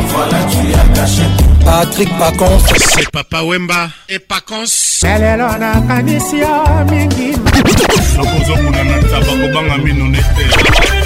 Voilà, tu as caché. Patrick Pacons. C'est Papa Wemba et Pacons. Lelelo na kanisi ya mingi. Nakozokuna na tabako banga mino nete.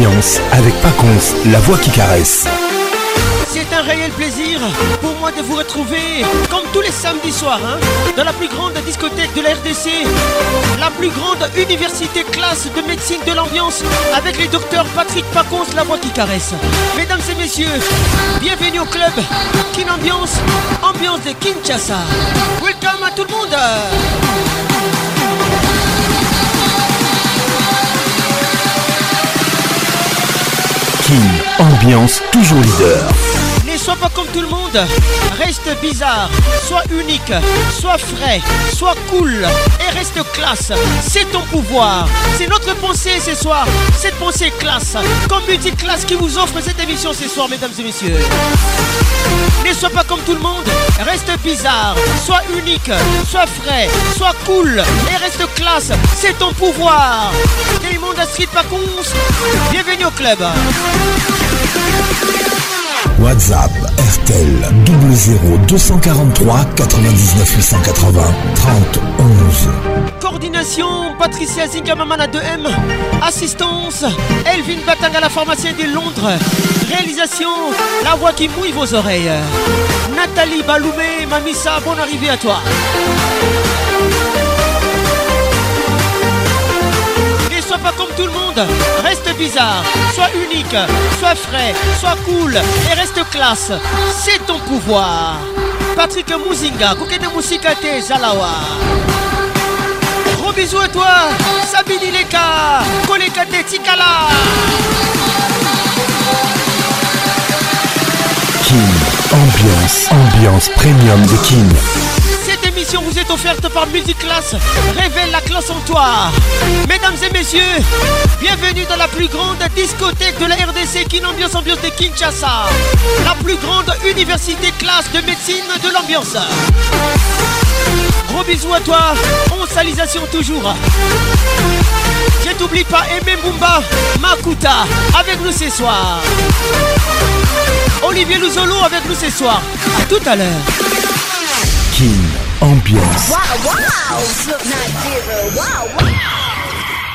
Ambiance avec Paconce, la voix qui caresse. C'est un réel plaisir pour moi de vous retrouver, comme tous les samedis soirs, hein, dans la plus grande discothèque de la RDC, la plus grande université classe de médecine de l'ambiance, avec le docteur Patrick Pacons, la voix qui caresse. Mesdames et messieurs, bienvenue au club Kin Ambiance, ambiance de Kinshasa. Welcome à tout le monde. Ambiance toujours leader. Ne sois pas comme tout le monde, reste bizarre, sois unique, sois frais, sois cool. Et reste classe. C'est ton pouvoir, c'est notre pensée ce soir, cette pensée classe, comme musique classe qui vous offre cette émission ce soir, mesdames et messieurs. Ne sois pas comme tout le monde, reste bizarre, sois unique, sois frais, sois cool. Et reste classe, c'est ton pouvoir. Télémonde à Street Pacons, bienvenue au club. WhatsApp RTL 00 243 99 880 30 11. Coordination Patricia Zingamamana 2M Assistance Elvin Batanga la pharmacienne de Londres. Réalisation La voix qui mouille vos oreilles. Nathalie Baloumé Mamissa bonne arrivée à toi pas comme tout le monde. Reste bizarre. Sois unique. Sois frais. Sois cool. Et reste classe. C'est ton pouvoir. Patrick Mouzinga Kokene Musikate Zalawa. Gros bisous à toi, Sabine Leka, Kolekate Tikala. King, ambiance, ambiance premium de King. Vous est offerte par Multiclass. Révèle la classe en toi. Mesdames et messieurs, bienvenue dans la plus grande discothèque de la RDC, Kin Ambiance de Kinshasa. La plus grande université classe de médecine de l'ambiance. Gros bisous à toi, on salisation toujours. Je t'oublie pas Aimé Mumba, Makuta, avec nous ce soir. Olivier Luzolo avec nous ce soir. À tout à l'heure. ambiance. Wow, wow. Zero. Wow, wow.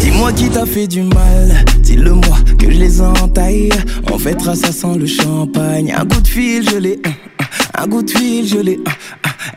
Dis-moi qui t'a fait du mal, dis-le-moi que je les entaille. On fêtera ça sans le champagne. Un coup de fil, je l'ai. Un coup de fil, je l'ai.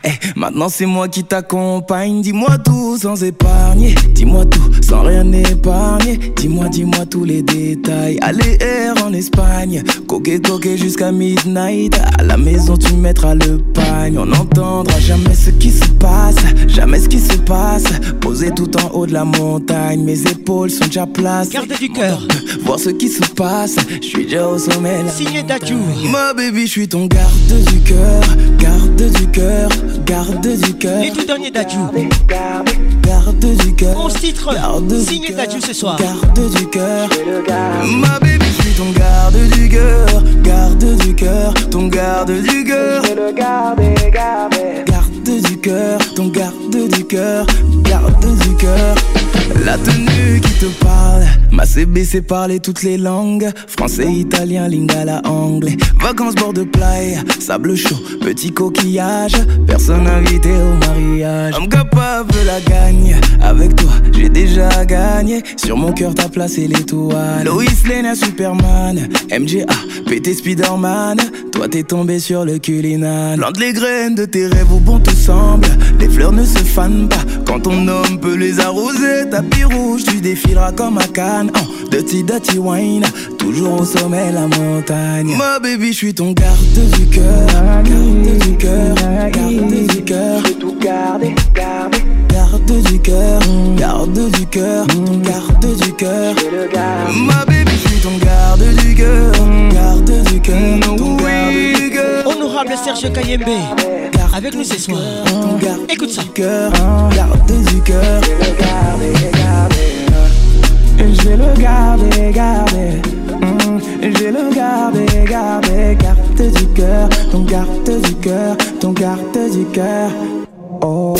Eh, maintenant c'est moi qui t'accompagne. Dis-moi tout sans épargner. Dis-moi tout sans rien épargner. Dis-moi, dis-moi tous les détails. Aller air en Espagne. Coquet, coquet jusqu'à midnight. À la maison, tu mettras le pagne. On n'entendra jamais ce qui se passe. Jamais ce qui se passe. Posé tout en haut de la montagne, mes épaules sont déjà placées. Garde du cœur. Voir ce qui se passe, je suis déjà au sommet. Signé Dadju. Ma baby, je suis ton garde du cœur, garde du cœur, garde du cœur. Les tout derniers Dadju. Garde du cœur. 11 titres. Signé Dadju ce soir. Garde du cœur. Ma baby, ton garde du cœur, garde du cœur, ton garde du cœur. le garde, garde. Garde du cœur, ton garde du cœur, garde du cœur. La tenue qui te parle, ma CB sait parler toutes les langues. Français, italien, lingala, anglais. Vacances bord de playa, sable chaud, petit coquillage. Personne invité au mariage. I'm capable la gagne. Avec toi, j'ai déjà gagné. Sur mon cœur, t'as placé l'étoile. Lois Lane, Superman. MJA, PT Spiderman. Toi, t'es tombé sur le culinal. Plante les graines de tes rêves au bon tout semble. Les fleurs ne se fanent pas quand ton homme peut les arroser tapis rouge, tu défileras comme un canne. Oh, dirty, dirty wine, toujours au sommet la montagne. Ma baby, je suis ton garde du cœur. Garde du cœur, garde du cœur. Je tout garder, garder. Garde du cœur, garde du cœur, ton garde du cœur. Ma baby, ton garde du cœur, garde du cœur, ton garde du cœur. Honorable Serge Kayembe, avec nous ce soir. Écoute ça. Garde du cœur, je le garder. Mm, je le garder, garder. Garde du cœur, ton garde du cœur, ton garde du cœur. Oh,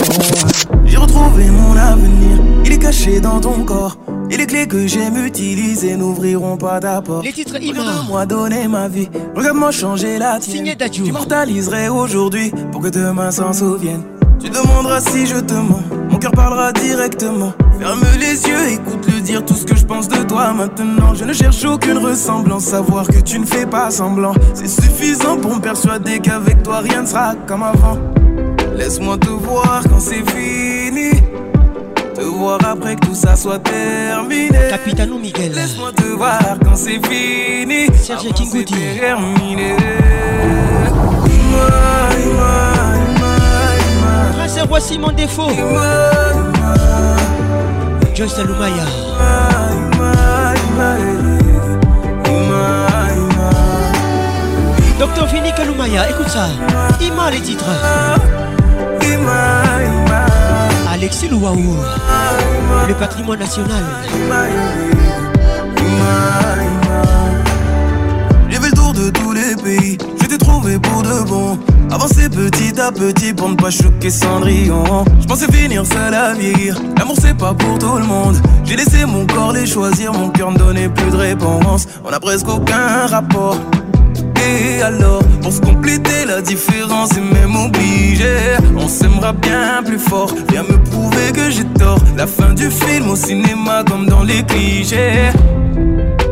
j'ai retrouvé mon avenir. Il est caché dans ton corps. Et les clés que j'aime utiliser n'ouvriront pas ta porte. Les titres Ima. moi donner ma vie. Regarde-moi changer la tienne. Signé Tu J'immortaliserai aujourd'hui pour que demain s'en souvienne. Tu demanderas si je te mens. Mon cœur parlera directement. Ferme les yeux, écoute-le dire tout ce que je pense de toi maintenant. Je ne cherche aucune ressemblance, savoir que tu ne fais pas semblant. C'est suffisant pour me persuader qu'avec toi rien ne sera comme avant. Laisse-moi te voir quand c'est fini. Te voir après que tout ça soit terminé. Capitano Miguel. Laisse-moi te voir quand c'est fini. Serge Kingoudi. terminé. Roi Simon Défaut. Joyce Lumaya. Docteur Fini Kalumaya, écoute ça. Ima les titres. Alexis. Le patrimoine national. J'ai fait le tour de tous les pays. Je t'ai trouvé pour de bon. Avancer petit à petit pour ne pas choquer Cendrillon. Je pensais finir seul à vieillir. L'amour c'est pas pour tout le monde. J'ai laissé mon corps les choisir. Mon cœur ne donnait plus de réponse. On a presque aucun rapport. Alors, pour se compléter la différence et même obligé, on s'aimera bien plus fort. Viens me prouver que j'ai tort. La fin du film au cinéma comme dans les clichés.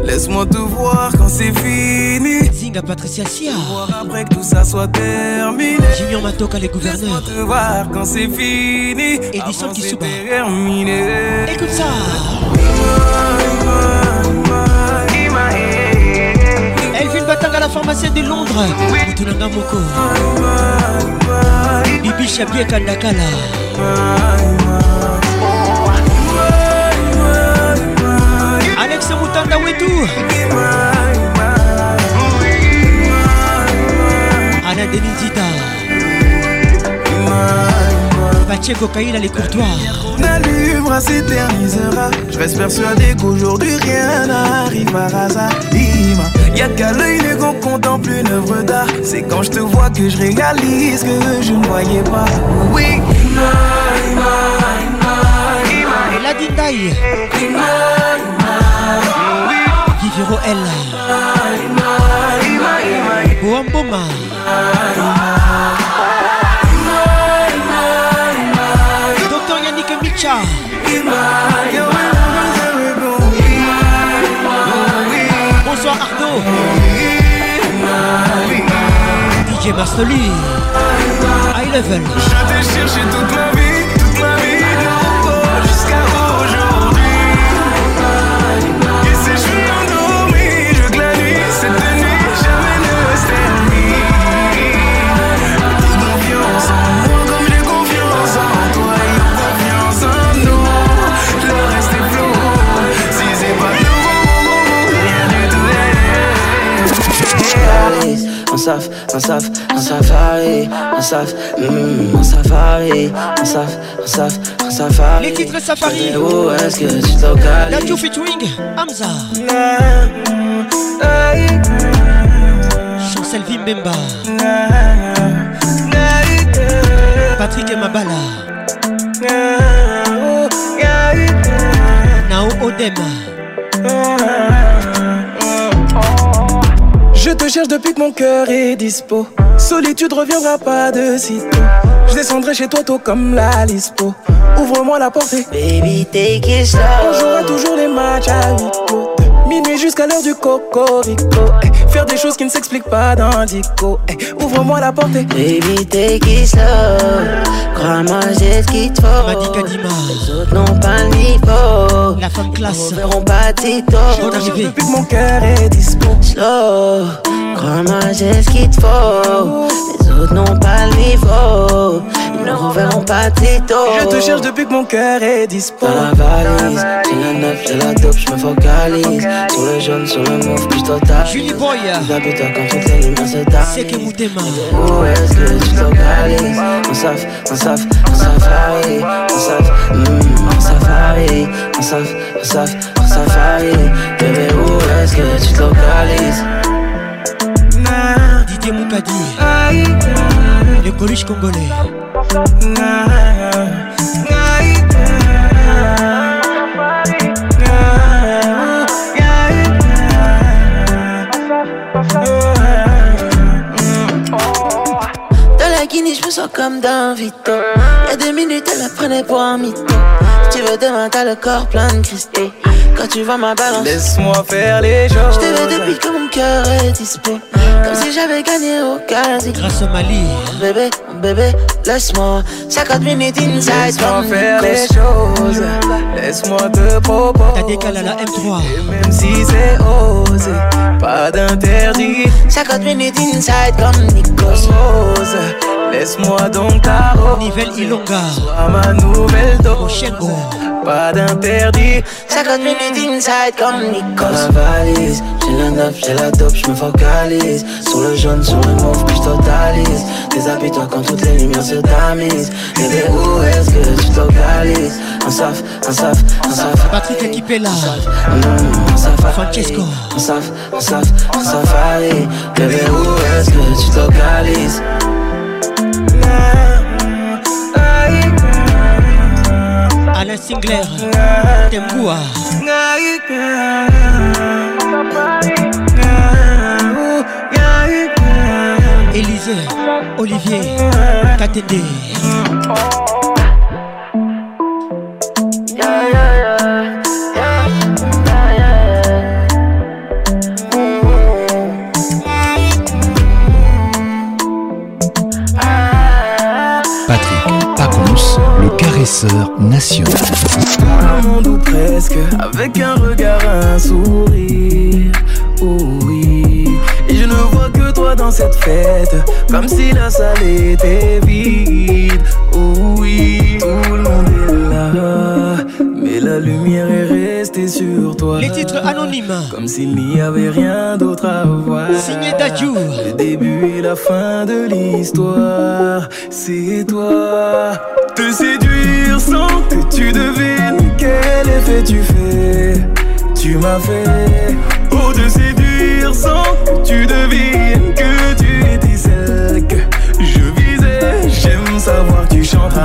Laisse-moi te voir quand c'est fini. Zinga Patricia Sia. Voir après que tout ça soit terminé. Junior Matoka, les Laisse-moi gouverneurs. te voir quand c'est fini. Kisuba. c'est terminé. Écoute ça. La pharmacienne de Londres. Bibi Chabie Kandakala. Alex Mutanda Wetu. Anna Denizita. Pacheco Kaila, les courtoirs. La lumière s'éternisera. Je reste persuadé qu'aujourd'hui rien n'arrive par hasard. Y'a qu'à l'œil nu qu'on contemple une œuvre d'art. C'est quand je te vois que je réalise que je ne voyais pas. Oui, la Dindaï. Viviro L. Boamboma. Docteur Yannick Micha. DJ Mastoli. High level. Saf, un saf, un safari, un saf, mm, un safari, un saf, un saf, un safari. Les titres safari. Où est-ce que tu te La Tio featuring Hamza. Chancel Vimbemba. Patrick Mabala. Nao Odem. Te cherche depuis que mon cœur est dispo. Solitude reviendra pas de sitôt. Je descendrai chez toi tôt comme la Lispo. Ouvre-moi la porte Baby, take it slow. On jouera toujours les matchs à huis Minuit jusqu'à l'heure du coco Rico. Eh, faire des choses qui ne s'expliquent pas dans Dico. Eh, ouvre-moi la porte. Baby, take it slow. Crois-moi, j'ai ce qu'il te faut. Les autres n'ont pas le niveau. La femme classe. Ils verront pas Tito. Depuis que mon cœur est dispo. Slow. Crois-moi, j'ai ce qu'il te faut. Les autres n'ont pas le niveau. Ils ne reverront pas Tito. Je te cherche depuis que mon cœur est dispo. Dans la valise, j'ai la neuf, j'ai la dope, je me focalise. Sur le jaune, sur le mauve, puis je totalise. Julie Boy. Putain quand toutes les lumières se tamisent. C'est que Moutema. Où est-ce que tu localises? Un saf, un saf, un safari Un saf, mm, un safari Un saf, un saf, un safari Bébé, où est-ce que tu te localises? Didier Moukadi. Le Coluche congolais. Dans la Guinée, je me sens comme dans Vito. Y'a deux minutes, elle me prenait pour un mytho. Si tu veux demain, t'as le corps plein de cristaux. Quand tu vois ma balance, Laisse-moi faire les choses. je te veux depuis que mon cœur est dispo. Comme si j'avais gagné au casino. Grâce au Mali. Bébé, bébé, laisse-moi 50 minutes inside Laisse-moi comme faire les choses. Laisse-moi te proposer. T'as décalé à la M3. Et même si c'est osé, pas d'interdit. 50 minutes inside comme Nikos. Rose, laisse-moi donc t'arroser. Nivelle Ilonga. À ma nouvelle dose. Pas d'interdit. 50 minutes inside comme Nikos. La valise, j'ai la neuf, j'ai la dope, je me focalise. Sur le jaune, sur le mauve, puis je totalise. Déshabille-toi quand toutes les lumières se tamisent. Bébé, où est-ce que tu te localises Un saf, un saf, un saf. Patrick Ekipela. Mmh, un safari. Francesco. Un saf, un saf, un safari. Bébé, où est-ce que tu te Martin Singler Élise Olivier Katende. Le caresseur national. un monde ou presque, avec un regard, un sourire. Oh oui, et je ne vois que toi dans cette fête, comme si la salle était vide. Oh oui, tout le monde est là, mais la lumière est restée sur toi. Les titres anonymes. Comme s'il n'y avait rien d'autre à voir. Signé Dadju. Le début et la fin de l'histoire, c'est toi. Te séduire sans que tu devines quel effet tu fais? Tu m'as fait. Oh, te séduire sans que tu devines que tu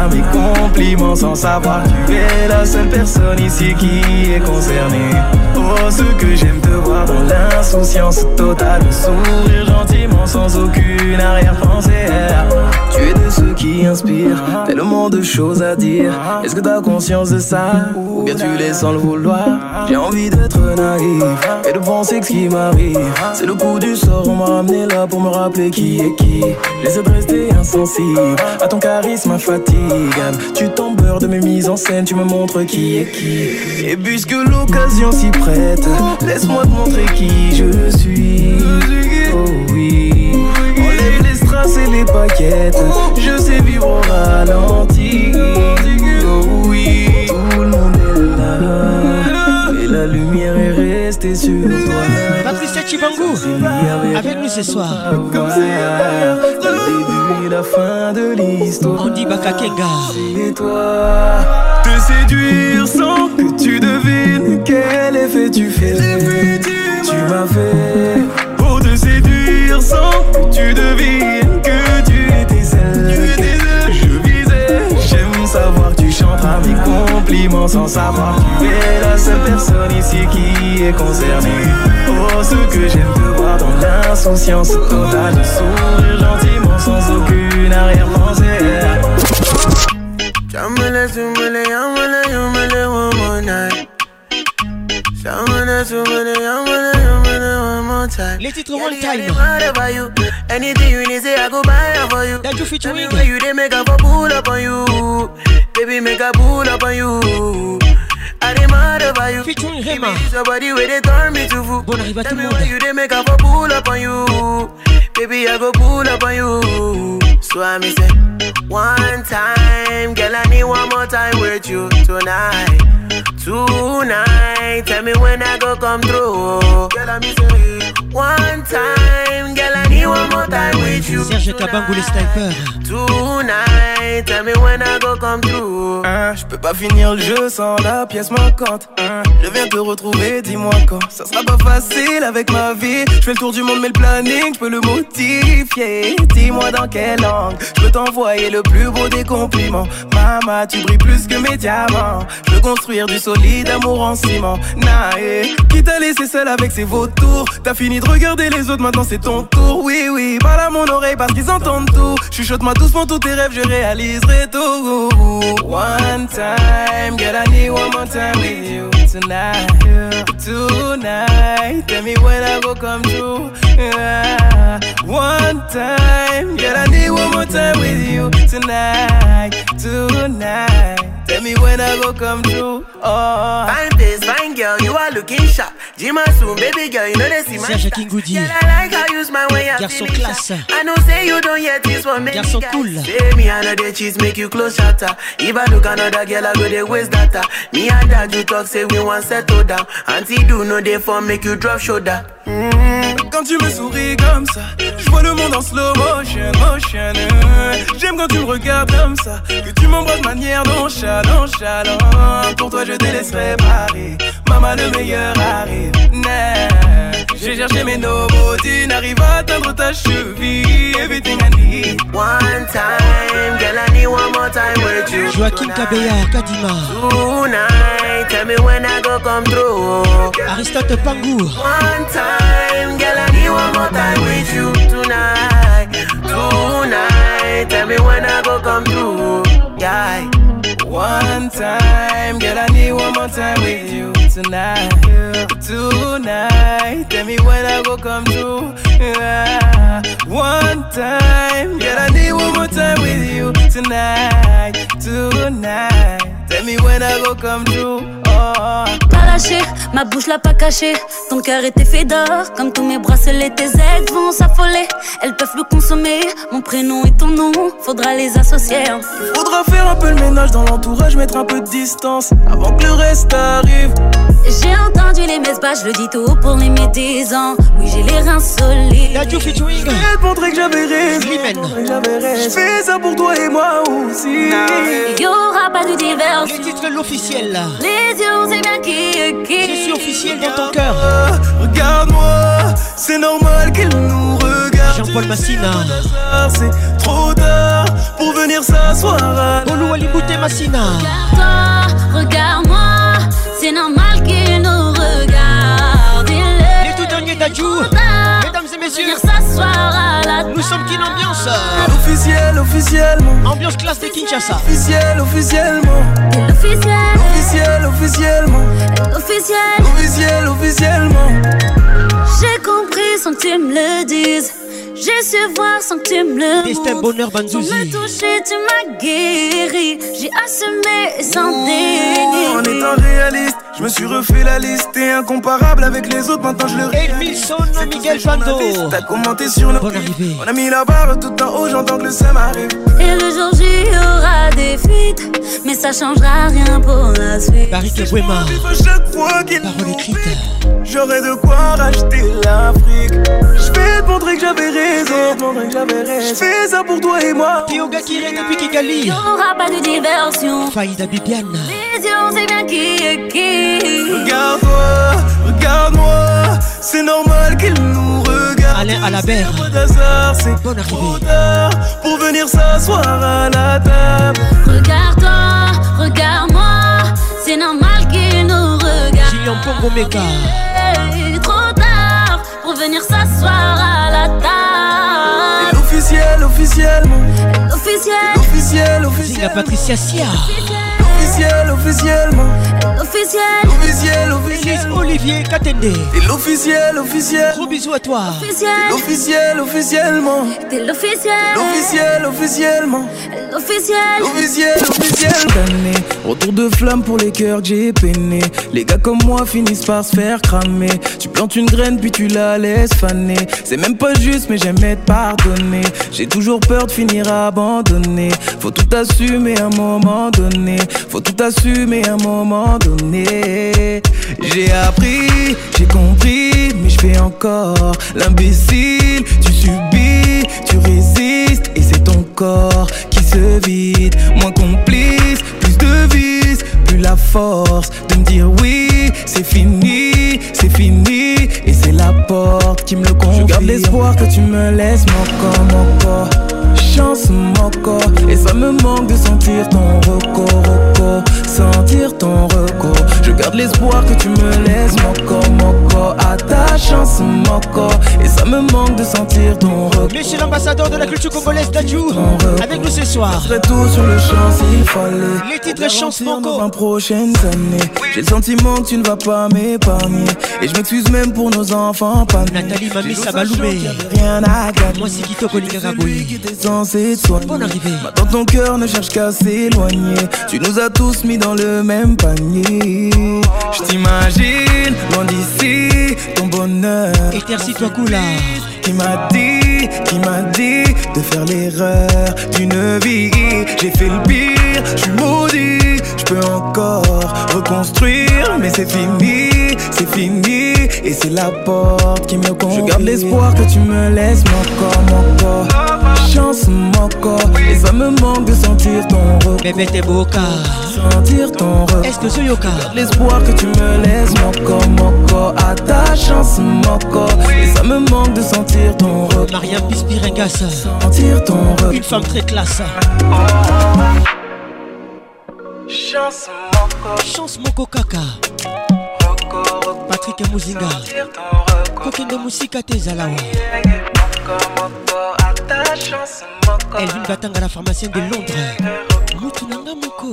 mes compliments sans savoir. Tu es la seule personne ici qui est concernée. Oh, ce que j'aime te voir dans l'insouciance totale. Sourire gentiment sans aucune arrière-pensée. Tu es de ceux qui inspirent tellement de choses à dire. Est-ce que t'as conscience de ça? Ou bien tu laisses sans le vouloir? J'ai envie d'être naïf et de penser que ce qui m'arrive, c'est le coup du sort. On m'a ramené là pour me rappeler qui est qui. J'essaie de rester insensible à ton charisme infatigable. Tu t'embeurres de mes mises en scène, tu me montres qui est qui. Et puisque l'occasion s'y prête, laisse-moi te montrer qui je suis. Oh oui, enlève les strass et les paquettes. Je sais vivre au ralenti. Oh oui, tout le monde est là. Et la lumière est restée sur toi. Patricia Petit Bangou avec nous ce soir. Comme c'est la fin de l'histoire. Andy Bakakenga. Et toi, te séduire sans que tu devines quel effet tu fais. Tu m'as fait pour te séduire sans que tu devines chanteras mes compliments sans savoir tu es la seule personne ici qui est concernée. Oh, ce que j'aime te voir dans l'insouciance totale, de sourire gentiment sans aucune arrière-pensée. Yamala, one more time. Les titres one time. Whatever you, anything you need, say I go buy it for you. That you featuring. Anywhere you, they make a pull up on you. Baby, make a pull up on you. I dey mad over you. Featuring Rema. Give me somebody where they turn me to fool. Bon arrive à tout Tell le me monde. you they make a pull up on you. Baby, I go pull up on you. So I me say, one time, girl, I need one more time with you tonight. Tonight, tell me when I go come through. Girl, I me say, one time, girl, I one more time with you. Serge Kabangou, les snipers. Tonight, tell me when I go come through. Hein, je peux pas finir le jeu sans la pièce manquante. Hein, je viens te retrouver, dis-moi quand. Ça sera pas facile avec ma vie. Je fais le tour du monde, mais le planning, je peux le modifier. Dis-moi dans quelle langue. Je peux t'envoyer le plus beau des compliments. Maman, tu brilles plus que mes diamants. Je veux construire du solide amour en ciment. Nae, qui t'a laissé seul avec ses vautours? T'as fini de regarder les autres, maintenant c'est ton tour. Oui, oui, parle à mon oreille parce qu'ils entendent tout. Chuchote-moi doucement tous tes rêves, je réaliserai tout. One time, girl, I need one more time with you tonight. Tonight, tell me when I go come true. One time, girl, I need one more time with you tonight. Tonight, tell me when I go come true. Oh. Fine face, fine girl, you are looking sharp. Jima soon, baby girl, you know they see my Serge. Kingoudi. Girl, I like how you smile when you're Garçon feeling classe. I know say you don't hear this one, make Garçon cool. Say me, they cheese, make you close shatter. If I look another girl, I go they waste data. Me and dad, you talk, say we want settle down. Auntie do know they for make you drop shoulder. Quand tu me souris comme ça, je vois le monde en slow motion, motion. euh. J'aime quand tu me regardes comme ça, que tu m'embrasses de manière nonchalante, nonchalante. Pour toi, je te laisserai parler. Maman, le meilleur arrive. Nah. J'ai cherché mes nomos, tu n'arrives à atteindre ta cheville. Everything I need. One time, girl, I need one more time with you. Joaquin Kabeya, Kadima. Tonight, tell me when I go come through. Aristote Pangou. One time, girl, I need one more time with you tonight. Tonight, tell me when I go come through. Yeah. One time, girl, I need one more time with you tonight. Tonight, tell me when I go come. Yeah. One time, girl, I need one more time with you tonight. Tonight, tell me when I go come true. Oh. Pas lâché, ma bouche l'a pas caché. Ton cœur était fait d'or, comme tous mes bracelets, tes ex vont s'affoler. Elles peuvent le consommer, mon prénom et ton nom, faudra les associer. hein. Faudra faire un peu le ménage dans l'entourage, mettre un peu de distance avant que le reste arrive. J'ai entendu les messes basses, je le dis tout haut pour les médisants. Oui, j'ai les reins solides. Dadju featuring. Elle montrait que j'avais raison. Slimane. montrait que j'avais raison. Je fais ça pour toi et moi aussi. Il y aura pas de diversion. Les titres l'officiel. Les yeux, on sait bien qui est qui. Je suis officiel dans ton cœur. Regarde-moi, c'est normal qu'elle nous regarde. Jean-Paul Massina. C'est trop tard pour venir s'asseoir à Olu Alibouté Massina. Regarde-toi, regarde-moi, c'est normal Mesdames et messieurs, à la nous sommes Kin Ambiance. Officiel, officiellement. Ambiance classe de Kinshasa. Officiel, officiellement. Officiel, officiellement. officiel. Officiel, officiellement. J'ai compris sans que tu me le dises. J'ai su voir sans que tu me le Destin. Bonheur Sans me Banzouzi. toucher, tu m'as guéri. J'ai assumé sans En déni. étant réaliste, Je me suis refait la liste, t'es incomparable avec les autres, maintenant je le Edmilson, Miguel Pando. T'as commenté sur nos Bonne arrivée. On a mis la barre tout en haut, j'entends que le seum arrive. Et le jour J y aura des fuites, mais ça changera rien pour la suite. Paris Wema. Chaque fois qu'il Parole écrite. J'aurais de quoi racheter l'Afrique. Je vais te montrer que j'avais raison. Je fais ça pour toi et moi. Tioga Kiré depuis Kigali. Y'aura pas de diversion. Faïda Bibiane. Les yeux, on sait bien qui est qui. Regarde-moi, regarde-moi. C'est normal qu'il nous regarde. Alain Alabert. C'est Bonne trop arrivée. tard pour venir s'asseoir à la table. Regarde-toi, regarde-moi. C'est normal qu'il nous regarde. Gillian Pongo Trop tard pour venir s'asseoir à la Officiellement. Officiel, Officiel, Zinga officiel. Patricia Sia. Officiel, officiellement. officiel, Officiel, officiel. Olivier Katende. Et l'officiel, officiel. Gros bisous à toi. officiel. L'officiel, officiellement. T'es l'officiel. L'officiel, officiellement. L'officiel. Officiel, officiel. Retour de flamme pour les cœurs que j'ai peinés. Les gars comme moi finissent par se faire cramer. Tu plantes une graine puis tu la laisses faner. C'est même pas juste, mais j'aime être pardonné. J'ai toujours peur de finir abandonné. Faut tout assumer à un moment donné. Faut tout assumer à un moment donné. J'ai appris, j'ai compris, mais je fais encore l'imbécile. Tu subis, tu résistes, et c'est ton corps qui se vide. Moins complice, plus de vis, plus la force de me dire oui, c'est fini, c'est fini, et c'est la porte qui me le confie. Je garde l'espoir que tu me laisses mon corps, mon corps. Chance mon corps, et ça me manque de sentir ton recours, sentir ton recours. Je garde l'espoir que tu me laisses mon corps, mon corps, à ta chance mon corps, et ça me manque de sentir ton recours. Monsieur l'ambassadeur de la culture congolaise Dadju. Avec nous ce soir. Très tôt sur le champ s'il fallait. Les titres chance 20 prochaines années. J'ai le sentiment que tu ne vas pas m'épargner. Et je m'excuse même pour nos enfants pas. Nathalie Mami J'ai l'impression Sabaloumé. Rien à gagner. Moi c'est qui était censé soigner. Bonne arrivée. Maintenant ton cœur ne cherche qu'à s'éloigner. Tu nous as tous mis dans le même panier. Je t'imagine loin d'ici, ton bonheur. Étercis-toi Koula. Qui m'a dit, qui m'a dit de faire l'erreur d'une vie. J'ai fait le pire, je suis maudit. Je peux encore reconstruire, mais c'est fini, c'est fini. Et c'est la porte qui me confie. Je garde l'espoir que tu me laisses mon corps, mon corps. Chance mon corps, et ça me manque de sentir ton recours. Bébé t'es boca. Sentir ton recours. Est-ce que ce yoka? L'espoir que tu me laisses mon corps, mon corps À ta chance mon corps Et ça me manque de sentir ton regard Mariam Pispirengas. Sentir ton regard Une femme très classe. chance moko. Chance moko kaka. Patrik mozinga kokende mosika te ezala wa. Elvin batanga la pharmacienne de londres. mutu na nga moko.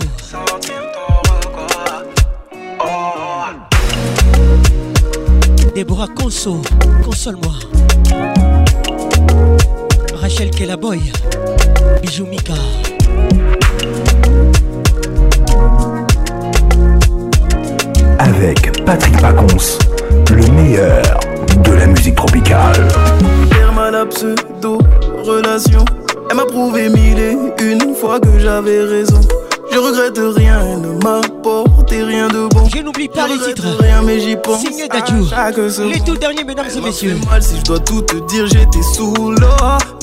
Déborah Conso, console-moi. Rachel Kelaboy, Bijou Mika. Avec Patrick Pacons, le meilleur de la musique tropicale. La pseudo relation Elle m'a prouvé mille et une fois que j'avais raison Je regrette rien, elle ne m'a apporté rien de bon Je n'oublie pas Je les titres. rien mais j'y pense Signé. Les tout derniers, mesdames et messieurs. fait mal si je dois tout te dire, j'étais sous l'eau.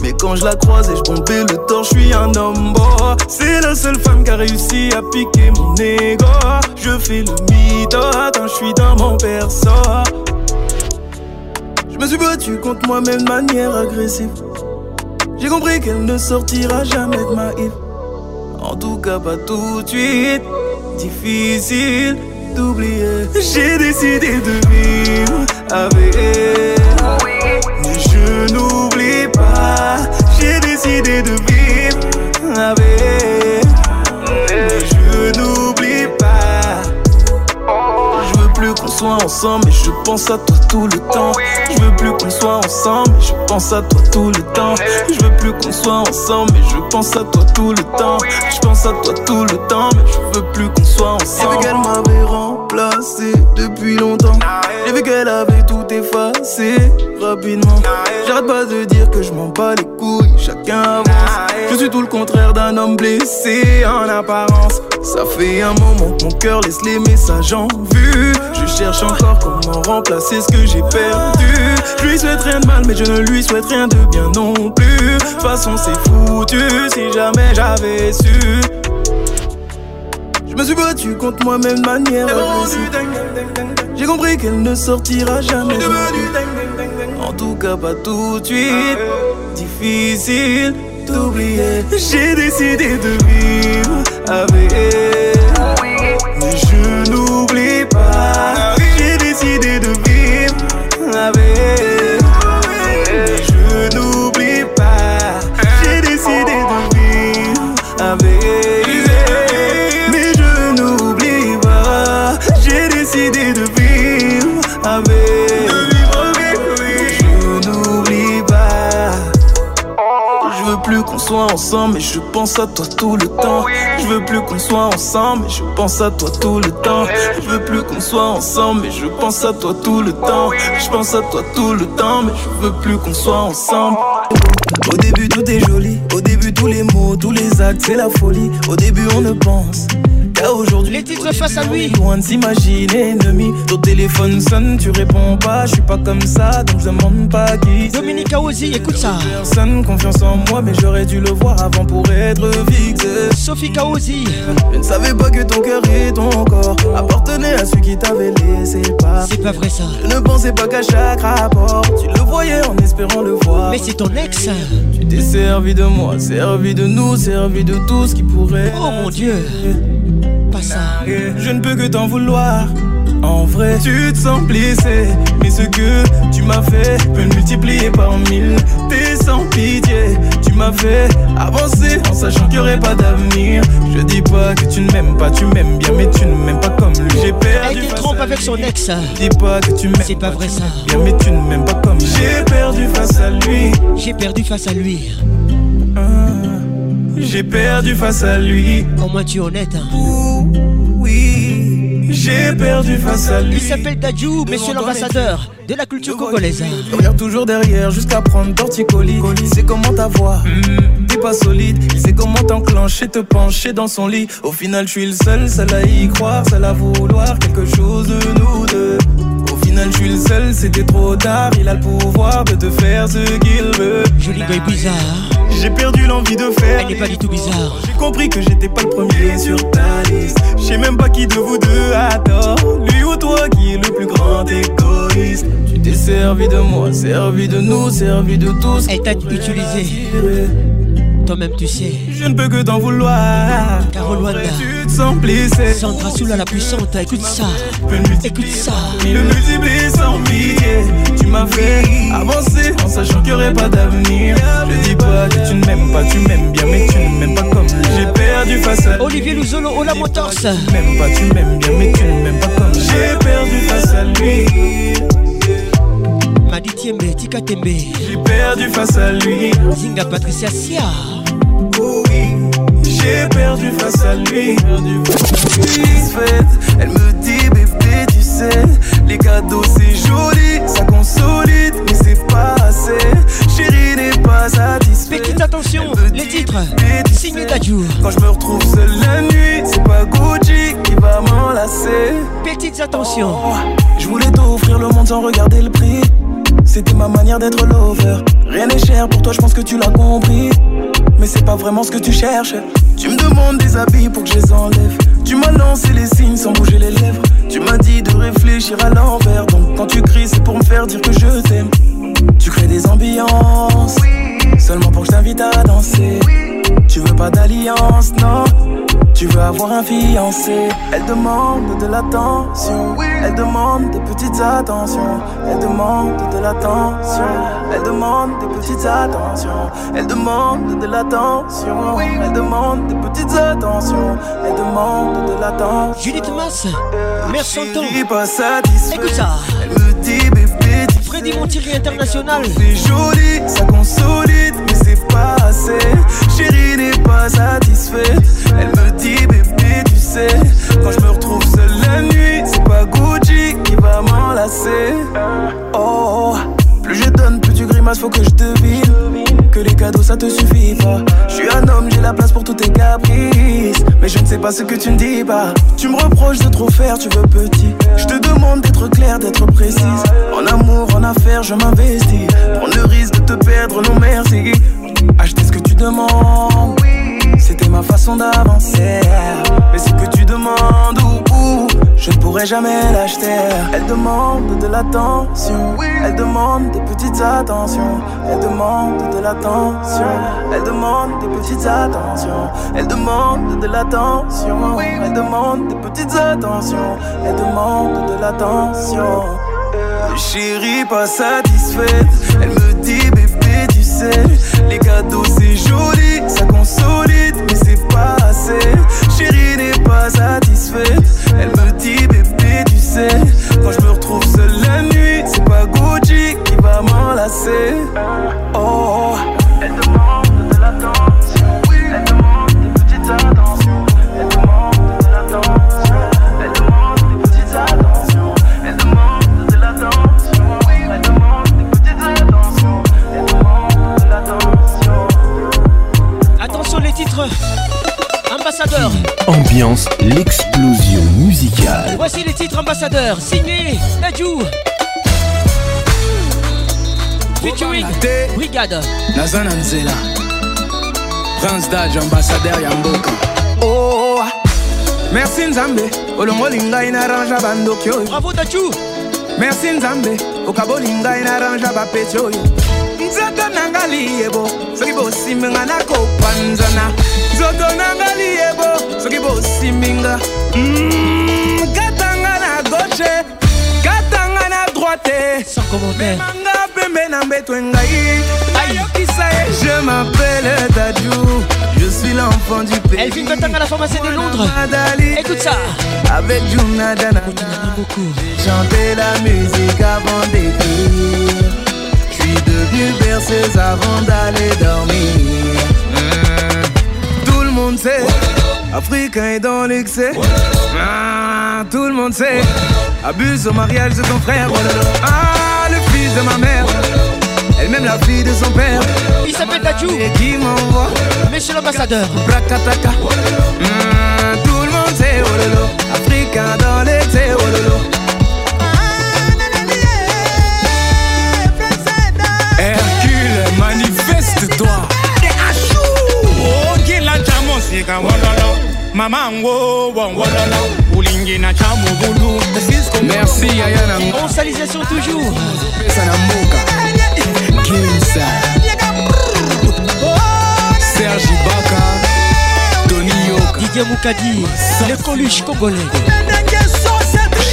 Mais quand je la croise et je bombais le torse, je suis un homme beau. C'est la seule femme qui a réussi à piquer mon ego. Je fais le mytho quand je suis dans mon perso. Je me suis battu contre moi-même de manière agressive. J'ai compris qu'elle ne sortira jamais de ma île. En tout cas, pas tout de suite. Difficile d'oublier. J'ai décidé de vivre avec. Mais je n'oublie pas. J'ai décidé de vivre avec. Soit ensemble, mais je pense à toi tout le temps. Je veux plus qu'on soit ensemble, mais je pense à toi tout le temps. Je veux plus qu'on soit ensemble, mais je pense à toi tout le temps. Je pense à toi tout le temps, mais je veux plus qu'on soit ensemble. J'ai vu qu'elle m'avait remplacé depuis longtemps. J'ai vu qu'elle avait tout effacé rapidement. J'arrête pas de dire que je m'en bats les couilles, chacun avance. Je suis tout le contraire d'un homme blessé en apparence. Ça fait un moment que mon cœur laisse les messages en vue. Je cherche encore comment remplacer ce que j'ai perdu. Je lui souhaite rien de mal, mais je ne lui souhaite rien de bien non plus. De toute façon, c'est foutu si jamais j'avais su. Je me suis battu contre moi-même de manière J'ai compris qu'elle ne sortira jamais. En tout cas, pas tout de suite. Difficile d'oublier. J'ai décidé de vivre avec elle. Mais je n'oublie pas. Ensemble, mais je pense à toi tout le temps. Je veux plus qu'on soit ensemble, mais je pense à toi tout le temps. Je veux plus qu'on soit ensemble, mais je pense à toi tout le temps. Je pense à toi tout le temps, mais je veux plus qu'on soit ensemble. Au début tout est joli, au début tous les mots, tous les actes c'est la folie. Au début on ne pense aujourd'hui. Les titres face à lui. Loin de s'imaginer ennemi. Ton téléphone sonne, tu réponds pas. Je suis pas comme ça, donc je demande pas qui. Dominique Aozi, écoute ça. Personne confiance en moi, mais j'aurais dû le voir avant pour être fixé. Sophie Kaozi. Je ne savais pas que ton cœur et ton corps appartenaient à celui qui t'avait laissé pas. C'est pas vrai ça. Je ne pensais pas qu'à chaque rapport, tu le voyais en espérant le voir. Mais c'est ton ex. Tu t'es servi de moi, servi de nous, servi de tout ce qui pourrait. Oh mon dieu. Pas ça. Je ne peux que t'en vouloir. En vrai, tu te sens blessé. Mais ce que tu m'as fait peut multiplier par mille. T'es sans pitié. Tu m'as fait avancer en sachant qu'il n'y aurait pas d'avenir. Je dis pas que tu ne m'aimes pas, tu m'aimes bien, mais tu ne m'aimes pas comme lui. J'ai Elle perdu. te face trompe avec son ex. Dis pas que tu m'aimes. C'est pas vrai ça. bien, mais tu ne m'aimes pas comme lui. J'ai perdu face à lui. J'ai perdu face à lui. J'ai perdu face à lui. Au moins tu es honnête. hein? Oui, j'ai perdu face à lui. Il s'appelle Dadju, monsieur l'ambassadeur de la culture congolaise. Je regarde toujours derrière jusqu'à prendre torticolis. Il sait comment t'avoir, t'es pas solide. Il sait comment t'enclencher, te pencher dans son lit. Au final, je suis le seul, seul à y croire, seul à vouloir quelque chose de nous deux. Final, je suis le seul, c'était trop tard. Il a le pouvoir de te faire ce qu'il veut. Joli boy bizarre. J'ai perdu l'envie de faire. Elle n'est pas du tout bizarre. J'ai compris que j'étais pas le premier sur ta liste. Je sais même pas qui de vous deux a tort. Lui ou toi qui est le plus grand égoïste. Tu t'es servi de moi, servi de nous, servi de tous. Elle t'a utilisé. Toi-même tu sais. Je ne peux que t'en vouloir. Carole Wanda. Tu te sens blessé. Sandra Soula la puissante, écoute ça. Écoute ça. Le multiplier sans pitié. Tu m'as fait avancer en sachant qu'il n'y aurait pas d'avenir. Je dis pas que tu ne m'aimes pas, tu m'aimes bien, mais tu ne m'aimes pas comme lui. J'ai perdu face à lui. Olivier Luzolo, Ola Motors. Tu m'aimes pas, tu m'aimes bien, mais tu ne m'aimes pas comme. J'ai perdu face à lui. Madi Tiembe, Tika Tembe. J'ai perdu face à lui. Zinga Patricia Sia. J'ai perdu face à lui. Elle me dit bébé tu sais Les cadeaux c'est joli Ça consolide mais c'est pas assez. Chérie n'est pas satisfaite. Petite attention, les titres. Signé Dadju Quand je me retrouve seul la nuit C'est pas Gucci qui va m'enlacer. Petites attentions. Je voulais t'offrir le monde sans regarder le prix. C'était ma manière d'être lover. Rien n'est cher pour toi je pense que tu l'as compris. Mais c'est pas vraiment ce que tu cherches. Tu me demandes des habits pour que je les enlève. Tu m'as lancé les signes sans bouger les lèvres. Tu m'as dit de réfléchir à l'envers. Donc quand tu cries, c'est pour me faire dire que je t'aime. Tu crées des ambiances, seulement pour que je t'invite à danser. Tu veux pas d'alliance, non? Tu veux avoir un fiancé. Elle demande de l'attention. Elle demande des petites attentions. Elle demande de l'attention. Elle demande des petites attentions. Elle demande de l'attention. Elle demande des petites attentions. Elle demande de l'attention. Judith Mass, mère son temps. pas satisfait. Écoute ça. Elle me dit Montieri International. C'est joli, ça consolide, mais c'est pas assez. Chérie n'est pas satisfaite. Elle me dit bébé, tu sais, quand je me retrouve seul la nuit, c'est pas Gucci qui va m'enlacer. Oh, plus je donne, plus tu grimaces, faut que je devine que les cadeaux ça te suffit pas. Je suis un homme, j'ai la place pour tous tes caprices. Mais je ne sais pas ce que tu ne dis pas. Tu me reproches de trop faire, tu veux petit. Je te demande d'être clair, d'être précise. En amour, en affaires, je m'investis. Prendre le risque de te perdre, non merci. Acheter ce que tu demandes. C'était ma façon d'avancer. Mais ce que tu demandes, ou, je ne pourrai jamais l'acheter. Elle demande de l'attention. Elle demande des petites attentions. Elle demande de l'attention. Elle demande des petites attentions. Elle demande de l'attention. Elle demande des petites attentions. Elle demande de l'attention. Chérie, pas satisfaite. Elle me dit, bébé, tu sais, les cadeaux c'est joli, ça consolide, mais c'est pas assez. Pas satisfaite. Elle me dit, bébé, tu sais, quand je me retrouve seul la nuit, c'est pas Gucci qui va m'enlacer. Oh, elle demande de l'attention. Elle demande des petites attentions. Elle demande de l'attention. Elle demande des petites attentions. Elle demande de l'attention. Elle demande des petites attentions. Elle demande de l'attention. Attention les titres. Ambassadeur. Ambiance, l'explosion musicale. Voici les titres ambassadeurs. Signé Nadjou. Featuring Brigade. Nazana Nzela Prince Daj ambassadeur ya mboka oh, merci nzambe olongoli ngai na range bandoki oyo bravo dachu merci nzambe okaboli ngai na range bapeti oyo nanga liyebo soki bosiminga nakopanzana nzoto nanga liyebo soki bosiminga Mm, katanga na gauche katanga na droite. Sans commentaire. Manga pembe na mbeto ngai ayokisa ye je m'appelle Dadju je suis l'enfant du pays. Elvin Batanga la pharmacie de Londres. Écoute ça. Avec Junadana j'ai chanté la musique avant d'écrire devenu berceuse avant d'aller dormir. Mm. tout le monde sait Africain est dans l'excès. Ah, Tout le monde sait Abuse au mariage de ton frère. Ah, le fils de ma mère Elle même la fille de son père. Il s'appelle Dadju Et qui m'envoie Monsieur l'ambassadeur. Brakataka Mm, Tout le monde sait oh Africain dans l'excès Hercule, manifeste-toi. Merci Ayana. On salisation toujours. Serge Ibaka, Tony Yoka, Didier Moukadi, les coluches congolais.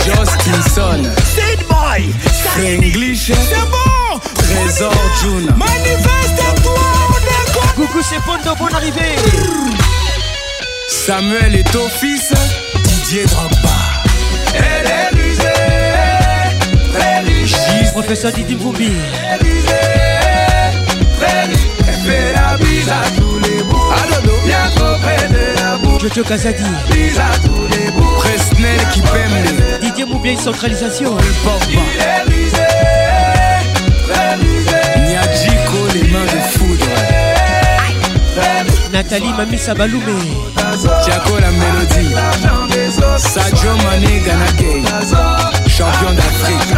Justinson, Sid Boy, Franglish, c'est bon. Trésor Juna Coucou c'est Pondo, bonne arrivée. Samuel est au fils. Didier Drogba. Elle est rusée Très riche. Professeur Didi Mvumbi. Très riche. Elle fait la bise à tous les bouts. Bien trop près de la bouche Jojo Kazadi Bise à tous les bouts. Presnel Kipembe Didier Moubien centralisation. Il est rusé Nyadjiko les mains de foudre. Nathalie Mamisa Baloumé Tiako la mélodie. Sadio Mané Ganagay Champion d'Afrique.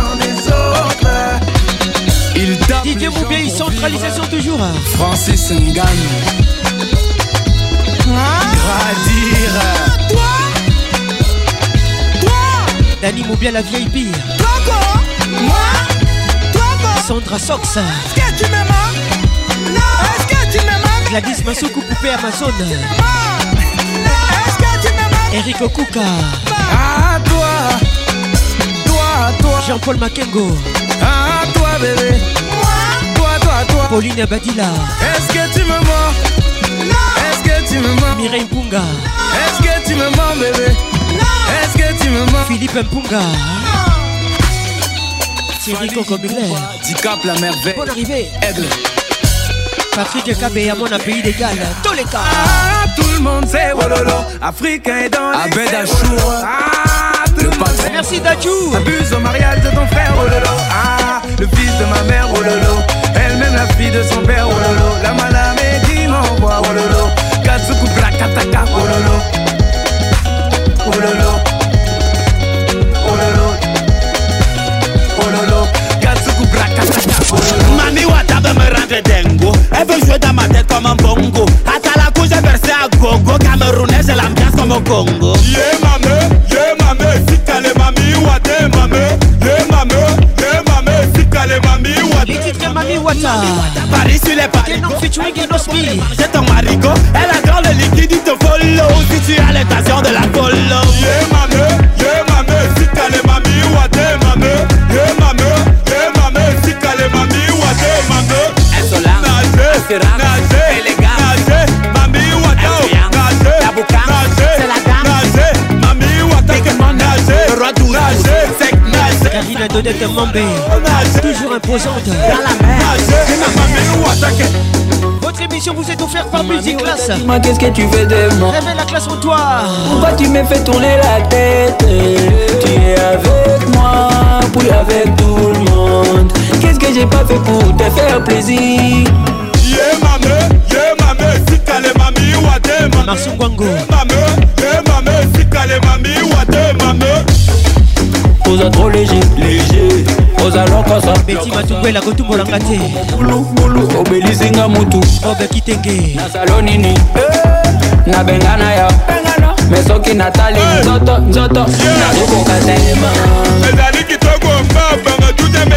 Il tape Didier Moubien centralisation toujours. Francis Ngagne Gradire Dani Moubien la VIP Sandra Sox Gladys Massokou Poupée Amazon Eric Okuka. À toi, toi, toi. Jean-Paul Makengo. À toi, bébé. Toi, toi, toi. Pauline Badila. Est-ce que tu me mens? Est-ce que tu me mens? Mireille Mpunga. Est-ce que tu me mens, bébé? Est-ce que tu me mens? Philippe Mpunga. Thierry Cocomiller. Dicap la merveille. Bonne arrivée. Aigle. Patrick Kabé à mon pays d'égal. Tous les cas. Ah, tout le monde sait Wololo. Africain est dans les Abed Achour. Wololo. Ah, tout le monde Merci Dajou. Abuse au mariage de ton frère, oh lolo. Ah, le fils de ma mère, oh lolo. Elle-même la fille de son père, oh lolo. La malame qui m'envoie, oh lolo. Katsuku Brakataka, oh Mami Wata veut me rendre dingo Elle veut jouer dans ma tête comme un bongo À la couche j'ai versé à gogo. Camerounais j'ai l'ambiance comme au Congo. Yeah mame, yeah mame, sikale mami wate mame. Yeah mame, yeah mame, sikale mami Les wate Mami Wata. Paris sur les paris. J'ai ton marigot. Elle a grand le liquide il te follow. Si tu as l'intention de la follow. Yeah mame, yeah mame, sikale mami wate Élégant. c'est la dame. Nage, mami wata Nage, Le roi douce, nage, sec, nage Karina Dodette Mambé. nage Toujours imposante. Dans la mer Mami wata Votre émission vous est offerte par Music Class. Dis-moi qu'est-ce que tu fais de moi Révèle la classe en toi. Pourquoi tu me fais tourner la tête? Tu es avec moi, puis avec tout le monde Qu'est-ce que j'ai pas fait pour te faire plaisir? Marcel Kwango. Toza trop léger léger. Ozala kosa beti matukwela kotumbolanga te mulumulu obelisinga mutu. Obekitenge nasalo nini? Eh, Nabengana ya me soki natali nzoto nzoto. Nakokoka telema ezali kitoko mbabanga tuteme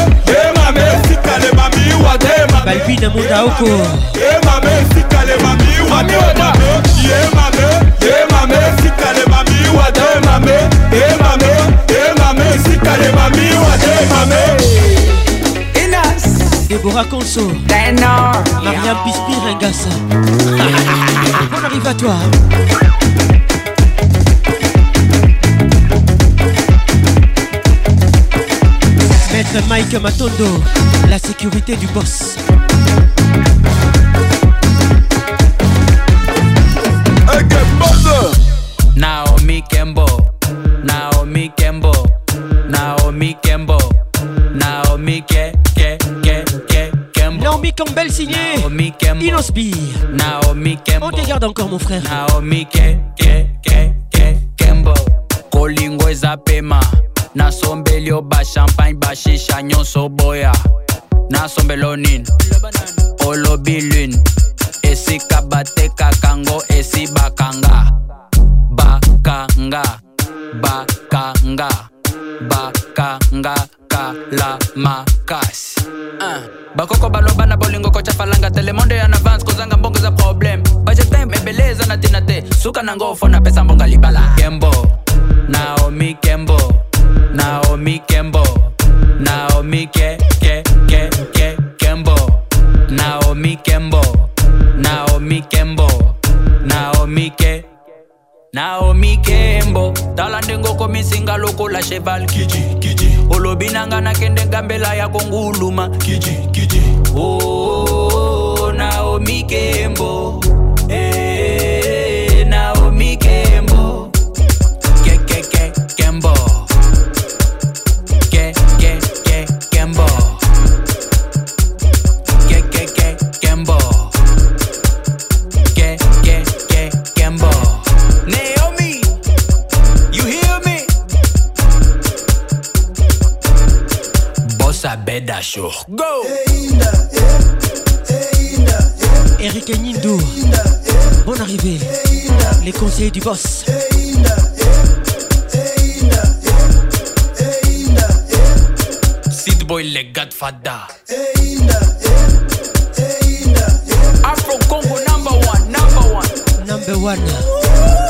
mamiwa te balbi na munda oko. ye mame esikale mamiwa te mame ye mame ye mame esikale mamiwa te mame ye mame ye mame esikale mamiwa te mame Deborah Conso. Mariam Bispirengassa On arrive à toi? Mike Matondo, la sécurité du boss. Naomi Kembo Naomi Kembo Naomi Kembo Naomi Ke Ke Ke Ke Kembo Naomi Campbell signé. Naomi Kembo Inosbi. Naomi Kembo On te garde encore mon frère. Naomi Ke Ke Ke Ke Kembo Kolingo eza pema nasombeli yo bachampagne bashisha nyonso boya. Nasombelo nini? Olobi lune. Esika batekaka ngo esi bakanga. Bakanga bakanga. Bakanga kala makasi uh. bakoko baloba na bolingo kocafalanga telemondo ya navance kozanga mbongo za problème. Bajetem ebeleza na tina te. Suka na ngofo na pesa mbonga libala. Kembo naomi kembo naomi kembo. Naomi ke ke ke ke kembo. Naomi kembo. Naomi kembo. Naomi ke. Naomi kembo. Tala ndengoko misinga lokola cheval kiji kiji. Olobi nanga nakende ngambela ya konguluma kiji kiji. Oh, naomi kembo Moussa Beda Show. Go! Eric Nindo. Bonne arrivée. Les conseillers du boss. Sid Boy, les Godfather. Afro Congo number one, number one. Number one.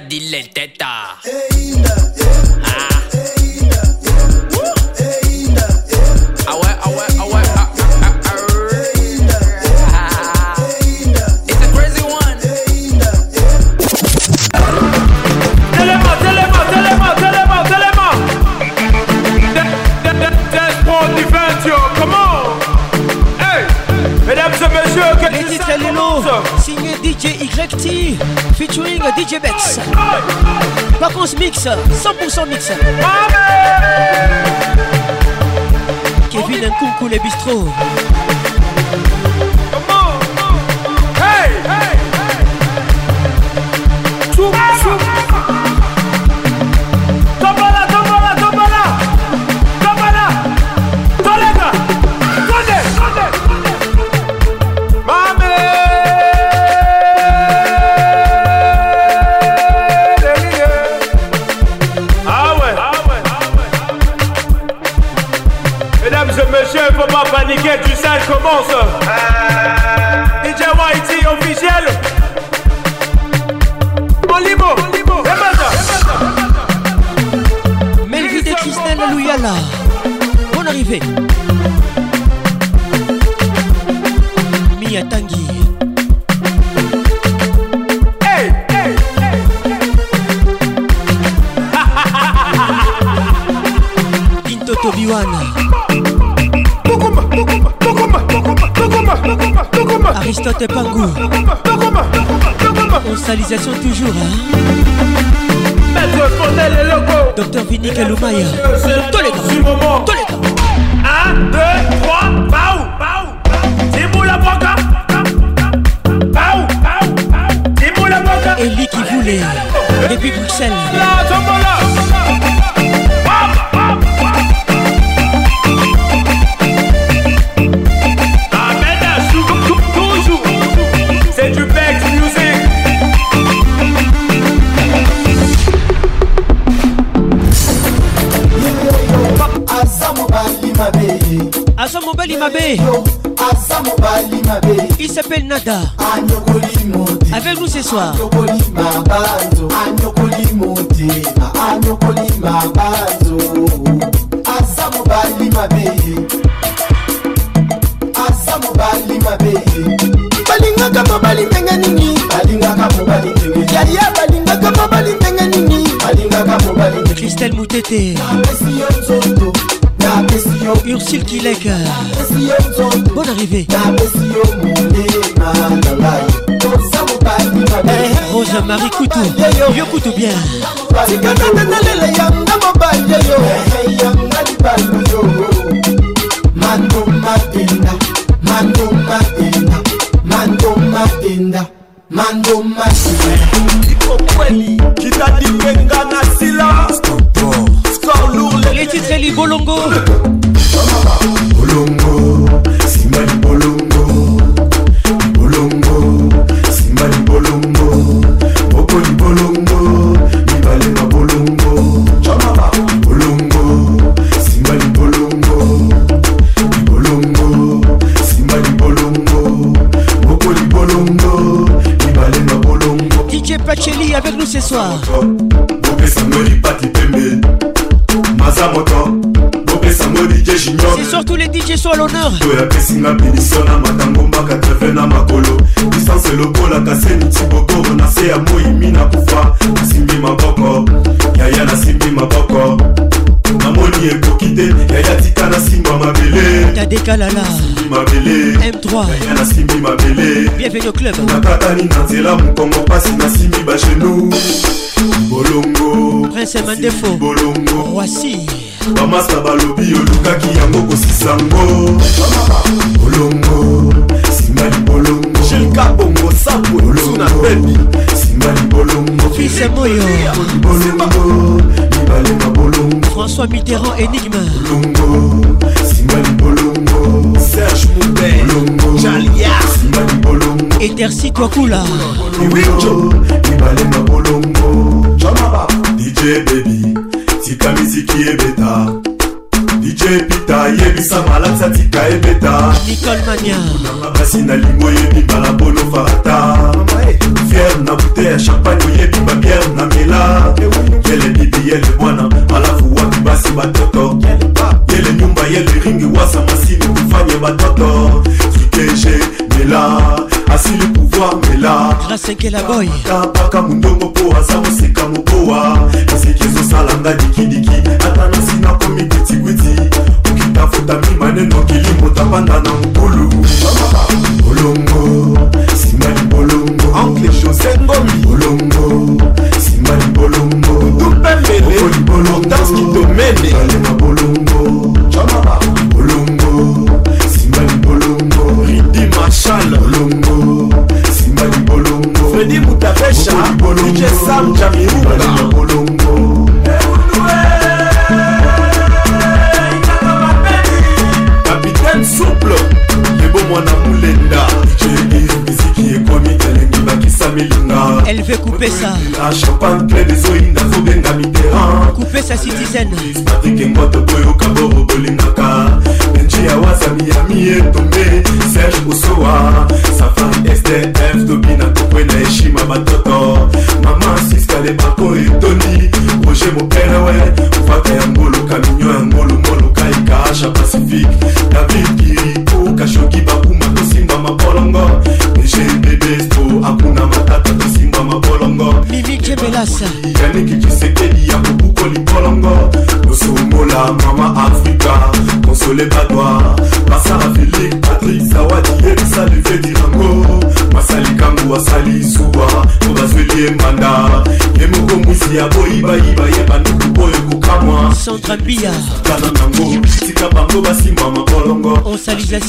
Têtards. Ah. Ah ouais, ah ouais, ah ouais, ah, ah, ah, ah. It's a crazy one. Téléma, téléma, téléma, téléma, téléma. De- de- de- Desperate Adventure, come on. Hey, mesdames et messieurs, que Les titres. Signé DJ YT. Featuring DJ Bex. Vacances mix. 100% mix. Kevin Nkunku, les bistrots. motema anyokoli motema anyokoli mabanzo aza mobali mabe aza mobali mabe balingaka mobali ndenge nini? Balingaka mobali ndenge yaya balingaka mobali ndenge nini? Balingaka mobali kristel mutete. Apesi yo nzoto. Napesi yo. Ursule kileka bonne arrivée. Bien. Beno Club. Nakatani na nzela mokongo mpasi nasimbi bagenu bolongo. Prince mandefo bolongo. Roisi bamasa balobi olukaki yango kosisango bolongo. Simba libolongo shilka bongo sapwesuna bebi simba libolongo fise moyo. Libolongo mibale na bolongo. François mitterrand enigme bolongo. Simba libolongo Etersi Twakula ibalenga bolongo. Dj baby. Tika miziki ebeta dj pita yebisa malakisa tika ebeta nicole mania. Nanga basi na lingo oyebimba na bolo farata fiere na bute ya champagne oyebimba biere na mela. Yele bibi yele bwana alafu wapi basi batoto. Yele nyumba yele ringi wasa masini kufanye batoto mela grasenkela boy. Paka mundongo mpo aza moseka mokowa. Eseki ezosalanga dikidiki. Ata nasi nakomi kwitikwiti okitafuta mimaneno kilimo tapanda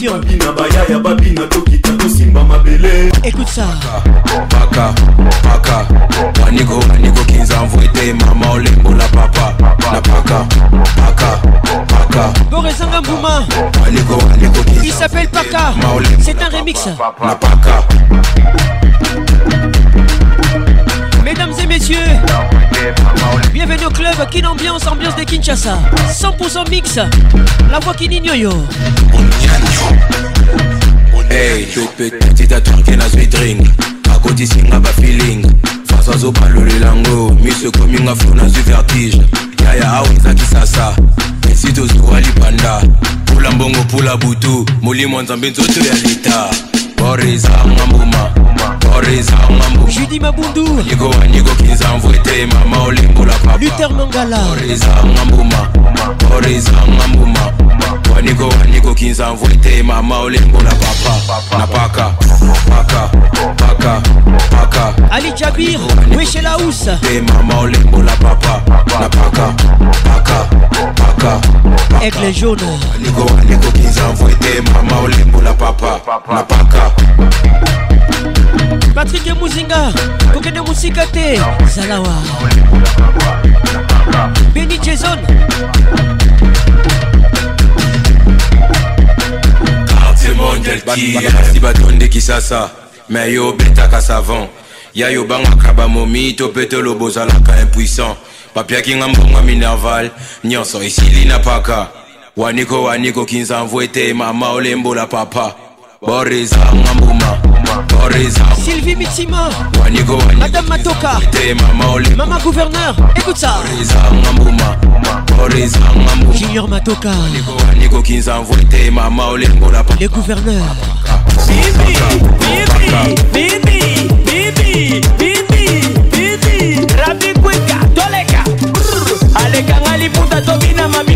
osalisation babina bayaya babina tokita tosimba mabele. Écoute ça. Paka paka waniko waniko kinza mvwete mama olembola papa. Na paka paka paka. Borezanga Mbouma waniko waniko kinza il s'appelle Paka. c'est un remix. na paka Kinshasa 100% mix. La voix qui nignoyo Hey, dictateur qui n'a sweet drink. Akoti singa ba feeling. Fasa zo palolelango Mise kominga flo na zu vertige. Yaya au ah ezakisasa esito zuwa libanda pula mbongo pula butu molimo nzambe nzoto ya leta bore ezanga ah, mbuma bore ezanga mbuma judi mabundu. Niko waniko kinza mvwete mama olembola papa. Luther mangala. Bore ezanga mbuma bore ezanga mbuma waniko waniko kinza mvwete mama olembola papa. Na paka paka paka ali jabir weshe la housse te mama olembola papa. Na paka paka aigle jaune. Waniko waniko kinza mvwete mama olembola papa. Na paka patrik muzinga kokende mosika te zalawa. Beni jason. Basi batonde kisasa me yo obetaka savant ya yo obangaka bamomi to mpe toloba ozalaka impuissant. Bapiaki nga mbongo minerval nyonso esili na paka. Waniko waniko kinza mvu ete mama olembola papa. Borezanga mbuma Boris Sylvie Mitima. Wanigo Wanigo. Madame Matoka. Mama Oli Mama Gouverneur. Écoute ça. Boris Ngambuma. Boris Ngambuma. Junior Matoka. Wanigo Wanigo Kinza Mvwete Mama Oli Ngola Le gouverneur Bibi Bibi Bibi Bibi Bibi Rabi Kweka Toleka. Alekanga Liputa Tobina Mabi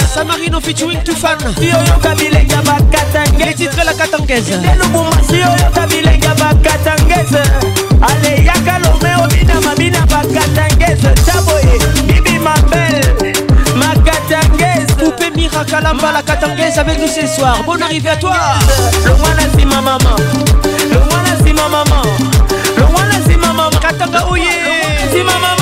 San Marino featuring Tufan. Les titres la katangaise ale yaka lomeo binama bina bakatangese taboye bibi mabele makatangese Poupée mirakalamba la katangese avec nous ce soir. Bonne arrivée à toi. Longwana nsima mama longwana nsima mama longwana nsima mama katanga oh oye nsima mama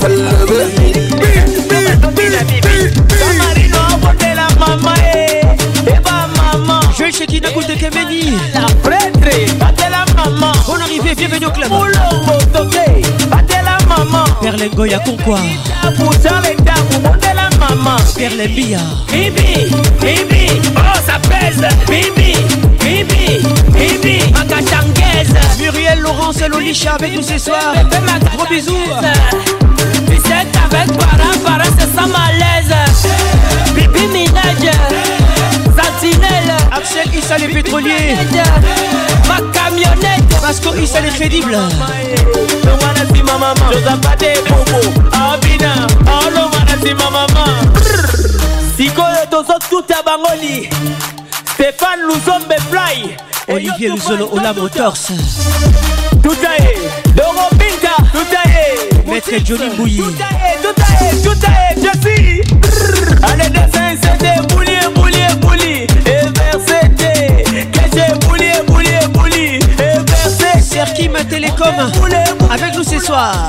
salebe Samarino abotela mama e eba mama Joël Chekina Koute Kemeni la prêtre batela mama Bonne arrivée, bienvenue au club. Mulongo toke batela mama Perlengo ya Konkwa pusa letaku botela mama Perlembia bibi bibi oh ça pèse. Bibi bibi bibi Muriel Laurence Lolisha avec nous ce soir. Gros bisous check avec Bara Bara c'est ça malaise. Bibi Minaj Sentinelle Axel Issa les pétroliers. Ma camionnette. Vasco Issa les crédibles. No wanna see my mama Josapate Bobo Abina ah, Oh ah, no wanna see my mama sikoyo tozotuta bangoli. Stéphane luzombe fly. Olivier luzolo ola motors. Tutaye dorobinka tutaye Maître Johnny Bouilly. Tout à est, tout à est, je suis. Allez, dessin, c'était bouli, bouli, bouli. Et verseté. Caché, bouli, bouli, bouli. Et verseté. Serkim Télécom. Avec nous ce soir.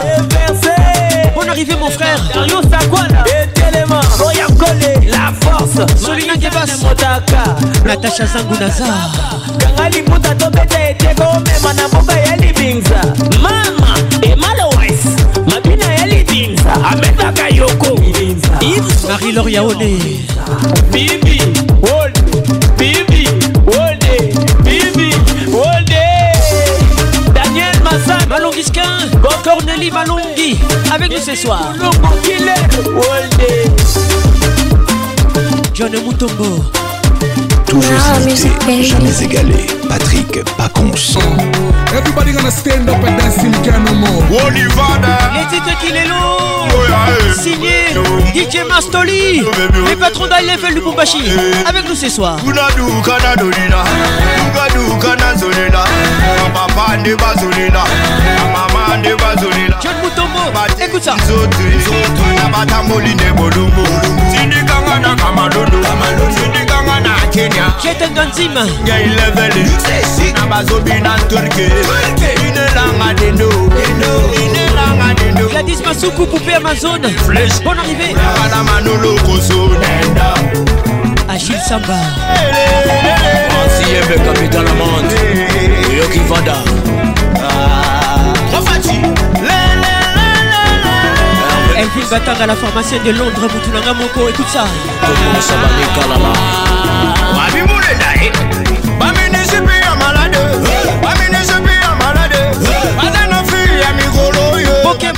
Bonne arrivée, mon frère. Dario Sakwana. Et Téléma. Royal Collé. La force. Solina Kebas. Natacha Zangunaza. Kangali Mouta Tobeta et Tego. Même en amour, il y a yoko Marie-Laure Yaone Bibi Wolde. Bibi Wolde. Bibi Wolde. Daniel Massan. Malongisquin. Cornélie Malongi avec nous ce soir. John Mutombo. Toujours imité, jamais égalé. Patrick Pacons. Everybody gonna stand up and dance till you can no more. Les titres qu'il est long Signé DJ Mastoli. Les patrons Level du Bumbashi Avec nous ce soir. John Mutombo Écoute ça. Sindikanga na kamalondo. Sindikanga na kenya. Ketenganzima turke Gladys Masuku, poupée Amazon. Bonne arrivée. Achille Samba. Ancienne capitale amante. Yoki Vada. Elvin Batanga, la pharmacienne de Londres, Boutulanga Moko, écoute ça. Comment ça va, Nikalala? Mami Moulenaï, Mami Nisipi Amalade, Mami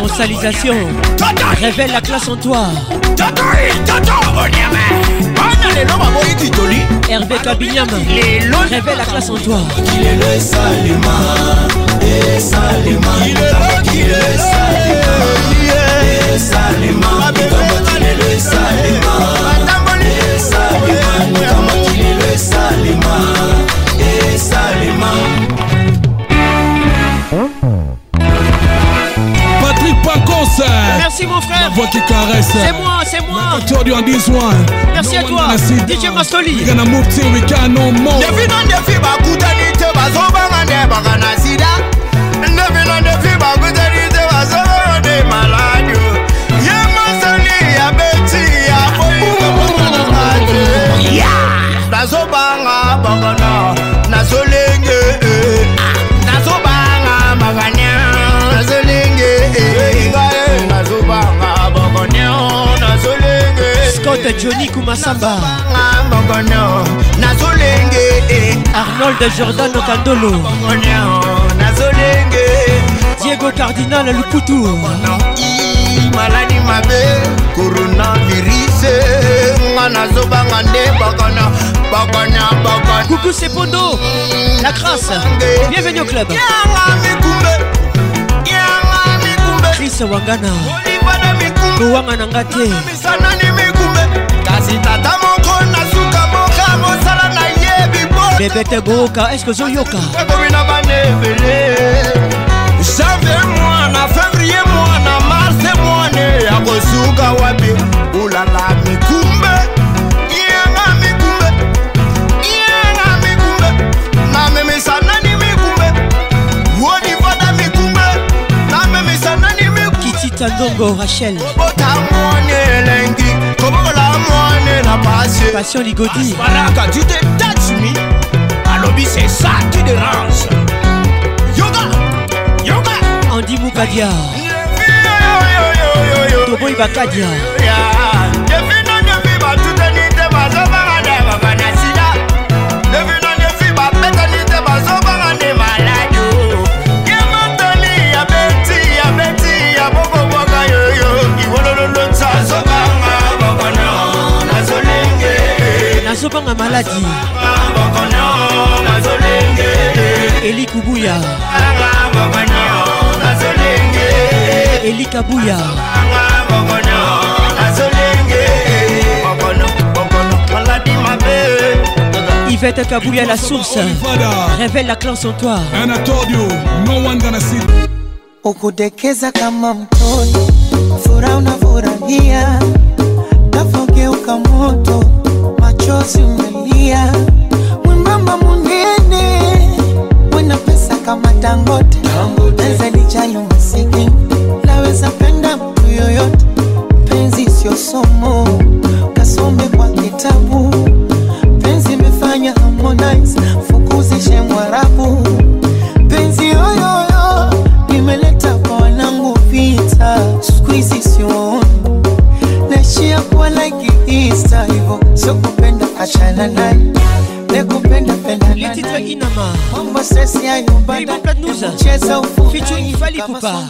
Consalisation Révèle la classe en toi. Tataï, tata Onyame Bana lelo baboyi kitoli Hervé Kabinyam Lelo Révèle la classe en toi. kilelo esalema esalema ligambaki lelo esalema esalema ligambaki lelo esalema esalema ligambaki lelo esalema esalema Patrick Merci mon frère La voix qui caresse. C'est moi, c'est moi I told you on this one. Merci à toi DJ. Mastoli We gonna move till we can no more. Scott Johnny Kumasamba. Eh. Arnold Jordan Kandolo Diego Cardinal Luputu maladi mabe. Coronavirus nga nazobanga nde bakana bakana bakana Coucou c'est Pondo. La grâce. Bienvenue au club. Yanga mikumbe yanga mikumbe. Chris Wangana. Kowanga na nga te kasi tata moko na suka moka mosala na yebi bo bebete gooka eske ozoyoka ekomi na bana ebele. Janvier mwana février mwana marse mwane ya kosuka wapi? Ulala mikumbe yenga mikumbe yenga mikumbe. Namemisanani mikumbe? Wodivada mikumbe. Namemisanani kitita ndongo rachel. Bota mwane elengi passion ligodi baraka tu te touch me alobi c'est ça qui dérange yoga yoga andi mukadia toboyi bakadia nazobanga maladi. Eli kubuya. Eli kabuya. Yvette Kabuya la source. Révèle la classe en toi. And I told you, no one gonna see. Ukudekeza kama mtoto, furaha unafurahia, nafogeuka moto, machozi umelia, mwembamba munene, wena pesa kama Dangote, naweza lijalo masikini, naweza penda mtu yoyote, penzi sio somo, kasome kwa kitabu, penzi imefanya Harmonize, Rose featuring Fally Ipupa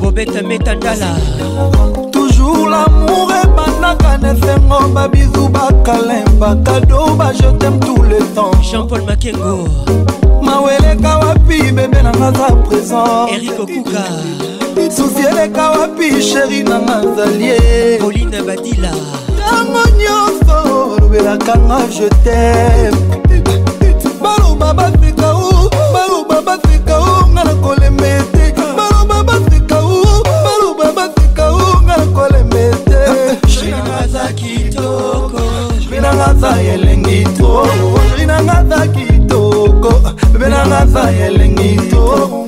Bobeta Metandala toujours l'amour ebandaka nesengo babizu bakalemba kado bajetem le temps Jean-Paul Makengo. Présent Eric Okuka. Susi eleka wapi sheri nanga zalie Pauline Badila. Ntango nyonso olobelakanga je t'aime. Baloba bafika u baloba bafika u nga na kolemba ete baloba bafika u baloba bafika u nga na kolemba ete Aza kitoko. Bebe nanga za elengi to sheri nanga za kitoko. Bebe nanga za elengi to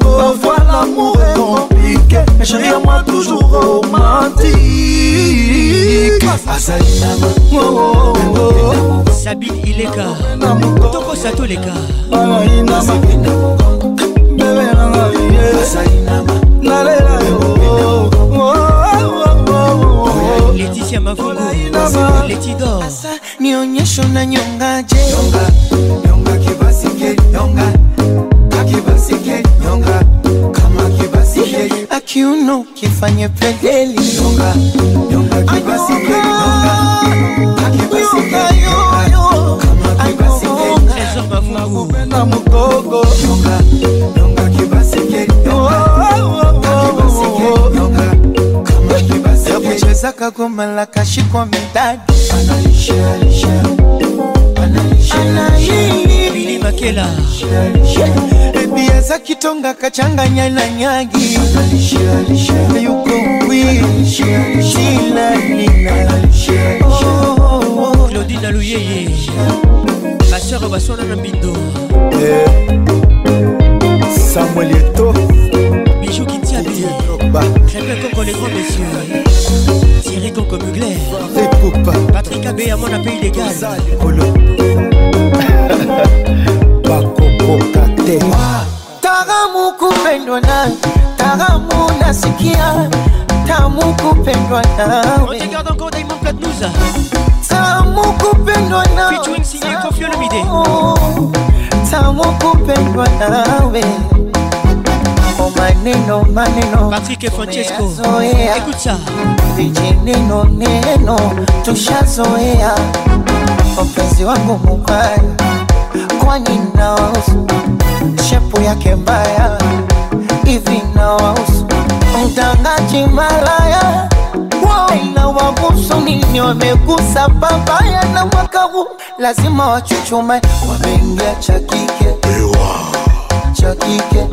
compliqué mais chéri à moi toujours romantique. Oh, oh. Sabine Ileka. Toko Satoleka bebe nanga ye nalela yo Laetitia Mavungu Letidor nionyesho na nyongaje kiuno kifanye pedeli. Nyonga nyonga kibasi nyonga. Kibasi nyonga kama kibasi nyonga. Nakupenda mdogo nyonga nyonga kibasi nyonga. Kama kibasi yakucheza kagoma la kashikwa midadi. Anaisha anaisha anaisha Makela ebia za kitonga kachanganya na nyagi. Yuko wiilanina Claudine Alouyeye Ma sœur Baswana Nambindo samuel eto Bijou Kintiabi Crépin Congo les grands messieurs. Thierry Congo Mugler. Patrick Abe à mon pays légal bakokoka te taramu kupendwa na taramu nasikia. Tamu kupendwa On nawe encore Diamond Platnouza tamu kupendwa na. Featuring signé Kofi Olomide tamu kupendwa nawe oh maneno maneno Patrick Francesco. Écoute ça. Vijineno neno tushazoea. Mpenzi wangu mubaya. Kwani nawahusu shepu yake mbaya. Hivi nawahusu mtangaji malaya. Waila wabusu nini wamegusa babaya. Na mwaka huu lazima wachuchume. Wameingia cha kike. Cha kike.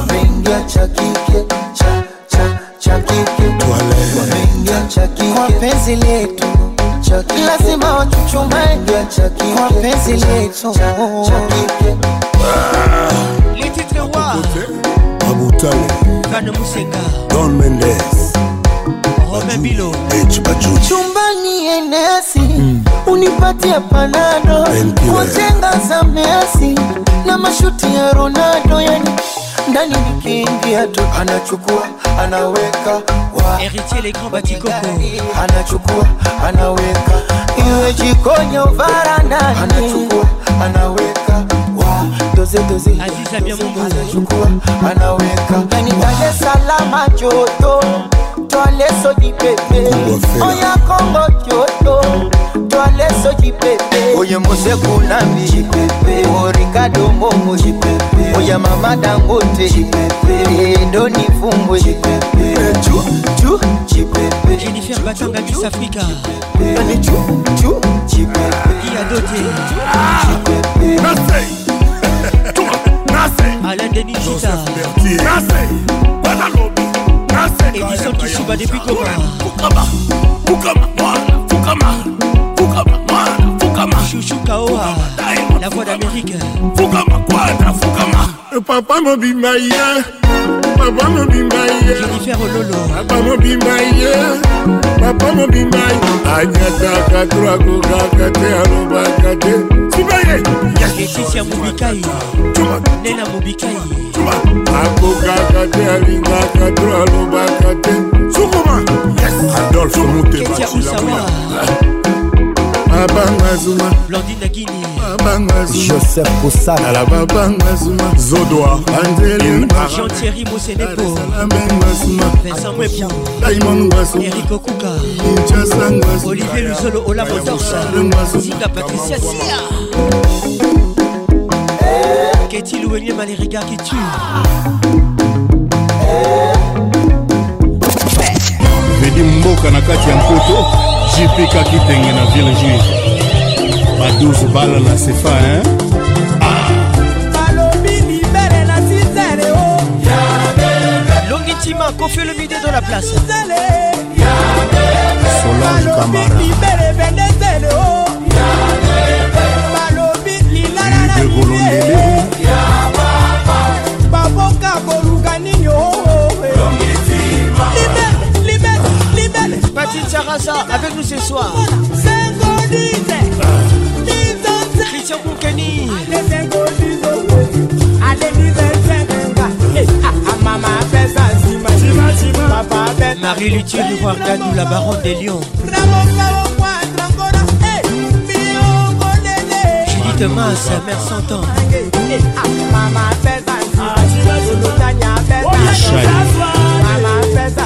Wameingia cha kike. Cha cha cha kike. Wameingia cha kike. Kwa penzi letu chaki, lazima wachuchumae chaki, wapenzi letu. chaki Abutale Kane Musega. Don Mendes. Rome Bilo. H Baju Chumbani enesi mm. Unipatie panado. Wajenga za mesi Na mashuti ya Ronaldo Yani ndani nikiingia tu Anachukua, anaweka Héritier les grands batikoko anachukua anaweka. Iwe jikoni au varandani anachukua anaweka. Doze doze. Aziza bien Mungu anachukua anaweka. Salaam joto twale soji pepe. Oya Kongo joto twale soji pepe. Oye Mose Kunambi. Jipepe. O Ricardo Momo oya Mama Dangote. Ndo nifumbwe Jennifer Batanga Miss Africa. Doté Alain Denis Gita Edison Kisuba depuis Chouchou Kaoa La voix d'Amérique. Papa mobimba ye, papa mobimba ye, Jennifer Ololo. Papa mobimba ye, papa mobimba ye. Anyataka twakokaka te alobaka te. Sibaye, Laetitia Mubikai Nena Mubikai akokaka te alingaka to alobaka te. Sukuma, Adolphe Mutema babanga zuma. Blandine gini babanga joseph kosanala babanga zuma. Zodoa. Banzeljean-thierry mosenepo abenga zuma. Vincent mwepo daimon ngwasu erik okuka. Inchasa ngwasu olivier luzolo olamotorsa zinga patricia sia. Qu'est-il ou énième à les regards qui tuent Vedi mboka na kati ya mpoto jipikaki tenge na ville juive baduzu bala na sefa hein? Tima, Kofi le midi dans la place. Solange Camara. De Golondele. Baboka Boluga Nino. Longi Tima. Patine Sarasa avec nous ce soir. Christian Moukeni Marie Luthier Voir Dadou la baronne des lions. Judith Mas mère basala Natacha Zangunaza Mais ala-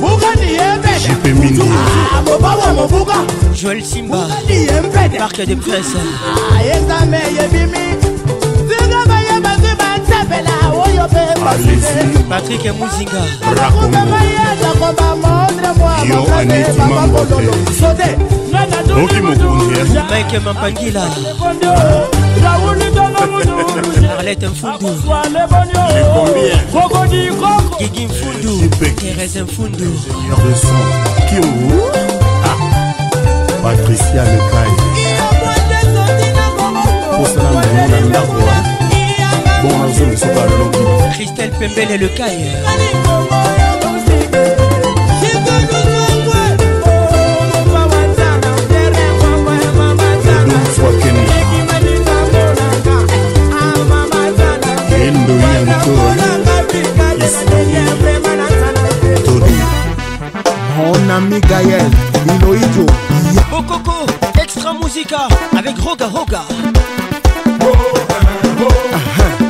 vuka ndiyembede abobawo ah, movuka. Joel simba. Ndiyembede parke de presse ayenzame ah, yebimi. patrik muzinga. Yo anetima moki mokonzi eh. mike mampangila. Arlete mfundu. Eh. Gigi mfundu. Terese mfundu. Ah. Patricia lekai. Posala molonga ndako. Christelle Pembele le caille. endo Mon ami Gaël, Iloïdjo. Bokoko, extra musica avec Roga Roga. Fred Ochoa.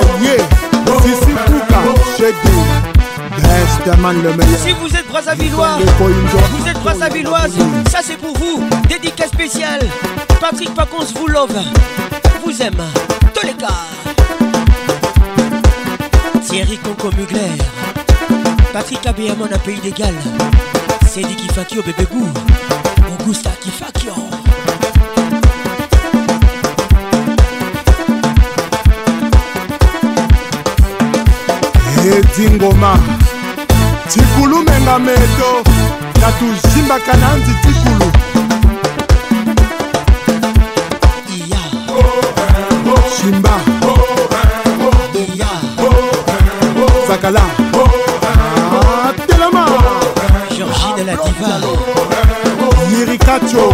Besteman le meilleur. Si vous êtes Brazzavillois, vous êtes Brazzavilloise, ça c'est pour vous. Dédicace spéciale. Patrick Pacons vous love, vous aime. Tous les cas. Thierry Conco Mugler. Patrick Abéamon à Pays d'égal. Cédric Kifakio bébé goût. Augusta Kifakio. edingoma tikulu menga meto natuzimbaka na nzi tikulu. Shimba zakala. Ah, telema. Georgine la diva. Yirikacho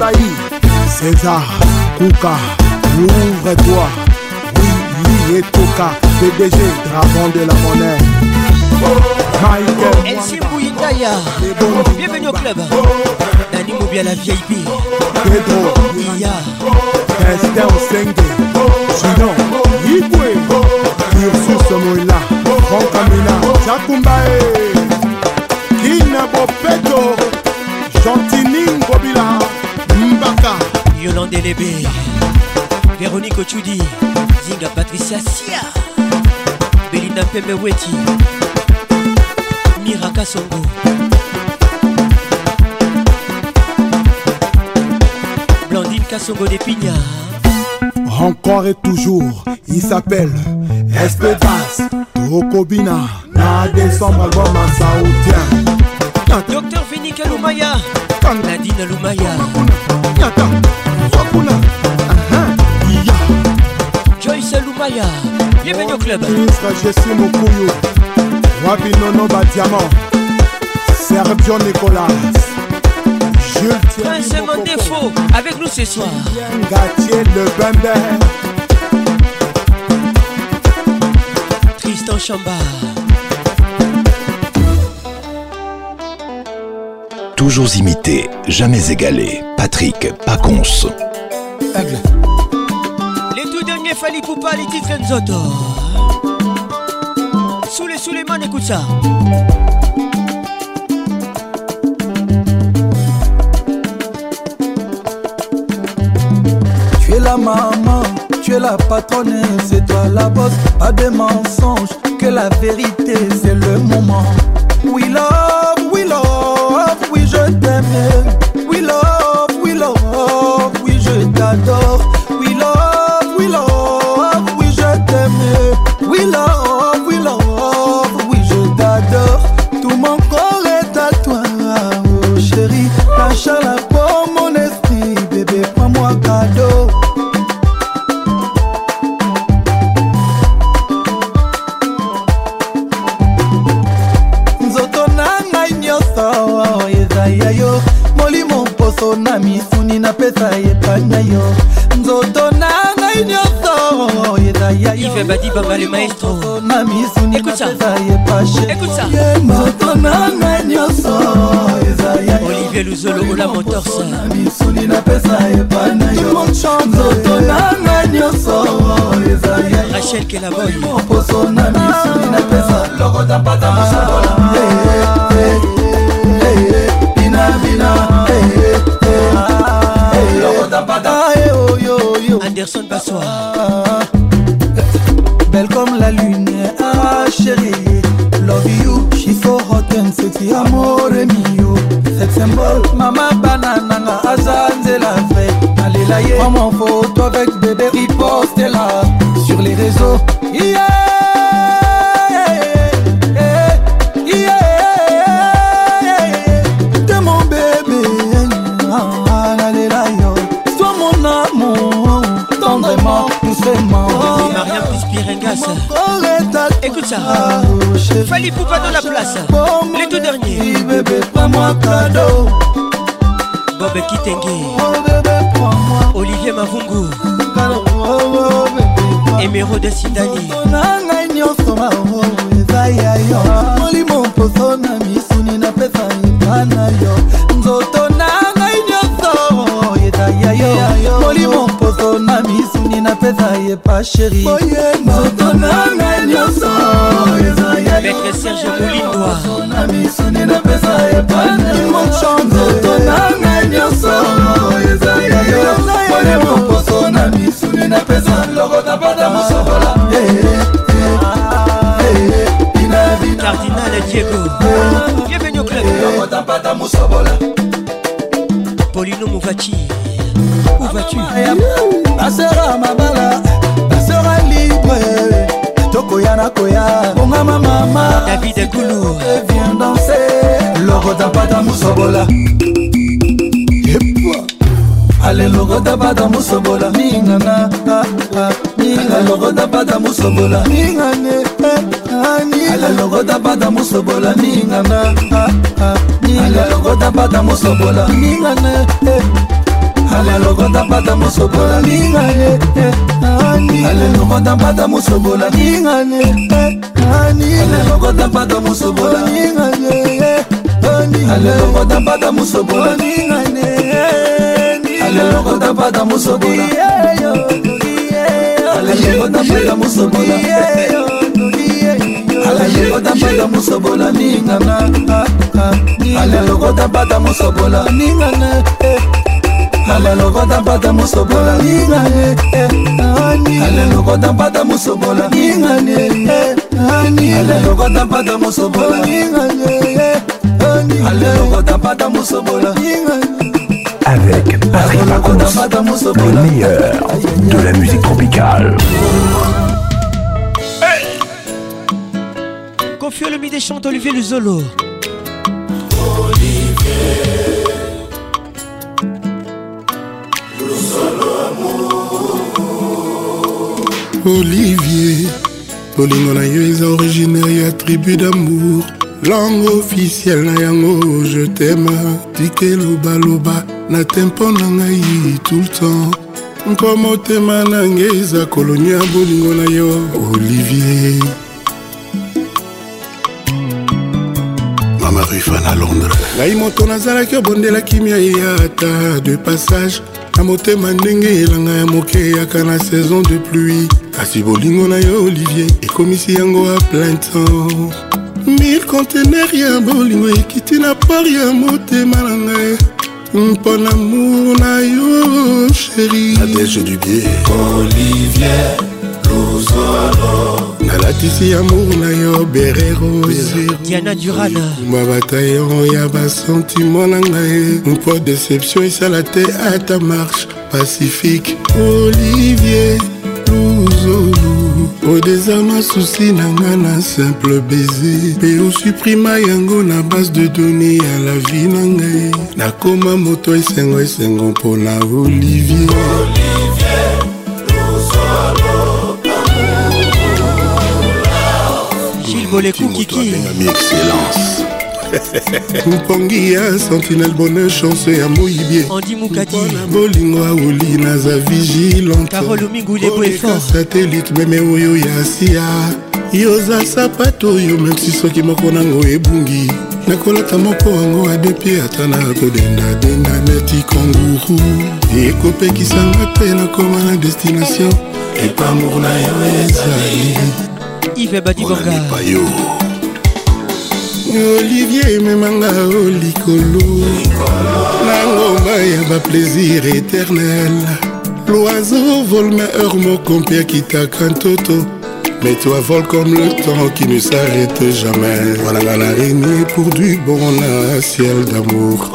sibai césar kuka ouvre-toi oui etoka pdg dragon de la monnaie michael Elsie Mouyindaya. Bienvenue au club. Dani Mobia la VIP. pedro Iya. Destin Osenge, Gino, Yibwe, Ursus Moïla, Franck Amina, Jakumbae, Kina Bopeto, Gentini Ngobila, Mbaka, Yolande Lébé. Véronique Ochudi. Zinga Patricia Sia. Belinda Pembe Weti. Miraka Songo. Blandine Kassongo des Pignards. encore et toujours, il s'appelle Espedas, Tokobina, na décembre album en saoudien. Docteur Vénica Lumaya. Nadine Lumaya. Wakuna, Joyce Lumaya. Bienvenue au club. Ministre Jessie Mukuyu, Wabi Nono Badiamant, Sergio Nicolas, Prince Mandefo. Avec nous ce soir. Gatier Le Bembe, Tristan Chamba. Toujours imité, jamais égalé. Patrick Pacons. Les tout derniers Fali Poupa, les titres Nzoto. Sous les Suleiman, écoute ça. Tu es la maman, tu es la patronne, c'est toi la boss, pas de mensonges, que la vérité c'est le moment. We love, we love, je t'aime. We love, we love, oui je t'adore. Nzoto na ngai nyonso Olivier Luzolo Ola Motors. Misuni napesa epana yo nzoto na ngai nyonso Rachel Kelaboy poso na misuni napesa lokota mpata mosabola binabina lokota mpata Anderson Bassois si amore mio sexembol mama bana nanga aza nzela vrai. Nalela ye maman foto avec bébé ripostela sur les réseaux. Yeah! Écoute ça. Poupa dans la place. Les tout derniers. Bébé, prends-moi cadeau. Bob Kitenge. Olivier Mavungu. Sidani. Na ngai nyonso oyeba sheri nzoto nanga nyonso ezayamaître serge molindwa na misuni napesa epanimoconzoto nanga nyonso ezayaaye moposo na misuni napesa lokota bata mosokola cardinal diego. Bienvenu au club. Lokota bata mosobola polino movaci Où vas-tu La sera mabala, la sera libre. Tokoya na koya, bonga ma mama. David Koulou. Viens danser. Logo tapata musobola. ale lokota bata musobola ningana ninga lokota bata musobola ningane ale lokota bata musobola ningana ninga lokota bata musobola ningane alelokonda mpata mosobola ningane eh, alelokonda mpata mosobola ningane eh, alelokonda mpata mosobola ningane eh, alelokonda mpata mosobola ningane alelokonda mpata mosobola. Alelokonda mpata mosobola. Alelokota pata mosobola ningana ah, ah, alelokota pata mosobola ningana ale lokota mpata mosobola ningane ale lokota mpata mosobola ningane ale lokota mpata mosobola ningane ale lokota mpata mosobola ningane Avec Patrick Pacons, le meilleur de la musique tropicale. Confie le midi chante Olivier Luzolo olivier bolingo na yo eza originaire ya tribu d'amour. Langue officielle na yango je teme tike lobaloba na tempo na ngai tout le temps. Mpo motema na ngai eza koloni ya bolingo na yo olivier. Mama rufa na londres. Ngai moto nazalaki obondela kimia de passage. Na motema ndenge elanga ya moke eyaka na saison de pluie kasi bolingo na yo olivier ekomisi yango a plein temps. Mille contener ya bolingo ekiti na port ya motema na ngai. Mpo na mour na yo sheri adege du bie olivier luzolo nalatisi amour na yo bere rose diana durana kumba bataillon ya basentiment na ngai. Mpo déception esala te ata marche pacifique. Olivier luzolu odeza masusi na nga na simple baiser. Mpe osuprima yango na base de donné ya la vie na ngai. Nakoma moto esengo esengo mpona olivier, olivier Bolekou Kiki abengami excellence mpongi ya sentinel bonheur chance ya moyibie mpona bolingo aoli naza vigilanteka satelite meme oyo ya sia. Yoza sapato oyo memsi soki moko nango ebungi. Nakolata moko yango adepi ata na kodendadenda neti kanguru. Ekopekisanga te nakoma na destination. Epamour na yo ezali. Ive badibonga olivier ememanga o likolo. Na ngomba ya baplaisir éternel. L'oiseau vole ma heure moko mpe akitaka ntoto Mais toi vole comme le temps qui ne s'arrête jamais. Voilà la l'araignée pour du bon un ciel d'amour.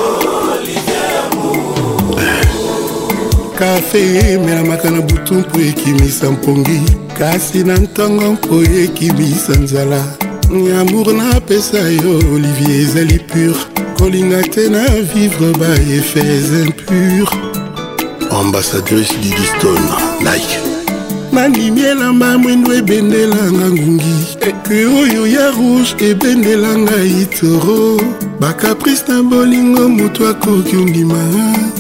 kafe emelamaka na butu mpo ekimisa mpongi kasi na ntongo mpo ekimisa nzala amour napesa yo olivier ezali pur. Kolinga te na vivre baeffets impur. Ambassadrice didiston like nandimi elamba mwindo ebendelanga ngungi. Eke oyo ya rouge ebendelanga itoro. Bakaprice na bolingo moto akoki ondima.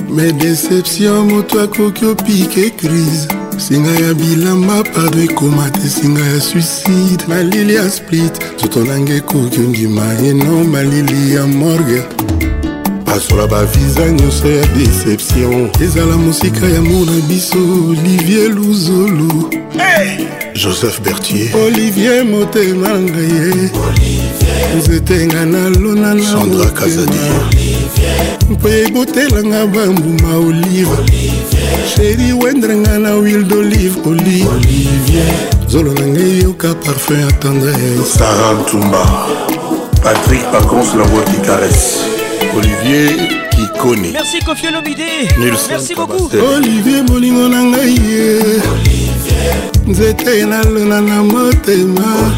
Me deception moto akoki opike crise. Singa ya bilamba pardon ekoma te singa ya suicide. Malili ya split nzoto nanga ekoki ondima eno malili ya morgue. Pasola baviza nyonso ya deception ezala mosika ya mo na biso olivier luzolo hey! joseph bertier olivier motema na ngai ye nzete nga nalona na sandra kazadi. Mpo ebotelanga bambuma olive. Sheri wendrenga na huile d'olive olive zolo na ngai yoka parfum ya tendresse. Sara ntumba patrick pacons la voix qui caresse. Olivier kikoni merci kofi olomide. Merci beaucoup. Olivier molingo na ngai ye. Nzete nalona na motema.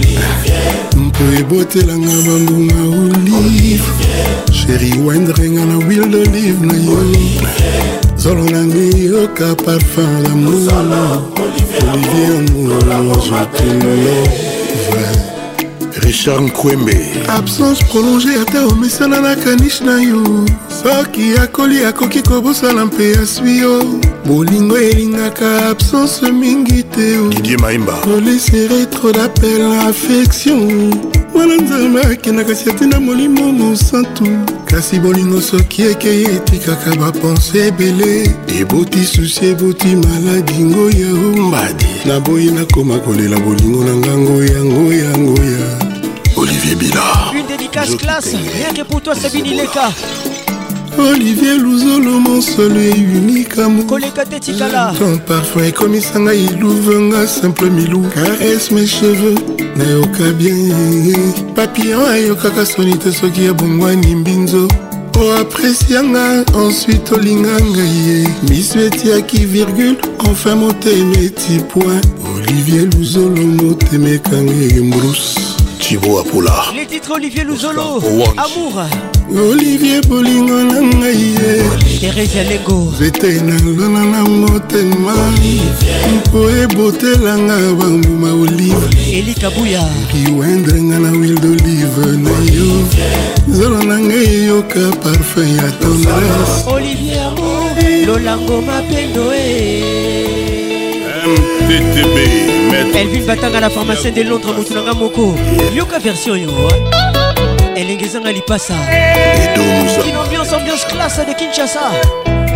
Mpo ebotelanga bambuma olive. Sheri wendrenga na huile d'olive na yo zolo na ngai yoka parfum d'amour. Olivier te love richard nkwembe. Absence prolonge ata omesana na kanish na yo. Soki akoli akoki kobosana mpe aswi yo. Bolingo elingaka absence mingi te didie maimba. Olesere trop d'appel na affection. Mwana nzambe akendaka si atina molimo mosantu kasi bolingo soki ekei etikaka bapense ebele eboti susi eboti maladi ngoya ombadi naboyi nakoma kolela bolingo na ngango yango yango ya Olivier Bila. Une dédicace classe, rien que pour toi Sabine Ileka. Olivier Luzolo, mon seul et unique amour. Koleka Tetikala. Ton parfum ekomisanga iluvenga simple milou. Caresse mes cheveux, nayoka bien. Papillon ayokaka soni te soki ya bongwani mbinzo. oapresianga ensuite olinga ngai ye miso etiaki virgule enfin motema eti point olivier luzolo motema ekangi mbruce Thibaut Apoula. Les titres Olivier Luzolo. Amour. Olivier Bolingo na ngai ye. Thérèse Lengo. Zete nalona na motema. Mpo ebotelanga bambuma olive. Eli Kabuya. Kiwendrenga na huile d'olive na yo. Zolo na ngai yoka parfum ya tendresse. Olivier Amour. Lolango mapendo eh. MTTB. Elvin batanga na pharmacien de londres motu nanga moko. Yoka version yo elenge ezanga lipasa. Une ambiance ambiance classe de kinshasa.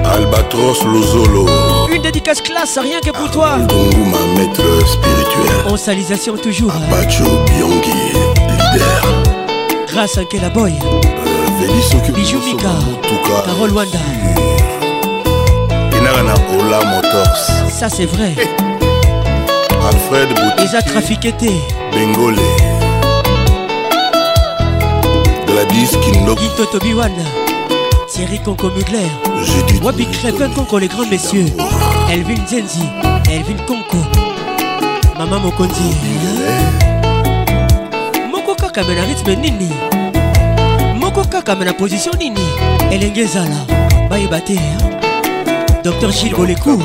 Albatros lozolo. Une dédicace classe rien que pour toi. Donguma maître spirituel. En salisation toujours apacho biongi leader. Grâce à Kela Boy. Euh, bijou mika. Carole wanda. Enaka na ola motors. Ça c'est vrai alfred bouti eza trafiqué te bengole. Gladys kindok gito tobiwana thierry conco mugler. Wabi crépin conco les grands messieurs. Elvin zenzi elvin conco. Mama mokonzi moko kaka me na rythme nini? Moko kaka me na position nini? Elenge ezala bayeba te docteur gilles boleku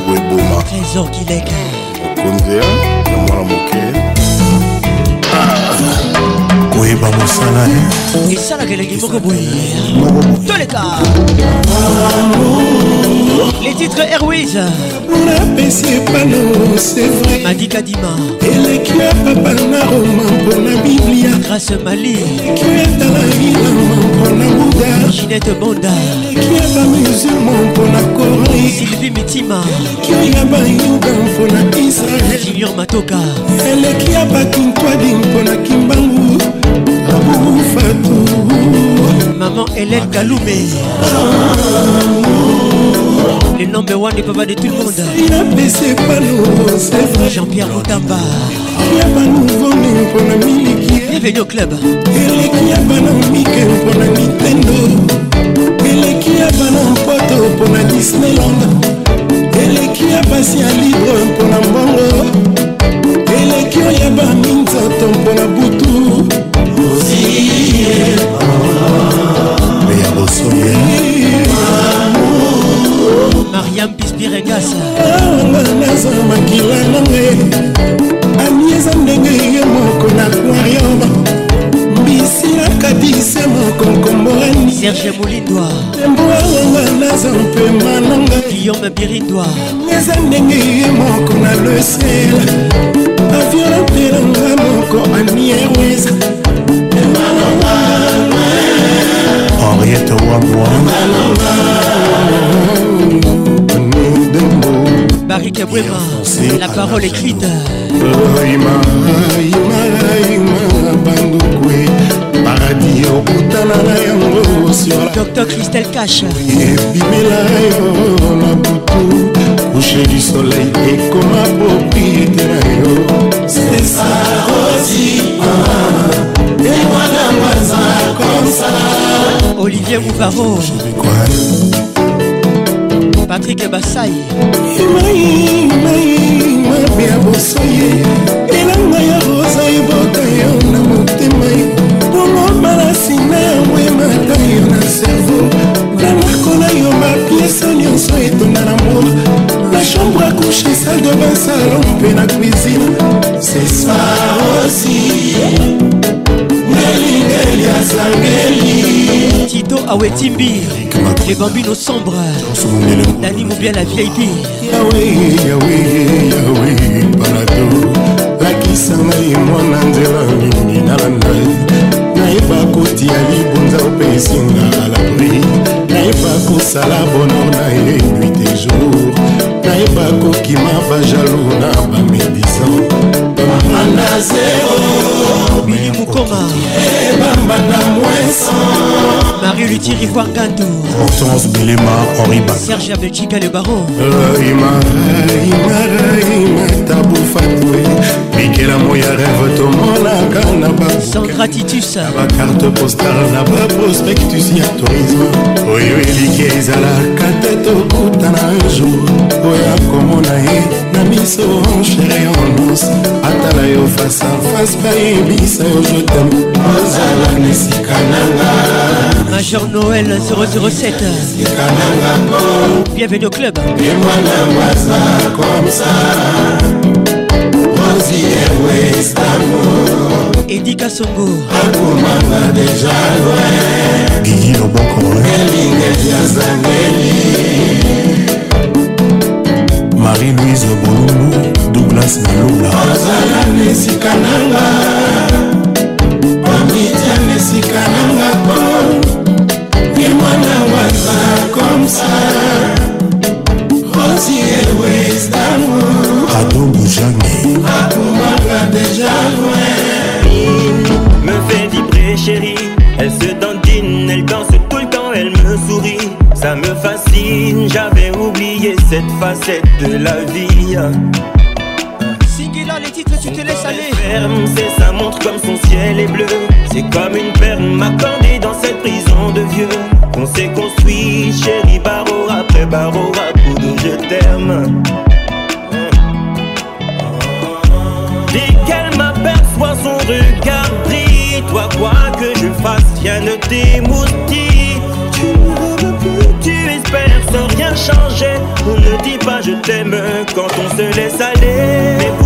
trésor kileke mokonzi mwana moke. Koyeba mosala esalaka elengi moko boye. Toleka. Les titres airways napesi epano c'est vrai. Madi kadima. Eleki ya papa na roma mpona biblia. Grâce mali. Eleki etala ilama mpona buda ginete bonda. Eleki ya bamusulma mpona koran sylvie mitima. Eleki ya bayuda mpona israel. Junior matoka. Eleki ya bakintwadi mpona kimbangu. Abufatu maman hélène kalume. Le number one et papa de tout le monde. Napesi epano c'est vrai. Jean-Pierre Moutamba bienvenue au club. Eleki ya bana mike mpona nintendo eleki ya bana mpoto mpona disneyland. Eleki ya pasi ya libre mpona mbongo eleki oyo ya baminzoto mpona butu. Ya bosoye mariam pispiregas anga naza makila nange. Ami eza ndenge ye moko na serge naza mpema nanga guillaume eza ndenge ye moko na lesel avion napelanga moko ani airways henriette wamwa la parole écrite. tala na yango dr cristel cash ebimela yo na butu kushe du soleil ekoma proprite na yo. Olivier mouvaro patrik basai mabe ya bosai elanga ya rosa ebota yo na motema yo bongo malasi na yango emata yo na cerveau nanakola yo bapiese nyonso etonda na moi la chambre salle de bain salon mpe na cuisine c'est ça aussi nelingeli asangeli Tito. Dani la VIP. lakisa ngai mwana nzela nini nayeba kotia libonza opesinga alabri nayeba kosala bonor na ye nuit et jour. Nayeba kokima bajalo na bamedisan bamanda zero Billy Mukoma. ebambanda mwesan Marie Luthier Gantou. hortense bilema henri bak Serge Abelchika le baron. imaraimaraimatabufatwe bikelamo ya rêve tomonaka na Sans gratitus. bakarte postale na baprospectus ya tourisme oyo eliki ezalaka te tokutana jour oyo akomona ye na miso chéréonus atala yo face à face bayebisa yo jotem ozala na esika nanga Major Noël 007. Bienvenue au club. emwana mwaza comme ça rosi airways d'amour Eddie Kassongo. akomanga deja loin. Gigi loboko elingeli azangeli marie-louise bolulu douglas malula. Ozala na esika nanga. Omitia na esika nanga po. Ye mwana waza comme ça rosi airways d'amour adongo loin me fait vibrer chérie. Elle se dandine, elle danse tout le temps, elle me sourit. Ça me fascine, j'avais oublié cette facette de la vie. Les titres, tu te laisses aller. Ferme, c'est sa montre comme son ciel est bleu. C'est comme une perle accordée dans cette prison de vieux. On s'est construit, chérie, barreau après barreau à coup de je t'aime Dès qu'elle m'aperçoit son regard brille Toi quoi que je fasse, rien ne t'émoustille. Tu ne veux plus, tu espères sans rien changer. On ne dit pas je t'aime quand on se laisse aller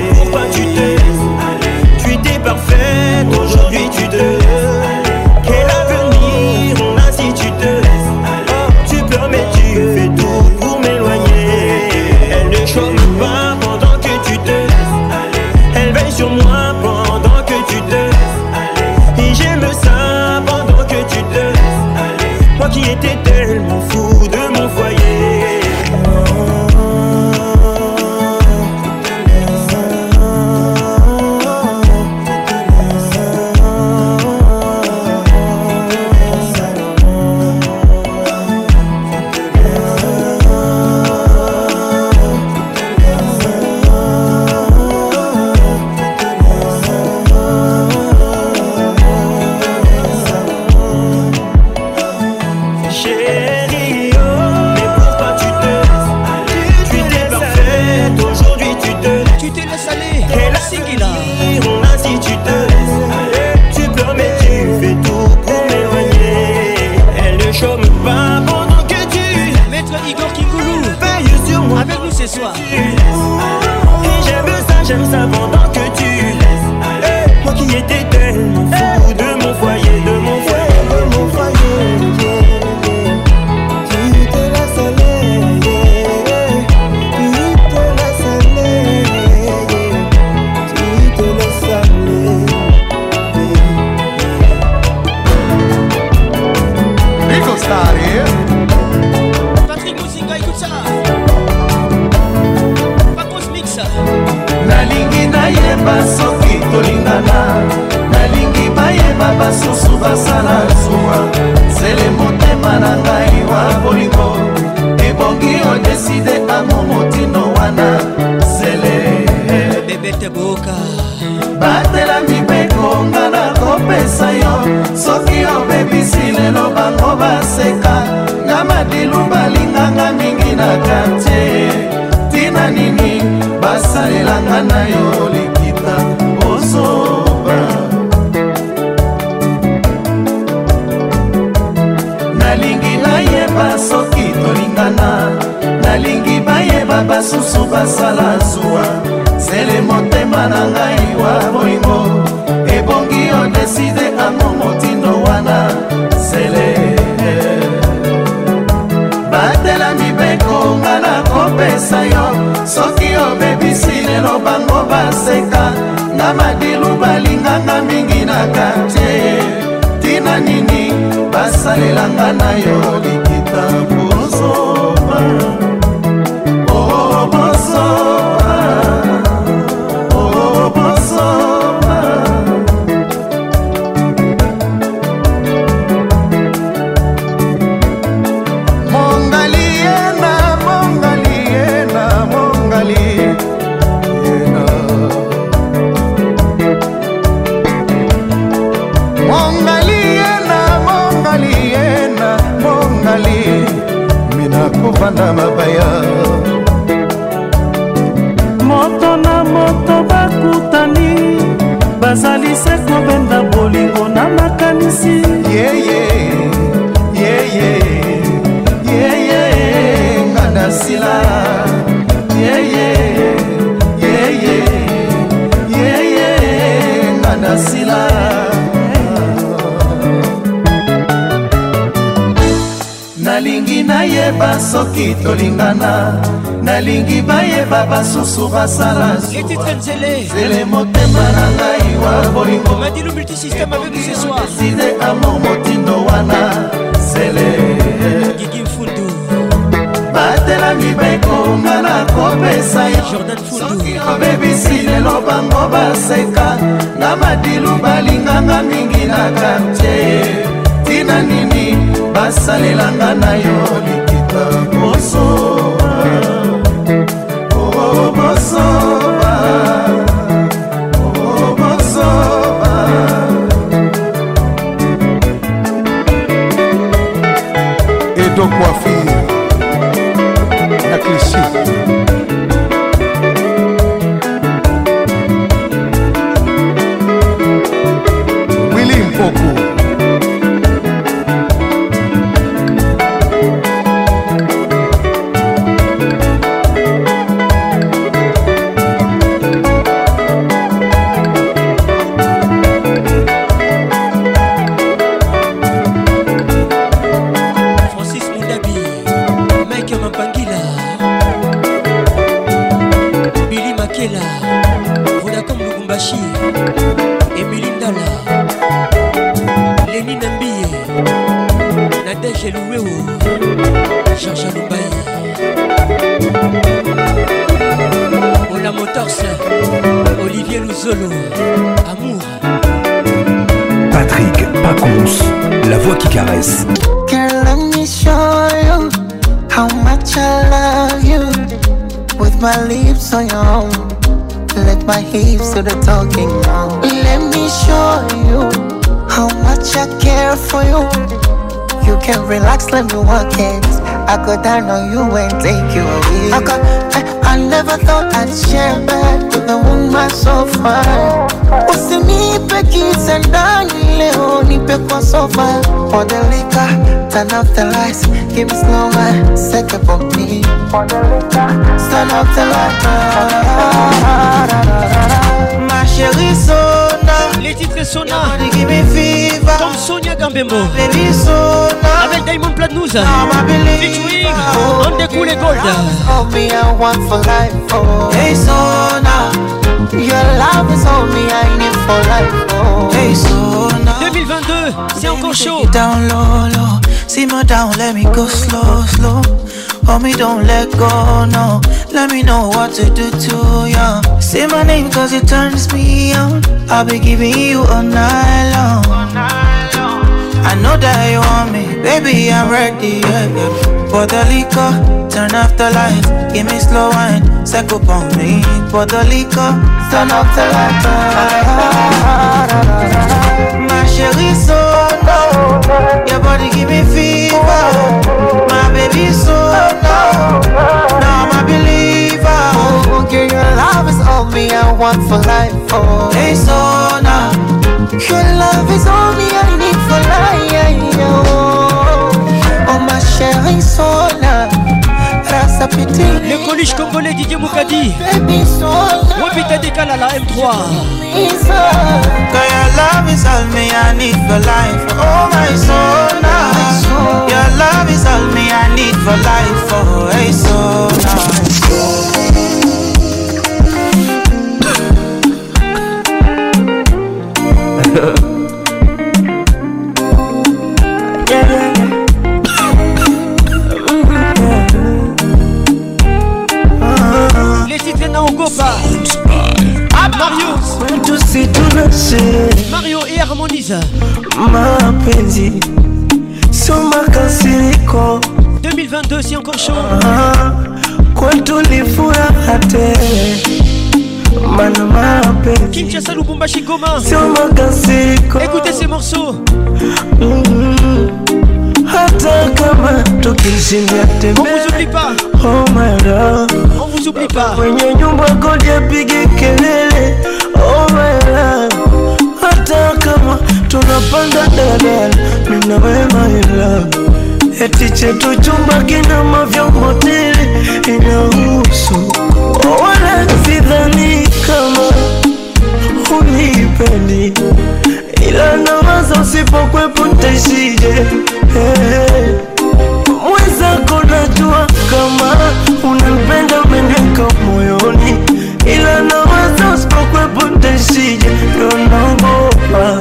ata basusu basala zele motema na ngai wa bolingoeside amor motindo wana. Zele batelami bekonga na kopesa yosoki obebisi lelo bango baseka na madilu balinganga mingi na kartie tina nini basalelanga na yo likitoko Clicil. It. I go down on you and take you away. I, got, I, I never thought I'd share bed with a woman so fine. Usinipe kisa ndani leo, nipe kwa sofa. For the liquor, turn off the lights, give me slow wine, set up on me. For the liquor, turn off the lights. Ma chérie Sona, Les titres Sona me. Comme Sonia Gambembo Avec Diamond Platnouze Featuring On the Cool Gold me. Oh. Hey Sona, your love is all me I need for life. Oh. Hey Sona, 2022 C'est encore chaud down low, low. Simmer down, let me go slow, slow. Hold me, don't let go, no. Let me know what to do to you. Say my name cause it turns me on. I'll be giving you all night long. I know that you want me, baby, I'm ready, yeah, yeah. For the liquor, turn off the lights, give me slow wine, up on me. For the liquor, turn off the lights. My chérie, so low, your body give me fever. My baby, so low, now I'm a believer. Oh, girl, your love is all me I want for life. Oh, hey, so now. Your love is all me I need for life. Oh, oh ma chérie Sola, Rasa Piti. Le coluche congolais Didier Moukadi Baby Sola, Wapita Dekala la M3 Girl, your love is all me I need for life. Oh my Sola, your love is all me I need for life. Oh hey Sola. Les mapenzi sio makasiriko 2022 c'est encore chaud. Ah, kwetu ni furaha tele mana mapenzi Kinshasa Lubumbashi Goma sio makasiriko Écoutez ces morceaux. Hata kama tukishindia On vous oublie pas. Oh my love. On vous oublie pas. Nyumba kelele tunapanda daladala mina we my love. Eti chetu chumba kina mavyombo tele inahusu. Wala sidhani kama unipendi ila nawaza usipokwepo ntaishije mwenzako najua kama unanipenda umeneka moyoni. Ila nawaza usipokwepo ntaishije ndo naogopa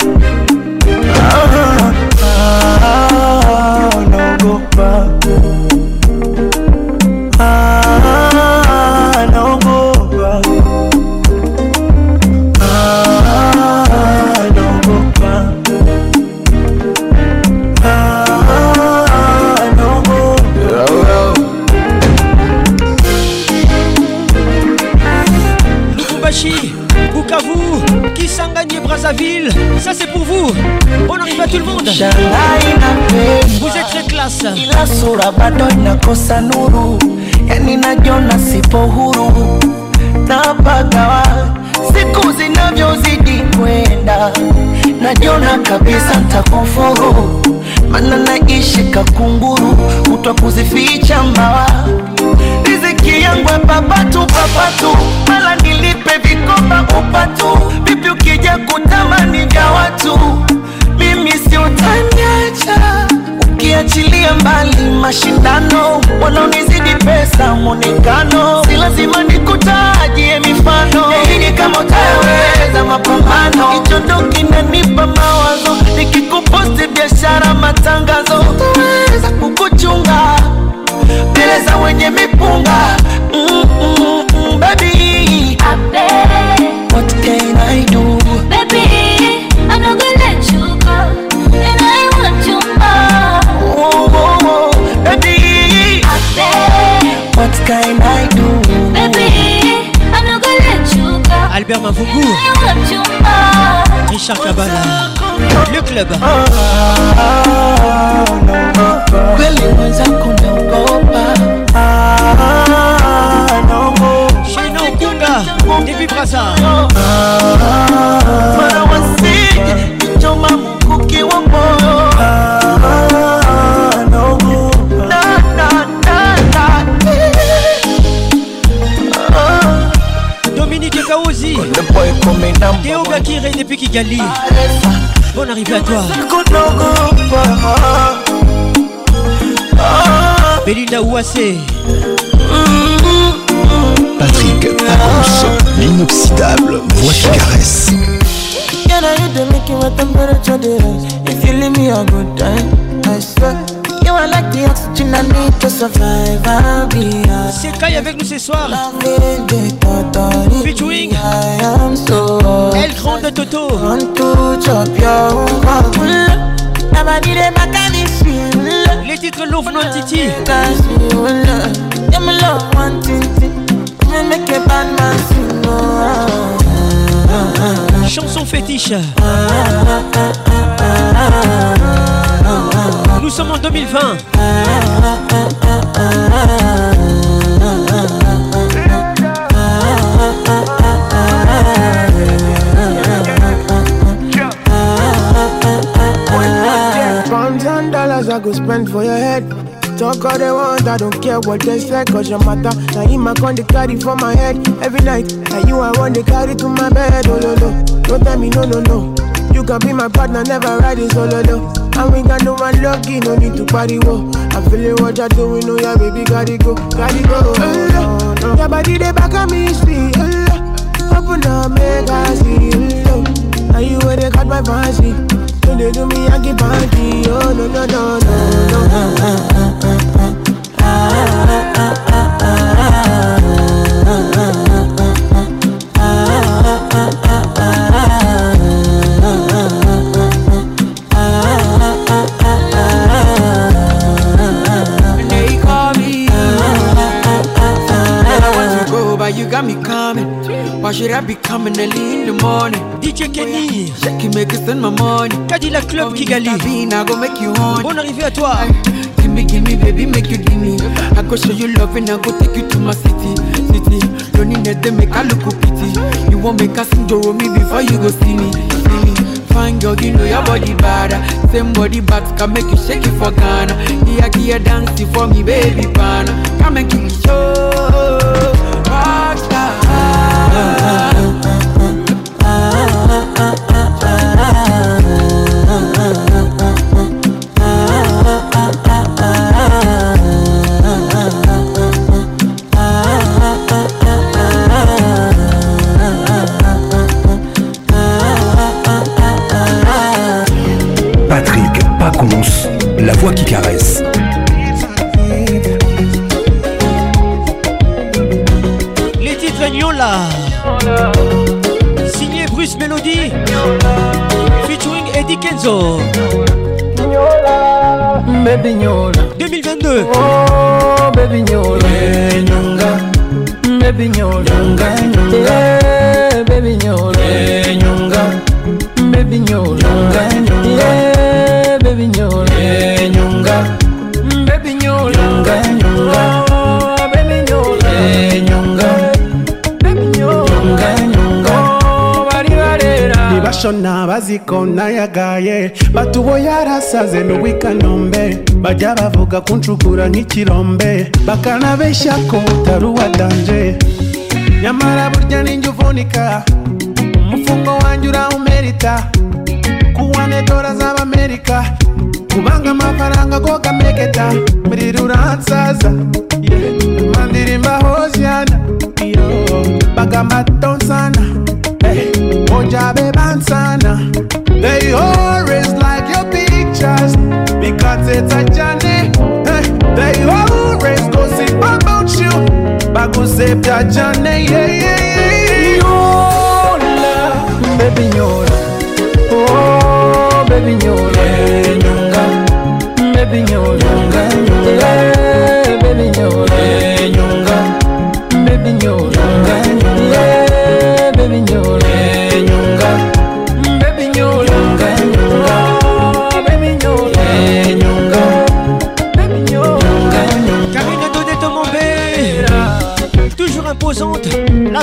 bado inakosa nuru, yani najona sipo huru, napagawa siku zinavyozidi kwenda, najona kabisa ntakufuru, mana naishi kakunguru, kutwa kuzificha mbawa. Riziki yangu papatu papatu, mala nilipe vikoba upatu, vipi ukija kutamani vya watu, mimi si utaniacha ukiachilia mbali mashindano, wanaonizidi pesa, mwonekano, si lazima nikutajie mifano. Hii kama utaweza mapambano, hicho ndo kinanipa mawazo, nikikuposti biashara, matangazo, utaweza kukuchunga. club ah, kweli mwenzako naogopa shinokunda nivibrasa mara wasi kichoma mkuki wa moyo Dominique Kaouzi. Théo Gakire depuis Kigali Bonne arrivée à toi Belinda Ouassé Patrick Pacons, l'inoxydable voix qui caresse. Can I hit the making my temperature dey rise? If you leave me a good time, I swear. The oxygen I need to survive. I'll be alright. C'est Kai avec nous ce soir. Featuring El Grande Toto. Want to chop your Nobody dey back at this feel Les titres Love Non Titi. Yeah, me love one thing Nous sommes en 2020 Pounds and dollars I go spend for your head. Talk all they want, I don't care what they say, cause your matter. Now him I con the carry for my head every night. And you I want the carry to my bed, oh no no. Don't tell me no no no. You can be my partner, never ride it oh, solo no. And we got no one lucky, no need to party wo. I'm feeling what you're doing, oh yeah, baby, gotta go, gotta go. Oh, no. Your body they back on me, see. Oh, open up, make I see. Oh, now you where they cut my fancy. When they do me, I get panty. Oh no, no no no no should I be coming early in the morning? DJ Kenny it, make it send my money. Cadillac Club Kigali I go make you horny. Bonne arrivée à toi Give me, give me, baby, make you give me. I go show you love and I go take you to my city, city. Loneliness they make I look pity. You won't make us sing me before you go see me, see me. Fine girl, you know your body bad. Same body but can make you shake it for Ghana. Here, here, dancing for me, baby, pana. Come and give me show. Rockstar. Patrick Pacons, la voix qui caresse. señor. Baziko nayagaye batubo yarasaze n'uwikanombe bajya bavuga kuncukura nk'ikirombe. Bakanabeshya ko utari uwa danje. Nyamara burya ninjye uvunika umufungo wanjye urawumerita. Kuwane dora z'abamerika kubanga amafaranga go gamegeta muri ruransaza yeah. mandirimba hosiana yo bagamatonsana hey. ojabe bansana they always like your pictures because it's a journey hey. they always gossip about you bagusebya journey yeah, yeah, yeah. Nyola Baby Nyola Oh baby Nyola Nyonga Baby Nyola Nyonga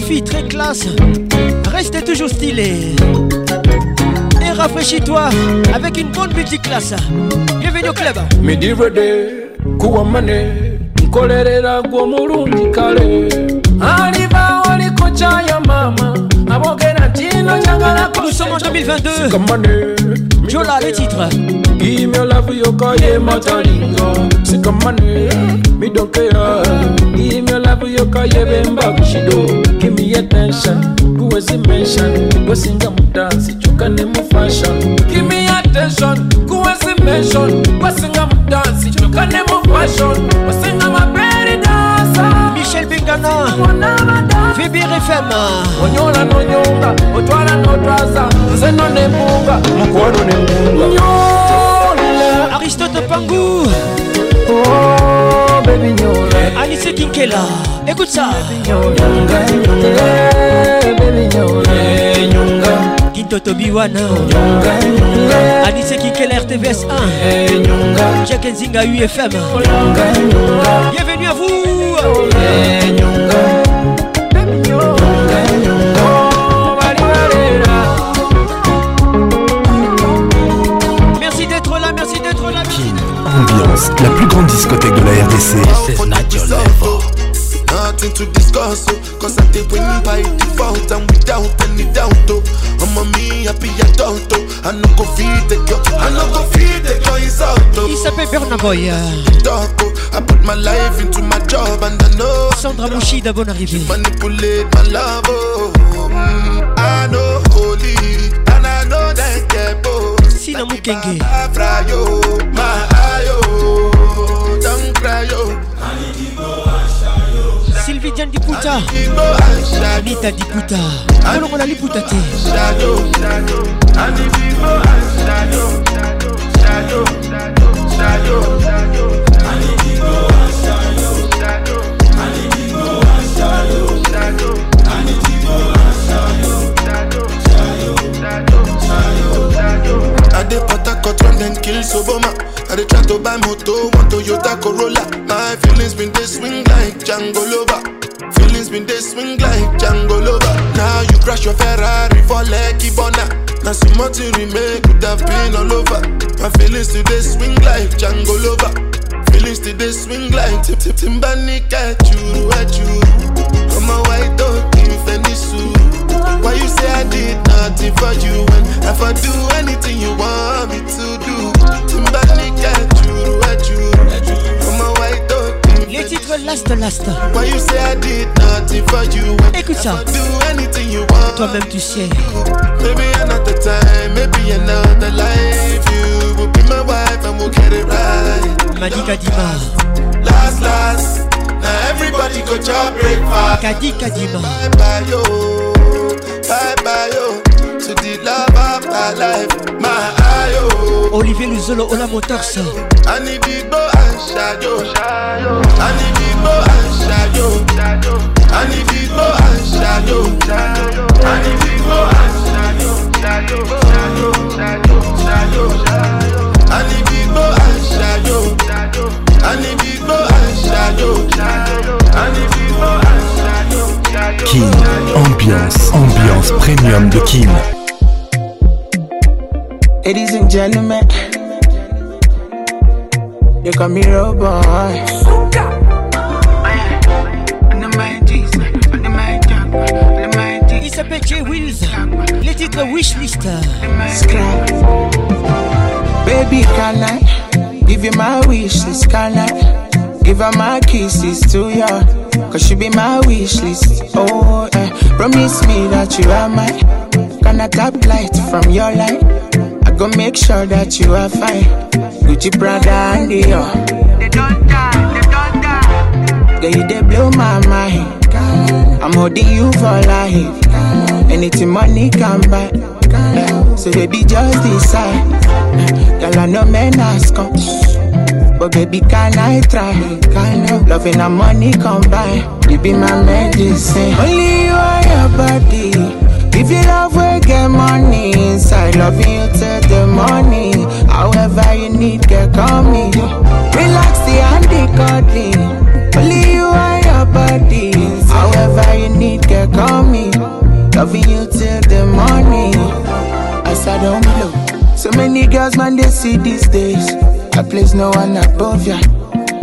fille très classe, reste toujours stylée. Et rafraîchis-toi avec une bonne multiclasse. Bienvenue au club. midirede kuwa mane nkolerera gw'omulungi kale aliba waliko kyaya mama abogera ntino kyagalako Nous sommes en 2022 Jola le titre. Give me love yoka ye matalinga sikamane me don't care Give me love yoka ye bemba kushido. Give me attention kuwezi mention. Wesinga mudansi chuka ne mu fashion. Give me attention kuwezi mention. Wesinga mudansi chuka ne mu fashion. Wesinga maberi dansa Michel Bengana VBR FM onyola nonyonga otwala notwaza nze no nembunga mukwano nembunga. Nyola. Aristote Pangou. Oh baby nyola. Alice Kinkela. Écoute ça. Nyonga nyonga baby nyola Kintoto Biwana Alice Kinkela RTVS 1 nyonga Jack Nzinga UFM Bienvenue à vous. Merci d'être là, merci d'être là. Ambiance, la plus grande discothèque de la RDC. To discuss, oh, cause I did win by default and without any doubt. Oh, I'm a me happy adult. Oh, I no go feed the girl, I no go feed the girl, it's out. Oh. Il s'appelle Boy. Talk, oh, I put my life into my job and I know. Sandra Mouchida, bonne arrivée. Manipulate my love, oh. Mm, I know holy, and I know that get both. Sina Mukenge. I fry yo, my oh. Don't cry, yo. Diane Diputa. Anita Diputa. Kolongola Liputa te. I dey Harcourt when dem kill Soboma. I dey try to buy moto, one Toyota Corolla. My feelings been dey swing like Django Lover. Feelings been they swing like Django Lover. Now you crash your Ferrari for Lekki Bona. Now so much you remain could have been all over. My feelings today swing like Django Lover. Feelings today swing like Tip Tip Timbani at you. I'm a white dog in Fenisu. Why you say I did nothing for you when if I do anything you want me to do? Timbani you, for you? When Écoute ça. if I do anything you want? Toi-même tu sais. Maybe another time, maybe another life. You will be my wife and we'll get it right. Madika Dima. Last, last. Now everybody go chop breakfast. Kadi Kadima. Bye bye yo, bye bye yo. To the love of my life, my eye yo. Olivier Luzolo Ola Motors. I need and shadow. I need the go and shadow. I need the go and shadow. I need the go and shadow. I need the go and shadow. I need the go and shadow. I need the go and shadow. Kin, ambiance, ambiance premium de Kin. Ladies and gentlemen, they call me Roboy. Il s'appelle Jay Wills. Les titres Wishlist. Scrap. Baby, can I give you my wishes? Can I give her my kisses to ya? Cause she be my wish list. Oh, eh. promise me that you are my. Can I tap light from your light? Go make sure that you are fine. Gucci Prada and Dior. They don't die, they don't die. Girl, you they blow my mind. I'm holding you for life. Anything money can buy. So baby, just decide. Girl, I know men ask. But baby, can I try? Can I? Loving and money combine. You be my medicine. Only you are your body. If you love, we get money inside. Loving you till the morning. However you need, get call me. Relax the handy cuddling. Only you and your body. However you need, get call me. Loving you till the morning. As I don't oh, blow. So many girls, man, they see these days. I place no one above ya.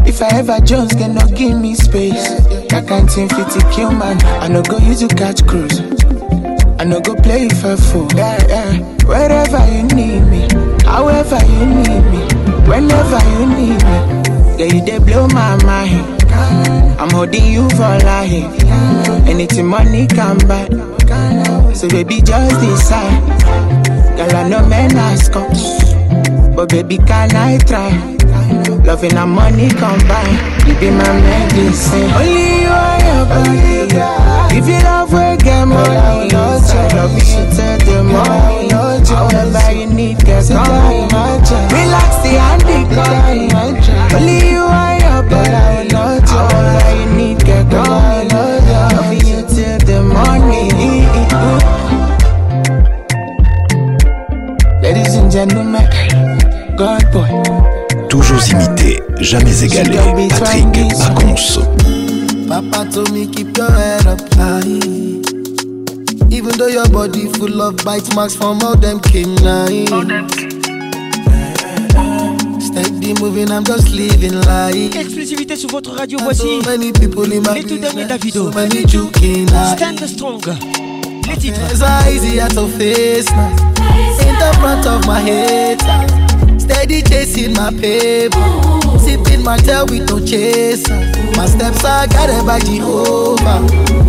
If I ever Jones, can no give me space. I can't seem fit to kill man. I no go use to catch cruise. I no go play for fool. Yeah, yeah. Wherever you need me, however you need me, whenever you need me. Yeah, you they blow my mind. I'm holding you for life. Anything money come back. So baby, just decide. Girl, I know men ask come. But baby, can I try? Loving and money combine. You be my medicine. Only If you love, money. You the need, get come. Relax the handy call. Only you are your body. However you need, get come. Loving you till the morning. Ladies and gentlemen, God boy. Toujours imité, jamais égalé. Patrick Pacons. Papa told me keep your head up high. Even though your body full of bite marks from all them canines. Steady moving, I'm just living life. Exclusivité sur votre radio, voici So many people in my les tout derniers Davido. So many juking Stand strong. Les titres. It's easy to face now. In the front of my head. Steady chasing my paper. Sipping my tail with no chaser. My steps are guided by Jehovah.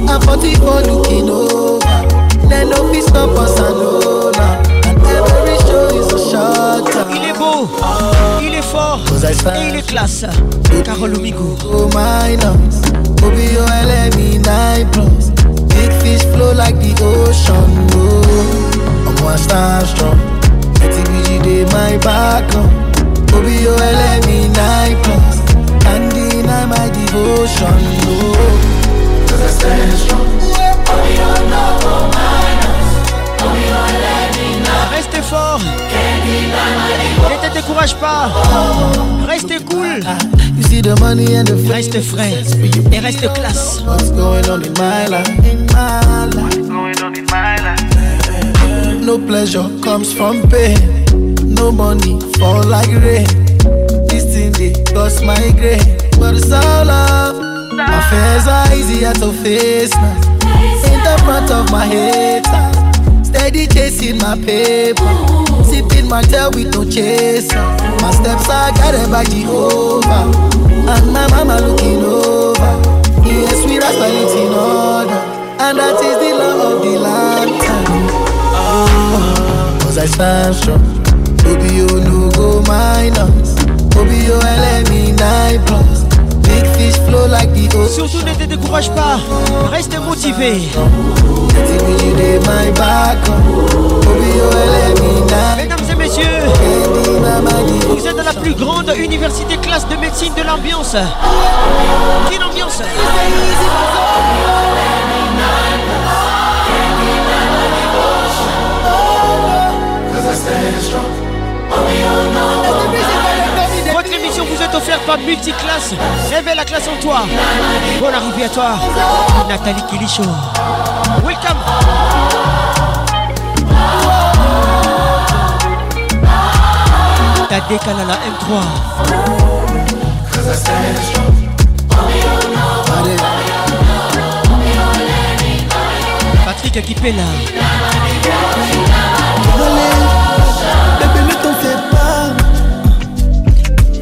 I'm 44 looking over. Then no peace stop us now. And every show is a shot. Il est beau, il est fort et il est classe. Carole Omigo. Oh, minus. OBO LME 9 plus. Big fish flow like the ocean. Oh, I'm one star strong. My back up. OBO LME 9 plus. And deny my devotion. Oh, cause I stand strong. OBO no minus. OBO LME 9 Restez fort. Ne te décourage pas. Restez cool. You see the money and the Reste frais et reste classe. What's going on in my life? In my life. What's going on in my life? No pleasure comes from pain. No money fall like rain. This thing they cost my grain, but it's all love. My fears are easier to face now. In the front of my head, steady chasing my paper. Sipping my tail with no chaser. My steps are guided by Jehovah. And my mama looking over. Yes, we rise by it in order. And that is the law of the land. Oh, cause I stand strong. OBO no go minus. OBO LME 9 plus. Big fish flow like the ocean. Surtout ne te décourage pas. Reste motivé. 9 Mesdames et messieurs, vous êtes à la plus grande université classe de médecine de l'ambiance. Quelle ambiance? Votre émission vous est offerte par Multiclass. Réveille la classe en toi. Bonne arrivée à toi, Nathalie Kilicho. Welcome. T'as décalé à la M3. Patrick Akipela.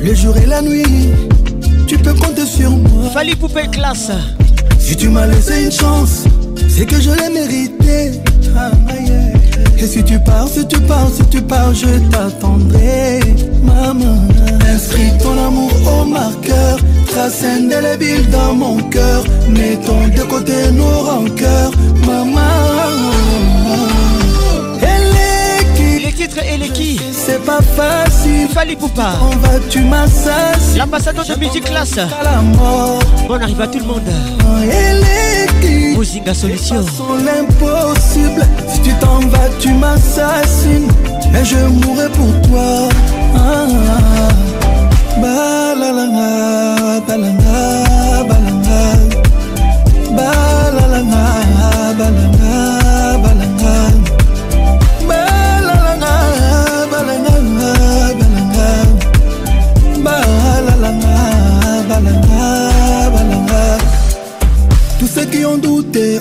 Le jour et la nuit, tu peux compter sur moi. Fali Poupée classe. Si tu m'as laissé une chance, c'est que je l'ai mérité. Ah, yeah. Et si tu pars, si tu pars, si tu pars, je t'attendrai, maman. Inscris ton amour au marqueur, trace indélébile dans mon cœur. Mettons de côté nos rancœurs, maman. Les titres et les qui C'est pas facile. Fali Poupa. On va, tu m'assasines. L'ambassadeur de musique classe. Bon arrive à tout le monde. Qui Bozinga Solution. l'impossible. Si tu t'en vas, tu m'assassines. Et je mourrai pour toi. Ah, balalanga, balanga, balanga.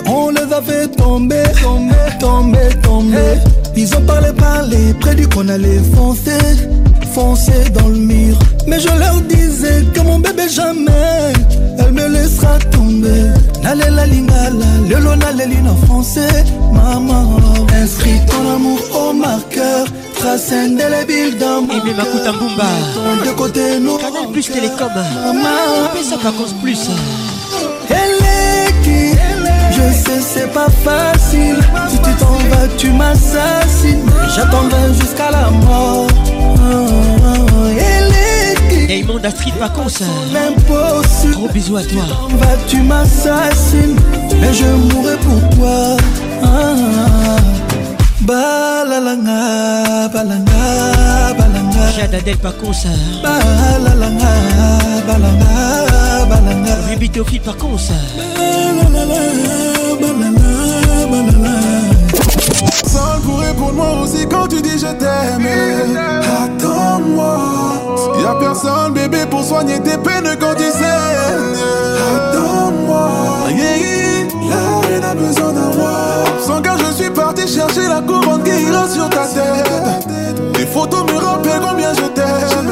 On les a fait tomber, tomber, tomber, tomber. Ils ont parlé, parlé, prédit qu'on allait foncer, foncer dans le mur. Mais je leur disais que mon bébé jamais, elle me laissera tomber. Nalela lingala, lelo naleli en français, maman. Inscris ton amour au marqueur, trace indélébile dans mon Aimé Makuta Mbumba. De côté, nous. Canal Plus Télécom. Maman. Ça Vacances Plus. Pas facile. Si tu t'en vas tu m'assassines. J'attendrai jusqu'à la mort. Est qui Raymond Astrid Vacances. Gros bisous à toi. t'en vas tu m'assassines. Mais je mourrai pour toi. Balalanga, balanga, balanga Jade Adel Vacances. Balalanga, balanga, balanga Ruby Théophile Vacances. Seul tu dis je t'aime. Attends-moi. Y'a personne bébé pour soigner tes peines quand tu saignes. Attends-moi. La reine a besoin d'un roi Sans car je suis parti chercher la couronne qui ira sur ta tête. Tes photos me rappellent combien je t'aime.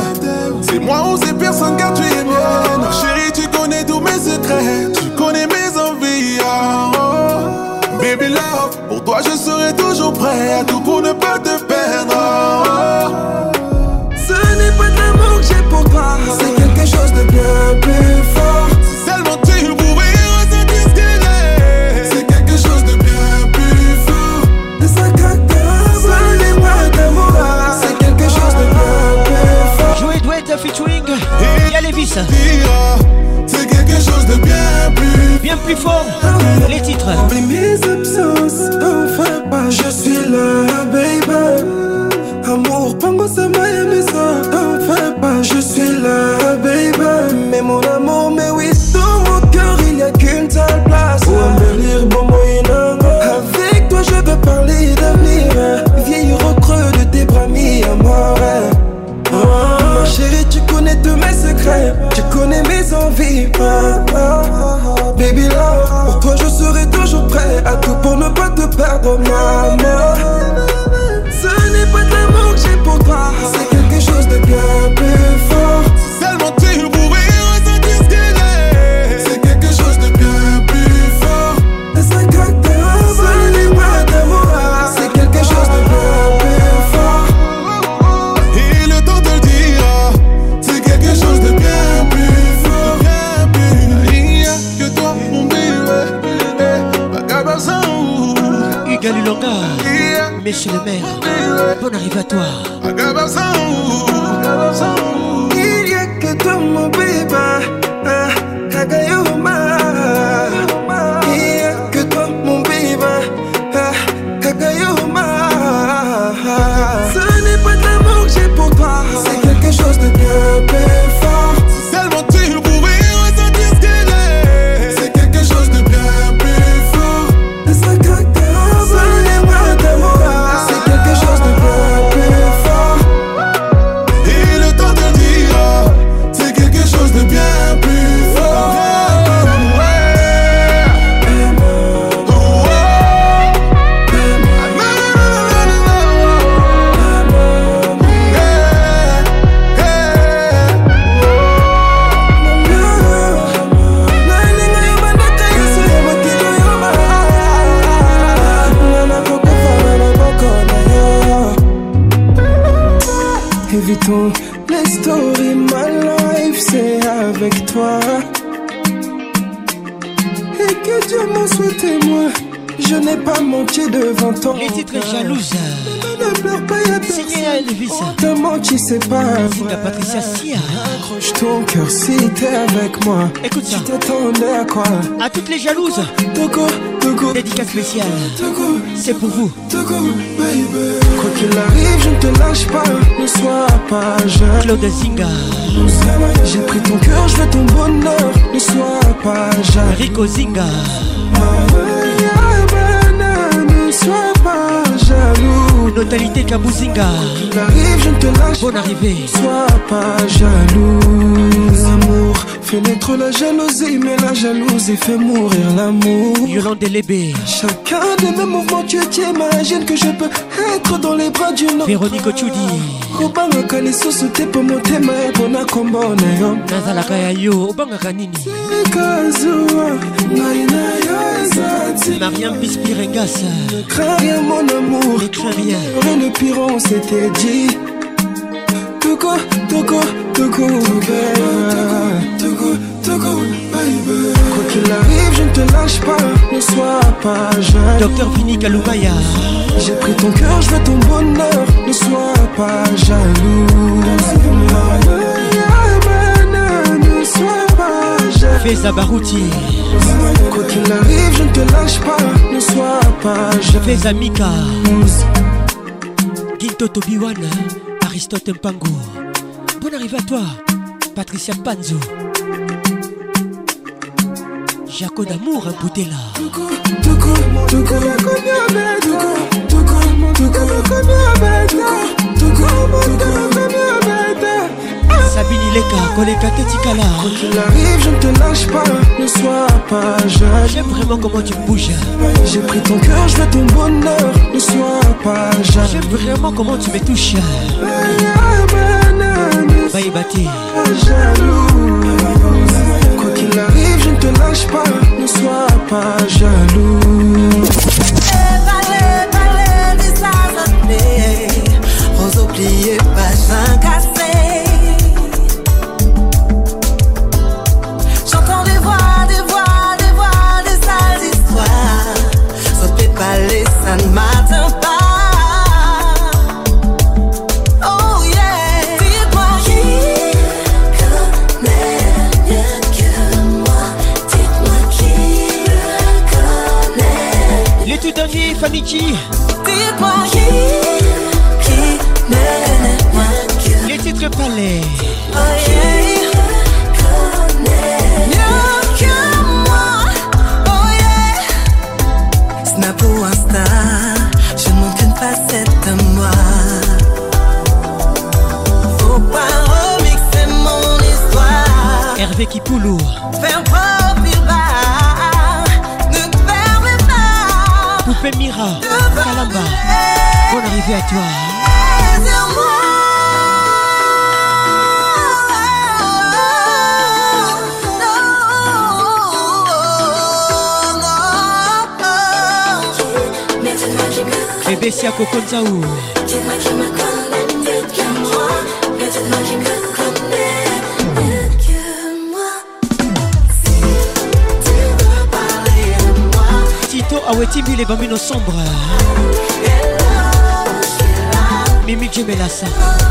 C'est moi ou c'est personne car tu es mienne. Chérie tu connais tous mes secrets. Tu connais mes envies ah, oh. Baby love, pour toi je serai toujours prêt à plus fort. Les titres. Oublie mes absences, t'en fais pas, je suis là, baby. Amour, pango, ça m'a aimé ça, t'en fais pas, je suis là, baby. Mais mon amour, mais oui, dans mon cœur, il y a qu'une seule place. Pour embellir, bon, Avec toi, je veux parler d'avenir. Vieille recreux de tes bras mis à mort. Oh, ma chérie, tu connais tous mes secrets, tu connais mes envies. Ah, maman. Ce n'est pas de l'amour que j'ai pour toi, c'est quelque chose de bien Monsieur le maire. Bonne arrivée à toi. Il y a que toi mon c'est pas vrai. Patricia Sia. Accroche ton cœur si t'es avec moi. Écoute ça. Tu t'attendais à quoi? À toutes les jalouses. Togo, Togo. Dédicace spéciale. Togo. C'est pour vous. Togo, baby? Quoi qu'il arrive, je ne te lâche pas. Ne sois pas jeune. Claude Zinga. J'ai pris ton cœur, je veux ton bonheur. Ne sois pas jaloux. Rico Zinga. Ne Notalité Kabuzinga. Arrive, je ne te lâche Bonne arrivée. Ne sois pas jaloux. L'amour fait naître la jalousie, mais la jalousie fait mourir l'amour. Yolande Lébé. Chacun de mes mouvements, tu t'imagines que je peux être dans les bras d'une autre. Véronique Ochudi. obangaka lisusu te mpo motema kombo na yo. Nazalaka ya yo obangaka nini? Kazuwa ngai na yo eza ti mariam bispirengasa ne crains rien mon amour. Rien ne pire on s'était dit. Toko, toko, toko, toko, toko, baby. Quoi qu'il arrive, je ne te lâche pas, ne sois pas jeune. Docteur Vini Kalumaya. J'ai pris ton cœur, je veux ton bonheur, ne sois pas jaloux. Ne sois pas jaloux. Feza Barouti. Quoi qu'il arrive, je ne te lâche pas, ne sois pas jaloux. Feza Mika. Ginto Tobiwana. Aristote Mpango. Bonne arrivée à toi, Patricia Panzo. Jaco d'amour, un bouté là. Sabine Ileka, Koleka Tetikala. Quoi qu'il arrive, je ne te lâche pas, ne sois pas jeune. J'aime vraiment comment tu bouges. J'ai pris ton cœur, je veux ton bonheur, ne sois pas jeune. J'aime vraiment comment tu me touches. Baïbati. Jaloux. Quoi qu'il arrive, je ne te lâche pas, ne sois pas jaloux. oublié pas un Tito Awetimbi les bambino sombres. Mimi Djemelassa.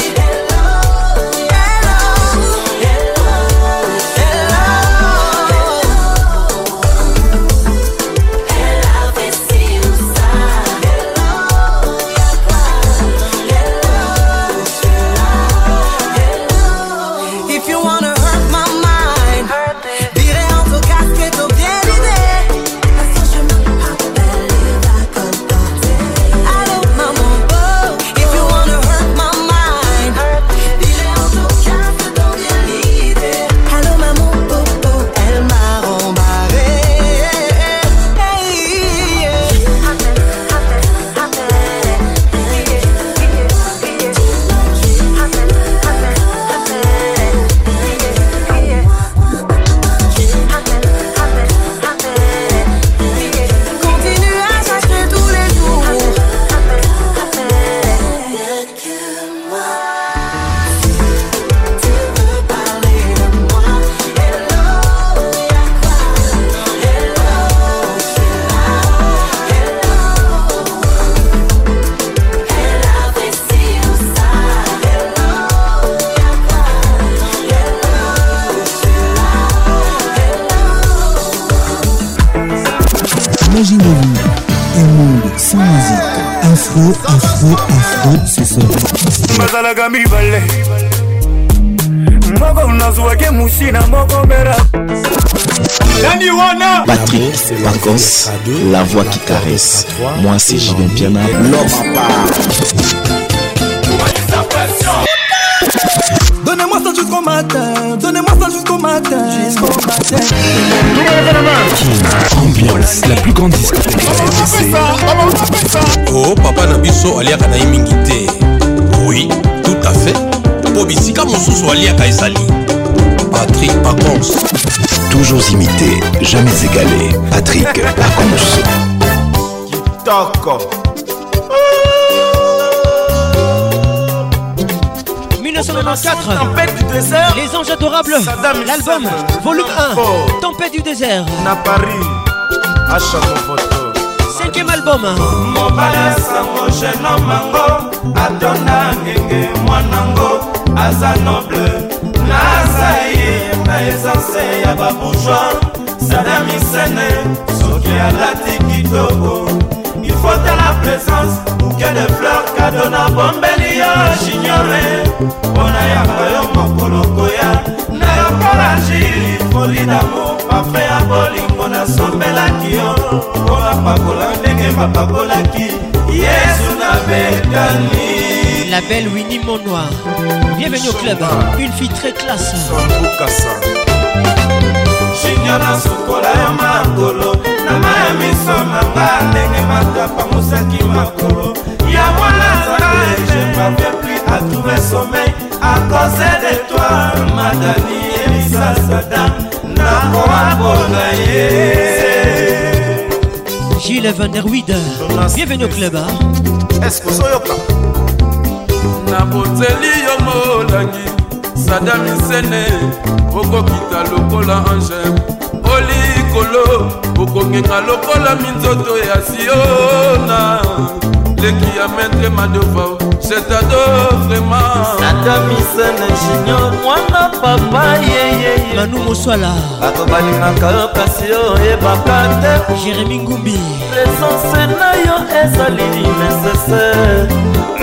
nazwaki musina moko bera nani wana? Patrick Pacos, la voix qui caresse. Moi, c'est Julien Piana, l'homme. À part. Donnez-moi ça jusqu'au matin, donnez-moi ça jusqu'au matin, jusqu'au matin. Ambiance, la plus grande discothèque de la RDC. oh papa na biso aliaka na ye mingi te oui tout à fait. Mpo bisika mosusu aliaka ezali patrik pacons Toujours imité, jamais égalé. Patrick Pacons. Toko 1994 Les Anges Adorables L'album volume 1 Tempête du désert. Na paris photo. Cinquième album. Mobala sango geno mango atonda ngenge mwanango aza noble naza na essence ya babourgeois. Sadamisene soki alati kitoko. Ifota la présence bouquet de fleur kado na bombeli yo jignore mpona yaka yo mokolo koya na yokola jili foli damo pafe ya bolingo nasombelaki yo mpo bapakola ndenge bapakolaki yesu na betani La belle Winnie Monnoir. Bienvenue au club. Une fille très classe. Jinyo nasukola yo makolo na miso ndenge makolo. Ya mwana sommeil à cause de toi madani elisa sadam nakoabona ye Gilles Van der Wied Bienvenue au club Est-ce que ozoyoka naboteli yo molangi sadamisene okokita lokola ange olikolo okongenga lokola minzoto ya siona leki ya maître madova setado vraiment. Sadamisene junior mwana papa yeyeye manu moswala. Bato balingaka yo kasi oyebaka te jérémi ngumbi presence na yo ezali nécessaire.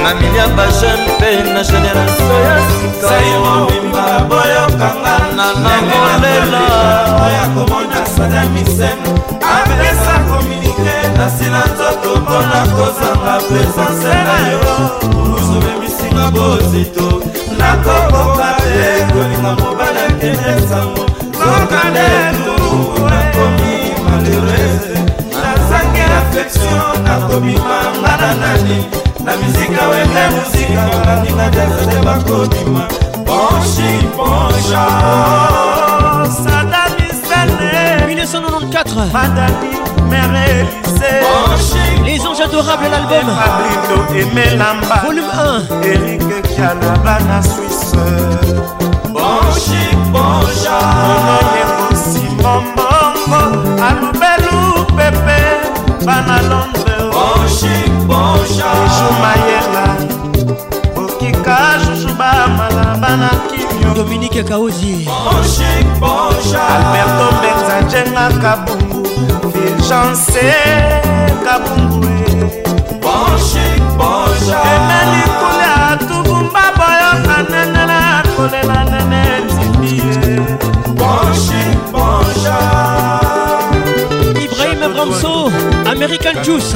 Na milia bajeune mpe na génération ya saimobimba boyokanga nanamolela oya komona apesa komunike nasila nzoto mpona kozanga presence na yo. Ozobemisinga bozito. Nakokoka te kolinga mobali akende sango zokandetu nakomi malheureuse nazangi affection nakobima nga na nani. Na mizika wende muzika baninga desede bakobima ponshi ponsha sadamisene 1994 madani mere elise Les Anges Adorables l'album. Volume 1 Eric Suisse. Bonchi bonja. Mononyengo Simon Bongo Alubelu Pepe. Bana Londres Bonchi bonja. Bijou Mayela. Okika Jujuba Malaba na Kimio Dominique Kaozi. Bonchi bonja. Alberto Benza Jenga Kabungu Bonchi bonja Emeli Kulia Tubumba Boyoka Nenela Kolela Nene Tibie. Bonchi bonja Ibrahim Bramso American Juice.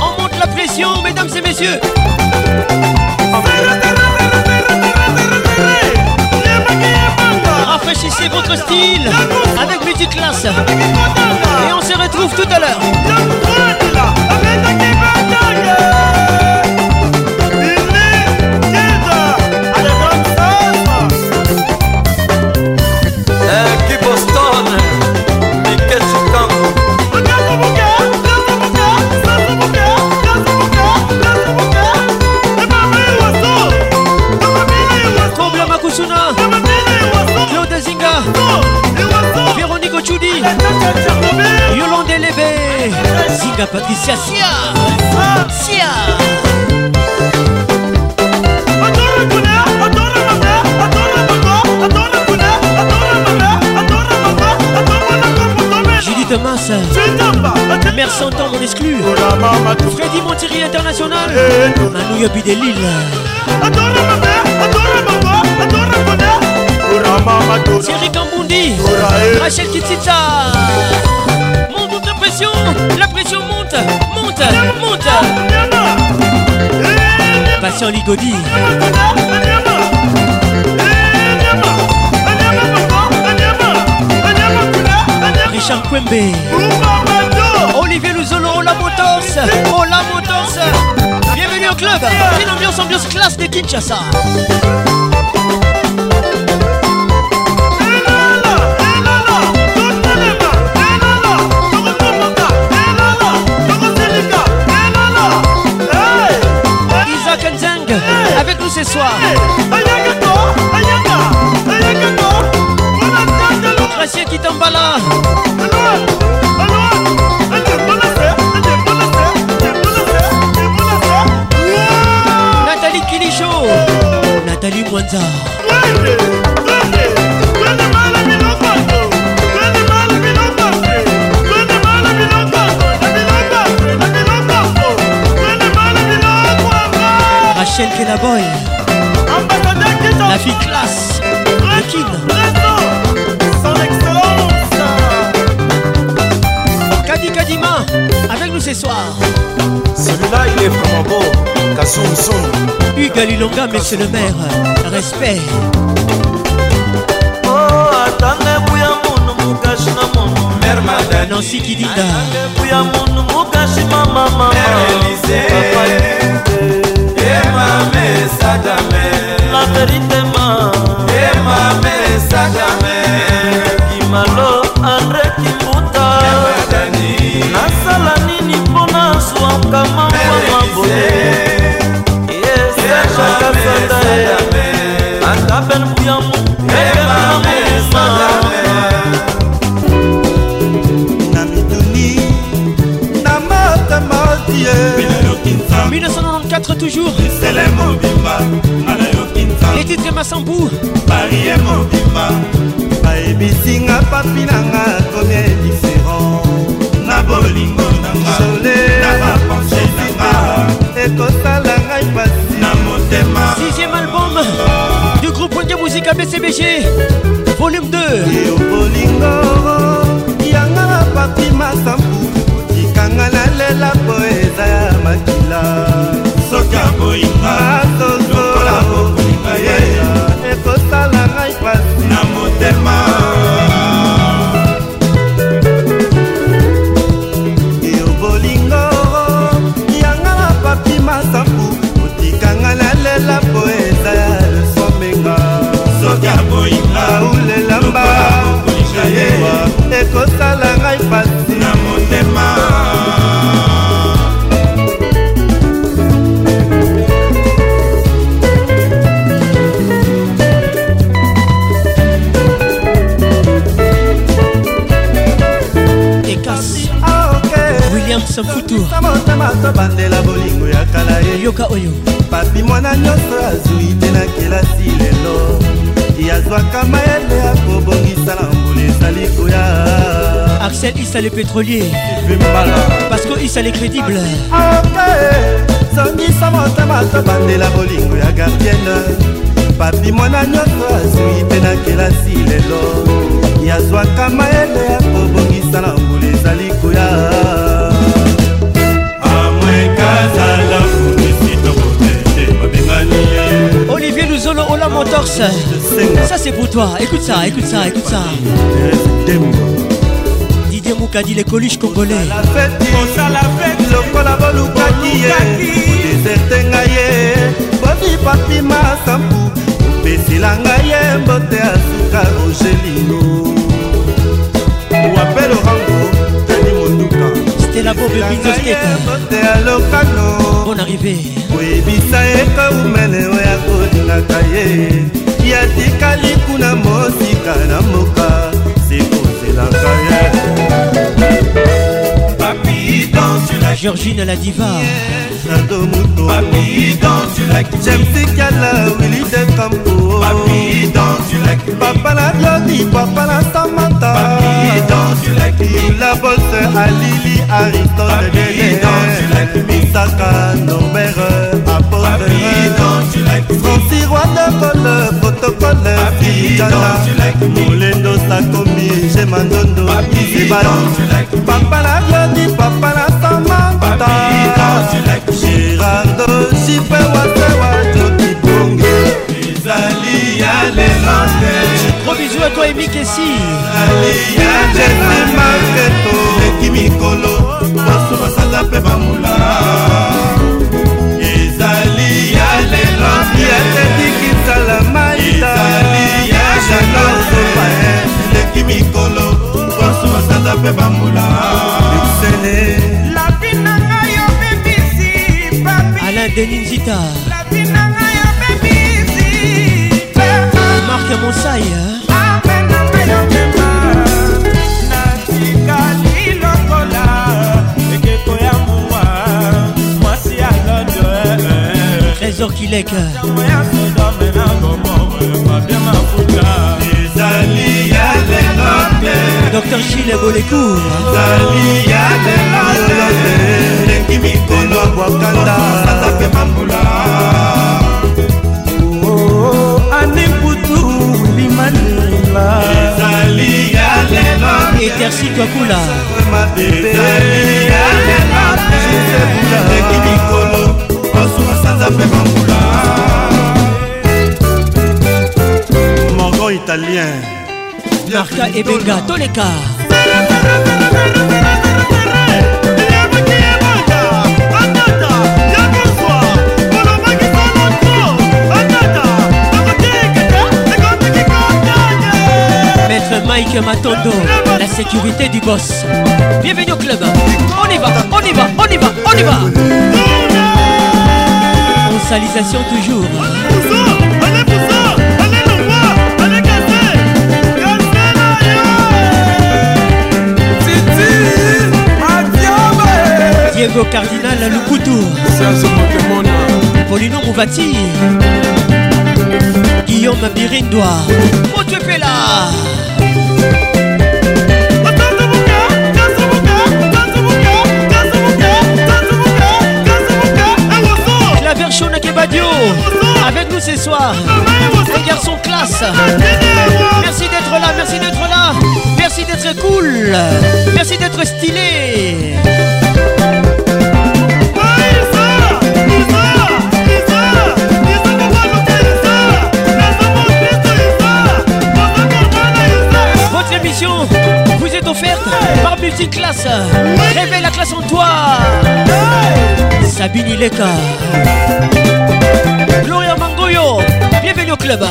On monte la pression mesdames et messieurs Rafraîchissez votre style avec musique classe Et on se retrouve tout à l'heure Banga Patricia. Sia. Sia. Thomas. Mère temps on exclut Freddy Montieri International. Manu Yabi de Lille. Thierry Kambundi Rachel Kitita la pression. La monte. Monte. Monte. Patient Ligodi. Richard Kwembe Olivier Luzolo Ola Motors Ola Motors Bienvenue au club ambiance, ambiance classe de Kinshasa avec nous ce soir. Gracieux Kitambala Nathalie Kilicho Nathalie Mwanza Rachel Kenaboy La fille classe Le Kadi Kadima avec nous ce soir. Celui-là, il est vraiment beau. Kassoum Soum. Hugues monsieur le maire. Respect. Oh, mukashi na munu munu mukashi mama mama mame sadame. La verité ma. E mame sadame. Kimalo andre kimalo 1994 toujours. Les titres mobimba bayebisinga papi nanga komie différent. Na bolingo nanga na bapense nanga ekosala ngai pasi. Na motema. Sixième album du groupe Wenge Musique BCBG Volume 2 bolingo yanga papi masambu nalela soki aboyinga lokola bokolinga ye. Ekosala ngai pasi na motema. Yo bolingo yanga na papi masambu otikanga nalela po eza ya lesomenga. Soki aboyinga ulelamba yewa William Samfutu motema tobandela bolingo ya kala ye. Yoka oyo. Papi mwana nyonso azwi te na kelasi lelo. Yazwaka mayele ya kobongisa na mbula ezali koya. Axel Issa le pétrolier. Parce que Issa est crédible songisa motema tobandela bolingo ya gardienne papi mwana nyonso azwi te na kelasi lelo. Yazwaka mayele ya kobongisa na mbula ezali koya Luzolo Ola Motors Ça c'est pour toi. Écoute ça, écoute ça, écoute ça. Didier Moukadi les coluches congolais. Osala fete lokola bolukaki ye odeserte ngai ye bobi papi masampu opesila ngai ye mbote ya suka rogelino wape lorango tani monduka Stella Bob Binzo Skate. Mbote ya lokano Bonne arrivée. Koyebisa ye koumene oyo ezongaka ye. Yatikali kuna mosika na moka sekozelaka ye. Georgine la diva. Ado motojamsikala wili de kampo papa la lodi papa la samanta la bolse alili aristone dele misaka norbert franci rwandekole protokole fijana molendo sakomi jemandondo ebala papa la glodi papa la samanta gerardo jipe wasewa joki bonge ezali ya lelande. Gros bisou à toi emi kesi aliyajeemaketo leki mikolo. Baso basala mpe bamula. ezala maitali yajala osoba eleki mikolo poso masanda mpe bambula. Bruxele lapinanga yo bebisi alain deninzita lapinanga yo bebisi marke mosaya apenanga yo mema natikali lokola ekeko ya mowa mwasi ya lodo eh, eh. trésor kileka fabien mafuta. Ezali ya lelo te Docteur Chile Bolecourt ezali ya lelo te leki mikolo bwakanda sata mpe bambula ani mputu limanila ezali ya lelo Etersi Twakula ezali ya lelo te leki mikolo basuka sanza mpe bambula morgon italien Marca Ebenga Toleka Maître Mike Matondo, la sécurité du boss. Bienvenue au club. On y va, on y va, on y va, on y va. En salisation toujours. Cardinal Lukutu. Polino Mouvati Guillaume Birindois Motepela Claver Shona Kebadio Avec nous ce soir. Les garçons classe. Merci d'être là, merci d'être là. Merci d'être cool. Merci d'être stylé émission vous est offerte par Multiclass. Réveille la classe en toi. Sabine Ileka. Gloria Mangoyo. Bienvenue au club.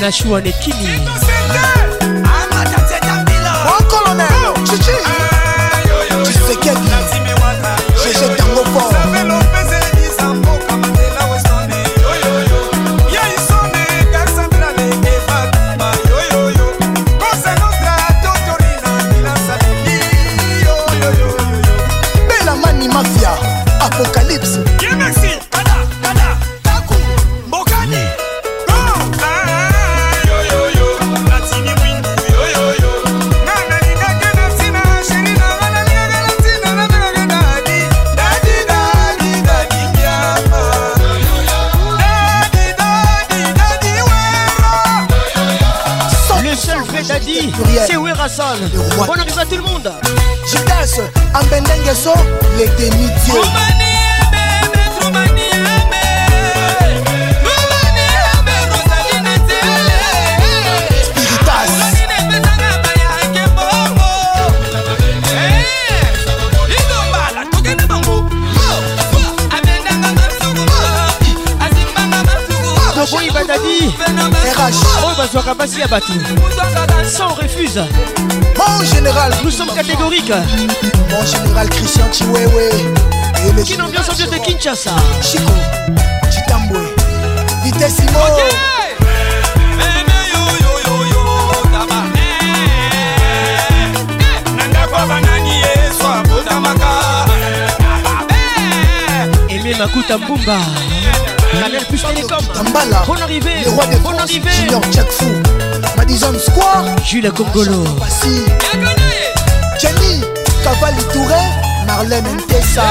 Nashua Nekini. Fatou. Sans refuse. Mon général. Nous sommes catégoriques. Mon général Christian Chiwewe. Qui l'ambiance ambiance de Kinshasa. Chico, Chitambwe, Vitesse Aimé Makuta Mbumba. La mère plus télécom Tambala Bon arrivé Le roi des France Junior Jack Fou Madison Square. Jules Congolo. Passy. Jenny Cavalli Touré. Marlène Ntessa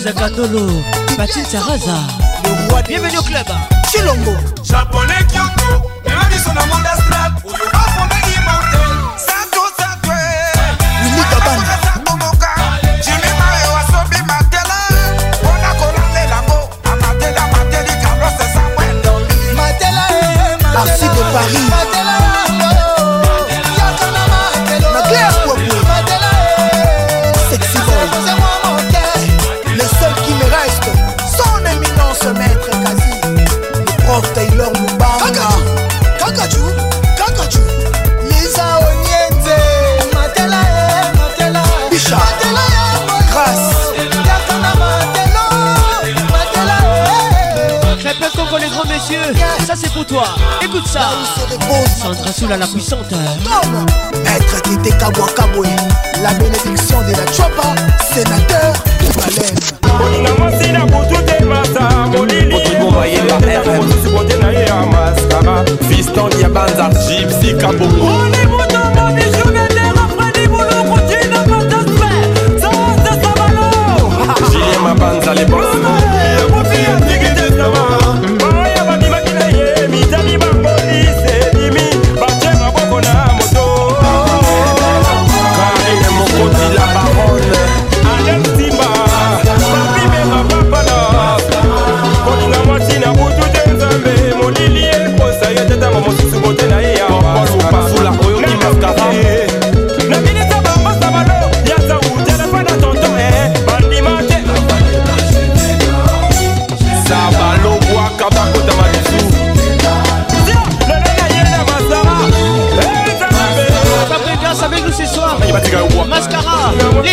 Zagatolo, Patrice Raza. Le roi, bienvenue au club. Chilongo. Japonais Kyoko. toi. Écoute ça. Sandra Soula la puissante. Être qui était Kaboué. La bénédiction de la Chopa, sénateur de Malène. Fiston Yabanza, Gypsy Kabongo. Julien Mabanza, les bons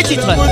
进门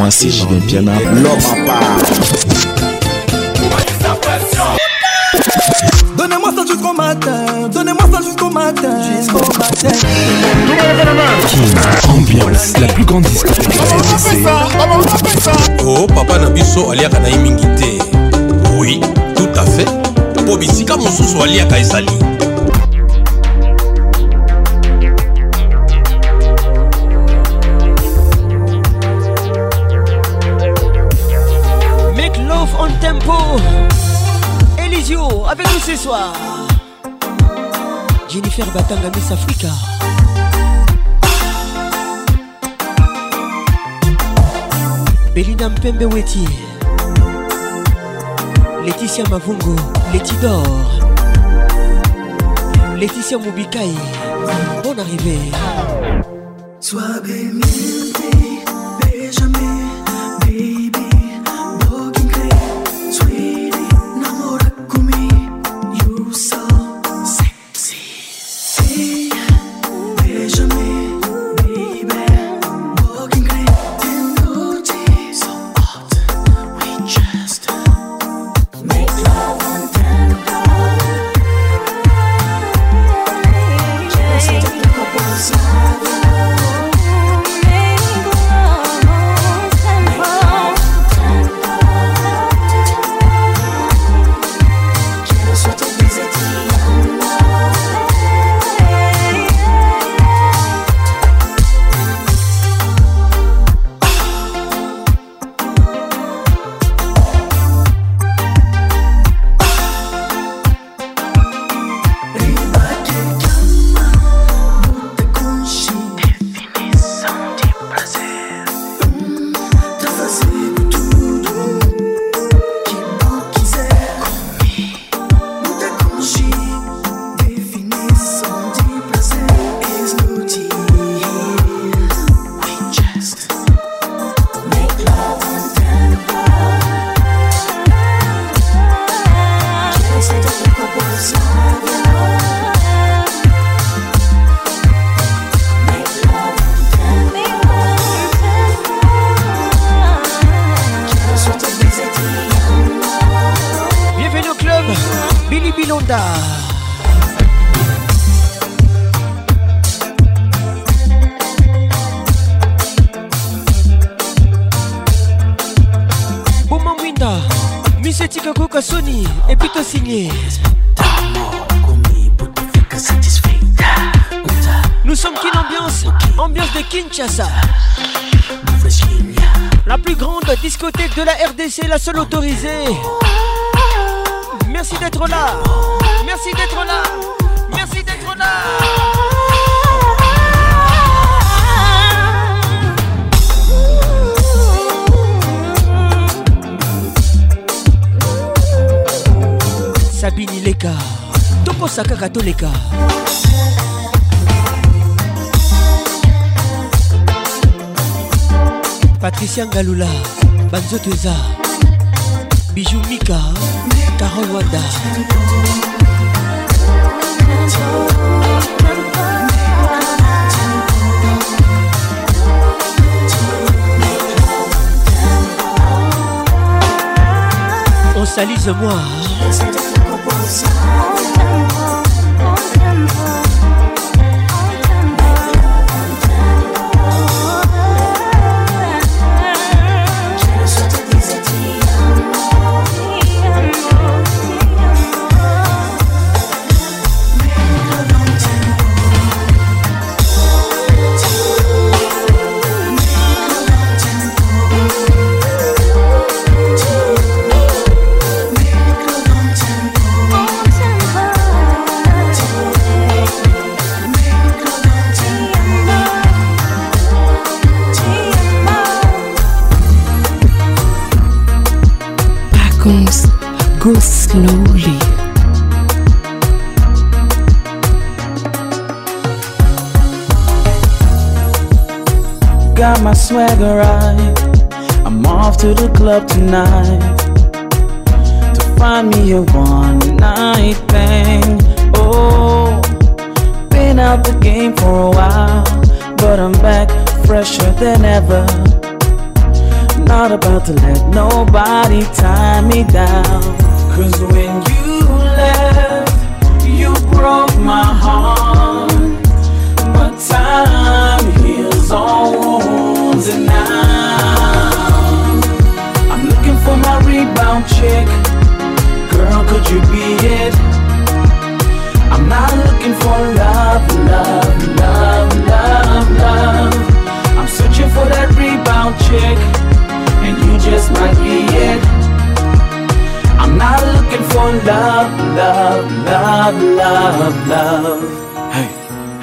moi si j'y vais bien. L'homme à part. Richard Batanga Miss Africa Belinda Mpembe Weti. Laetitia Mavungo Letidor. Laetitia Mubikai Bonne arrivée. Sois bénie la seule autorisée. Merci d'être là. Merci d'être là. Merci d'être là. Sabine Ileka, Toko Sakaka Toleka. Patricia Ngalula, Banzo Teza biju mika carol wada. On salise moi go slowly. Got my swagger right. I'm off to the club tonight to find me a one night thing. Oh, been out the game for a while, but I'm back fresher than ever. I'm not about to let nobody tie me down. Cause when you left, you broke my heart. But time heals all wounds, and now I'm looking for my rebound chick. Girl, could you be it? I'm not looking for love, love, love, love, love. I'm searching for that rebound chick, and you just might be it. I'm not looking for love, love, love, love, love. Hey,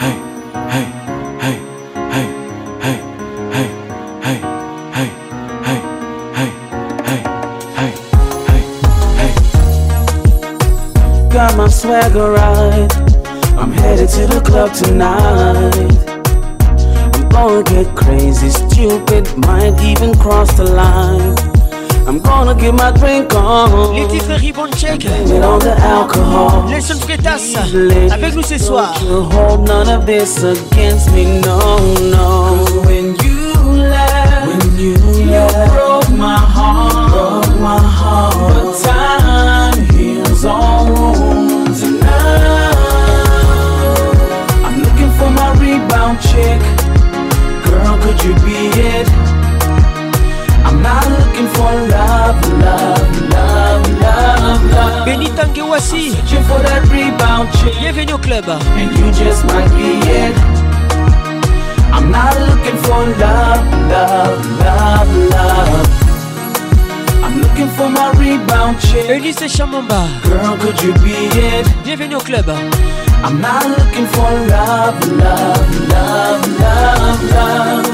hey, hey, hey, hey, hey, hey, hey, hey, hey, hey, hey, hey, hey, hey. Got my swagger right. I'm headed to the club tonight. I'm gonna get crazy, stupid, might even cross the line. I'm gonna get my drink on. Les titres Ribbon Check. On the alcohol. Les sons Freitas. Avec nous ce soir. You hold none of this against me, no, no. When you left, when you, left, love, love. Benita Ngewasi. Searching for that rebound chick. Bienvenue au club. And you just might be it. I'm not looking for love, love, love, love. I'm looking for my rebound chick. Elise Chamamba. Girl, could you be it? Bienvenue au club. I'm not looking for love, love, love, love, love.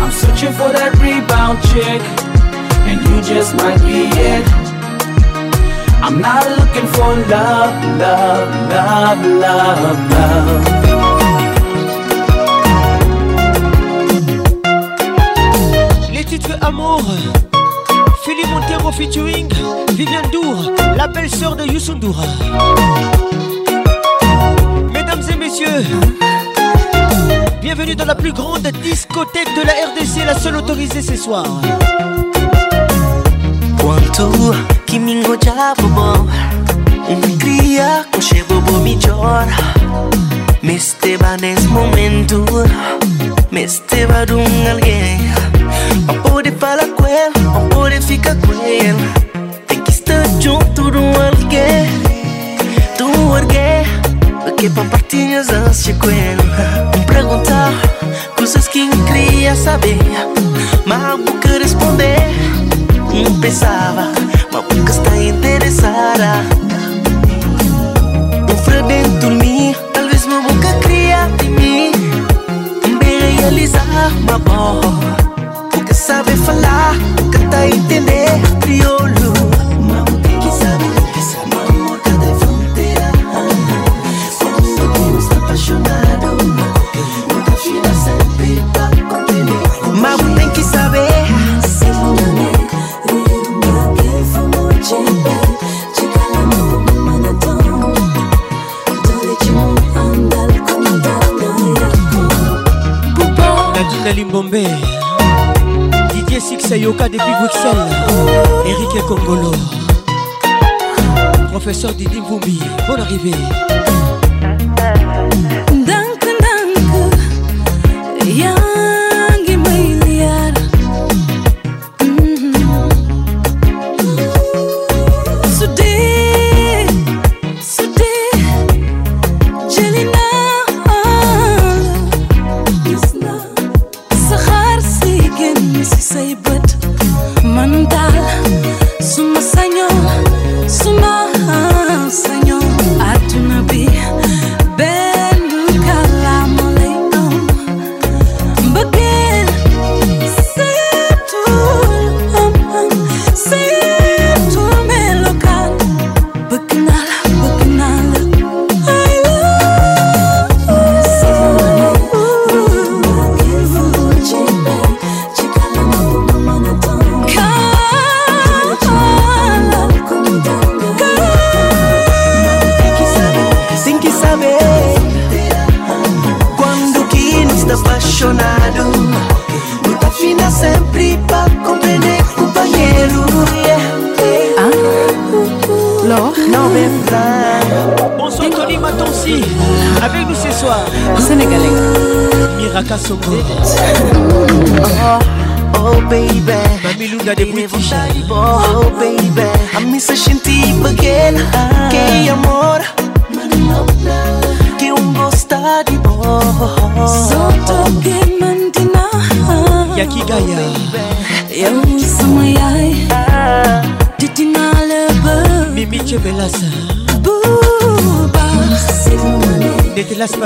I'm searching for that rebound chick, and you just might be it. I'm not looking for love, love, love, love, love. Les titres Amour. Philippe Montero featuring Viviane Dour, la belle sœur de Youssou Ndour. Mesdames et messieurs, bienvenue dans la plus grande discothèque de la RDC, la seule autorisée ce soir. Quanto kimingo jabo bom. Me cria shebo bo mi me Meste ba nesse momento Meste ba um alguém. Não pode falar com ele, não pode ficar com ele. Tem que estar junto de alguém De alguém. Porque papatinhas ansia com ele. Perguntar coisas que queria saber Mas eu que responder. pensava, uma boca está interessada. Um fragmento de mim, talvez uma boca cria em mim. Também realizar uma boa, porque sabe falar, nunca está entendendo. Limbombe Didier Sixayoka depuis Bruxelles. Eric Kongolo Professeur Didi Mvumbi Bonne arrivée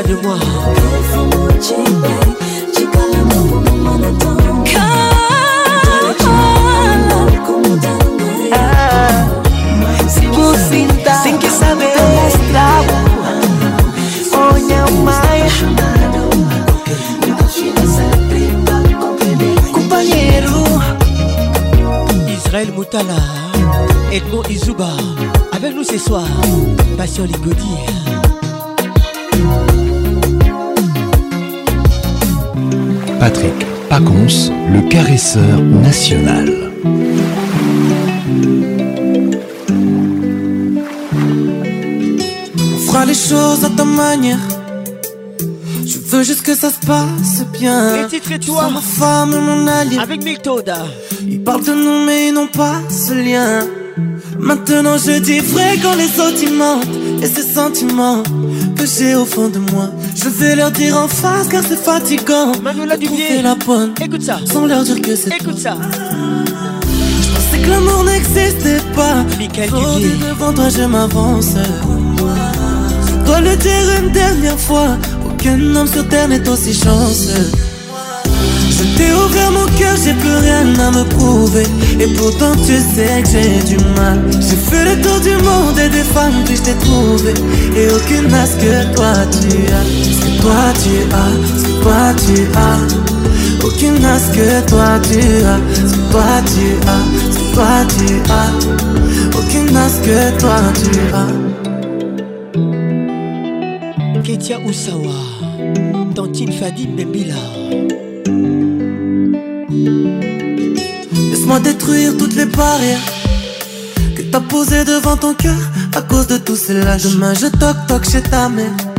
pas de moi. Israël Moutala Edmond Izuba Avec nous ce soir Passion Ligodi Le caresseur national. On fera les choses à ta manière. Je veux juste que ça se passe bien. Les titres et toi ma femme et mon allié. Avec Miltoda Ils parlent de nous, mais ils n'ont pas ce lien. Maintenant, je dis vrai quand les autres ils mentent. Et ces sentiments que j'ai au fond de moi. Je vais leur dire en face car c'est fatigant. Manuela Dubier la bonne. Écoute ça Sans leur dire que c'est Écoute ça C'est que l'amour n'existait pas. Michael Dubier devant toi, je m'avance. Je dois le dire une dernière fois. Aucun homme sur terre n'est aussi chanceux. Je t'ai ouvert mon cœur, j'ai plus rien à me prouver. Et pourtant, tu sais que j'ai du mal. J'ai fait le tour du monde et des femmes, puis je t'ai trouvé. Et aucune n'a ce que toi tu as. Toi tu as, ce que toi tu as. Aucune n'a ce que toi tu as. Ce que toi tu as, ce que toi tu as. Aucune n'a ce que toi tu as. Ketia Oussawa Tantine Fadi Mbembila Laisse-moi détruire toutes les barrières que t'as posées devant ton cœur à cause de tous ces lâches. Demain je toque toque chez ta mère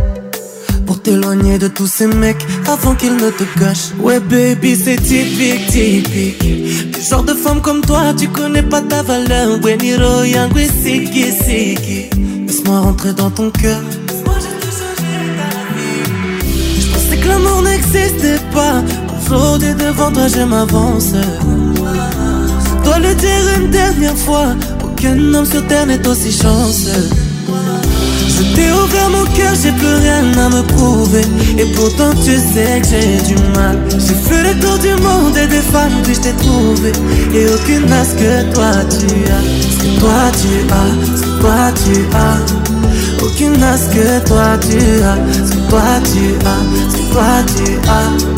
t'éloigner de tous ces mecs avant qu'ils ne te gâchent. Ouais baby c'est typique typique. Du genre de femme comme toi tu connais pas ta valeur. Bueniro yangui siki siki. Laisse-moi rentrer dans ton cœur. Je pensais que l'amour n'existait pas. Aujourd'hui devant toi je m'avance. Dois le dire une dernière fois. Aucun homme sur terre n'est aussi chanceux. Je t'ai ouvert mon cœur, j'ai plus rien à me prouver. Et pourtant tu sais que j'ai du mal. J'ai fait le tour du monde et des femmes, puis je t'ai trouvé. Et aucune n'a que toi tu as. Ce que toi tu as, ce que toi tu as. Aucune n'a que toi tu as. Ce que toi tu as, ce que toi tu as.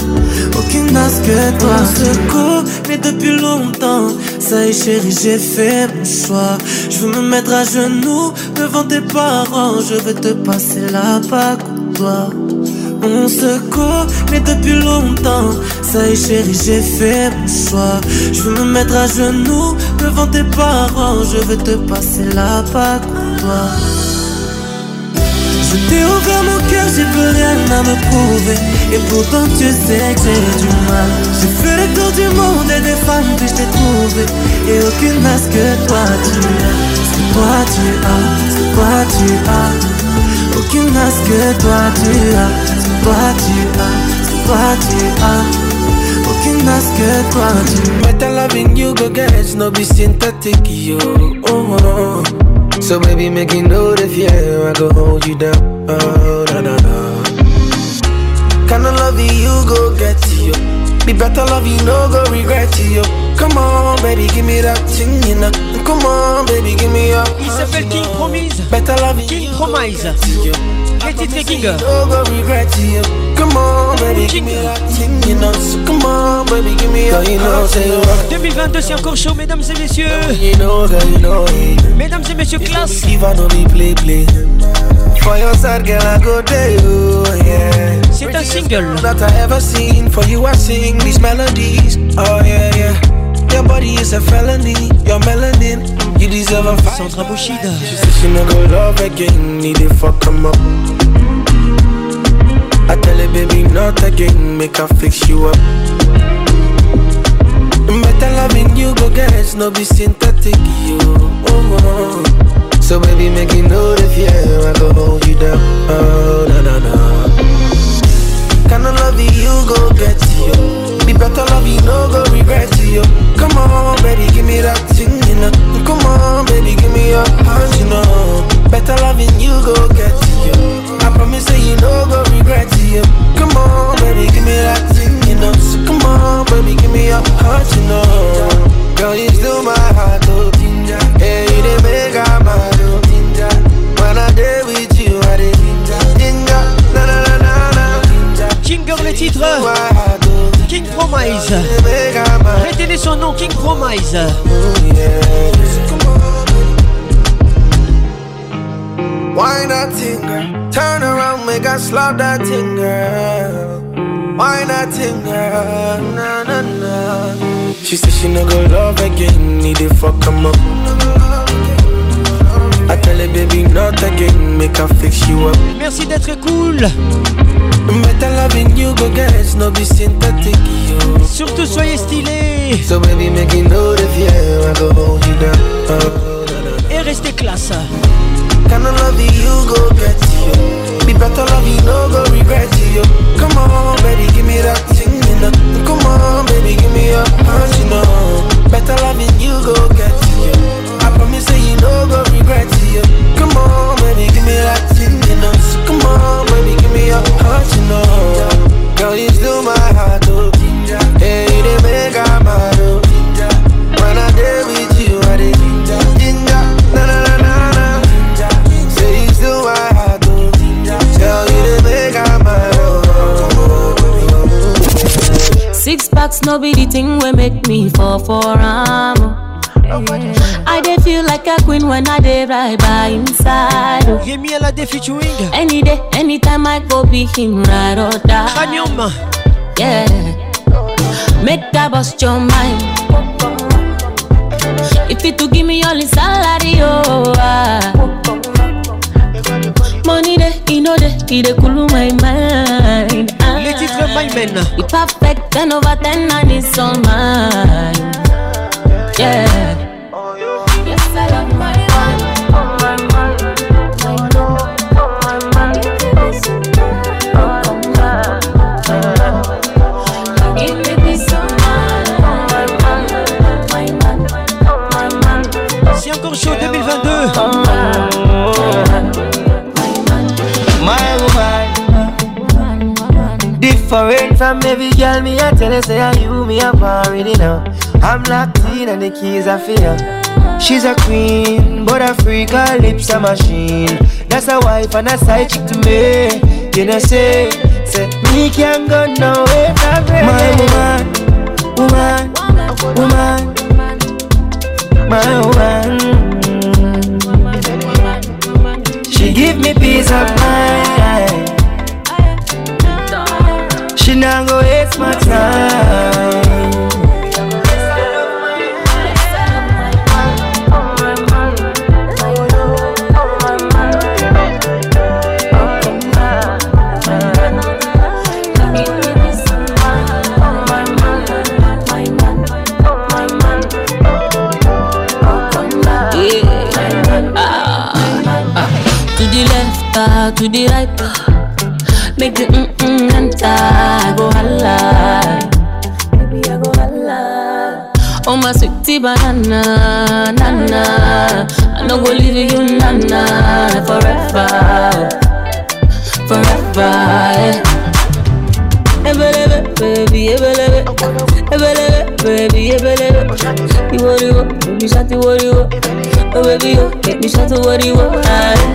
Que toi. On se connaît depuis longtemps. Ça y est chérie, j'ai fait mon choix. Je veux me mettre à genoux devant tes parents. Je veux te passer la bague toi. On se connaît depuis longtemps. Ça y est, chérie, j'ai fait mon choix. Je veux me mettre à genoux devant tes parents. Je veux te passer la bague toi. Je t'ai ouvert mon cœur, j'ai plus rien à me prouver. Et pourtant, tu sais que j'ai du mal. J'ai fait le tour du monde et des femmes, puis je t'ai trouvé. Et aucune n'a ce que toi tu as. Ce que toi tu as, ce que toi tu as. Aucune n'a ce que toi tu as. Ce que toi tu as, ce que toi tu as. Aucune n'a ce que toi tu as. Better loving you go get it, no be synthetic, yo. Oh, oh. So baby, make you know the fear, I go hold you down. Oh, na na na. Kinda love you you go get you. Be better love you, no go regret you. Come on, baby, give me that thing, you know. Come on, baby, give me up. Il s'appelle King Promise. Better love you. King Promise. Les titres King. No go regret you. Come on, baby, give me that thing, you know. So come on, baby, give me up. You know, say what. 2022, c'est encore chaud, mesdames et messieurs. You know, girl, you know it. Mesdames et messieurs, classe. If I me play, play. For your side, girl, I go there, you, yeah. C'est un single. That I ever seen. For you, I sing these melodies. Oh, yeah, yeah. Your body is a felony. Your melanin. You deserve a fight. Sandra Bushida. She said she go love again. Need to fuck him up. I tell her, baby, not again. Make her fix you up. Better loving you, go get it. No be synthetic, you. Oh, oh. So baby, make you know the fear. I go hold you down. Oh, na na na. Kinda love you, go get you. Be better love you, no go regret you. Come on, baby, give me that thing, you know. Come on, baby, give me your heart, you know. Better loving you, go get you. I promise that you no go regret you. Come on, baby, give me that thing, you know. So come on, baby, give me your heart, you know. Girl, you still my heart, oh. Hey, you the make I mad, oh. When I day with you, I dey ginger, na na na na na. Kinger, les titres. King Promise. Retenez son nom, King Promise. Why not thing, girl? Turn around, make us slap that thing, girl. Why not thing, girl? Na na na. She said she no go love again, need to fuck him up. I her, baby, not again, make her fix you up. Merci d'être cool. Better loving you, go get it, no be synthetic, yo. Surtout soyez stylés. So baby, make you know the I go hold you down. Oh. Et restez classe. Kinda love you, go get you? Be better love you, no go regret you. Come on, baby, give me that thing, you know. Come on, baby, give me your heart, you know. Better loving you, go get you. I promise that you no go regret you. Come on, baby, give me that thing, you know. So come on, baby, give me your heart, you know. Girl, you still my heart, oh. Hey, you the make I mad, oh. When I day with you, I dey ginger, na na na na. Say you still my heart, oh. Tell you the make I mad, oh. Six packs no be the thing we make me fall for am. I dey feel like a queen when I dey right by inside. oh. Rémi Alade featuring. Any day, anytime I go be him ride or die. Cranium. Yeah. Make that bust your mind. If it to give me all his salary, oh. ah. Money dey, he know dey, he dey cool my mind. Ah. Les titres My Men. He perfect, 10 over 10 and it's all mine. Yeah. Yes, I love my man. My man. My my man. Give me my man. My man. My man. C'est encore chaud 2022. My different from every girl. Me I tell her say I you me up already now. I'm locked queen and the keys I feel. She's a queen, but a freak, her lips a machine. That's a wife and a side chick to me. You know, say, say, me can't go nowhere, my baby. My woman, woman, woman, my woman. She give me peace of mind. She now go waste my time. to the right. Make the mm mm enter, I go halal. Baby, I go halal. Oh my sweetie banana, nana. I no go leave you, nana, forever, forever. Yeah. baby ebelebe ebelebe baby ebelebe iworiwo baby shati woriwo oh baby yo me shati woriwo aye.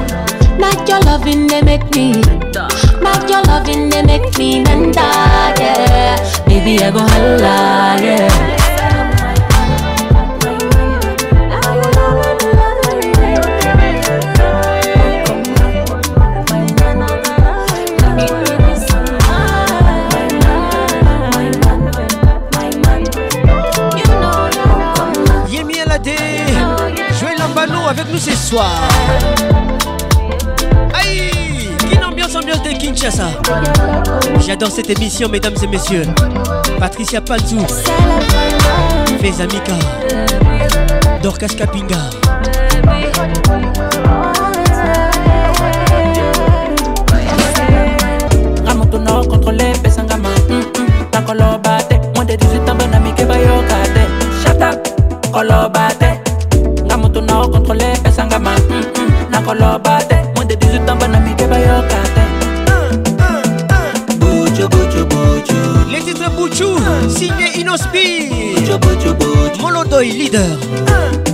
Make your loving, they make me. Me. Baby, I go holla, avec nous ce soir. Chaleur de Kinshasa. J'adore cette émission, mesdames et messieurs. Patricia Panzou. Fez Amica. Dorcas Kapinga. Ramotono contrôlé Pesangama. Nakolobate. Mm, mm. Moins de 18 ans, bon ami que Bayokate. Shut up, Kolobate. Ramotono contrôlé Pesangama. Nakolobate. Mm, Chou, signé Inospi. Molodoy, leader.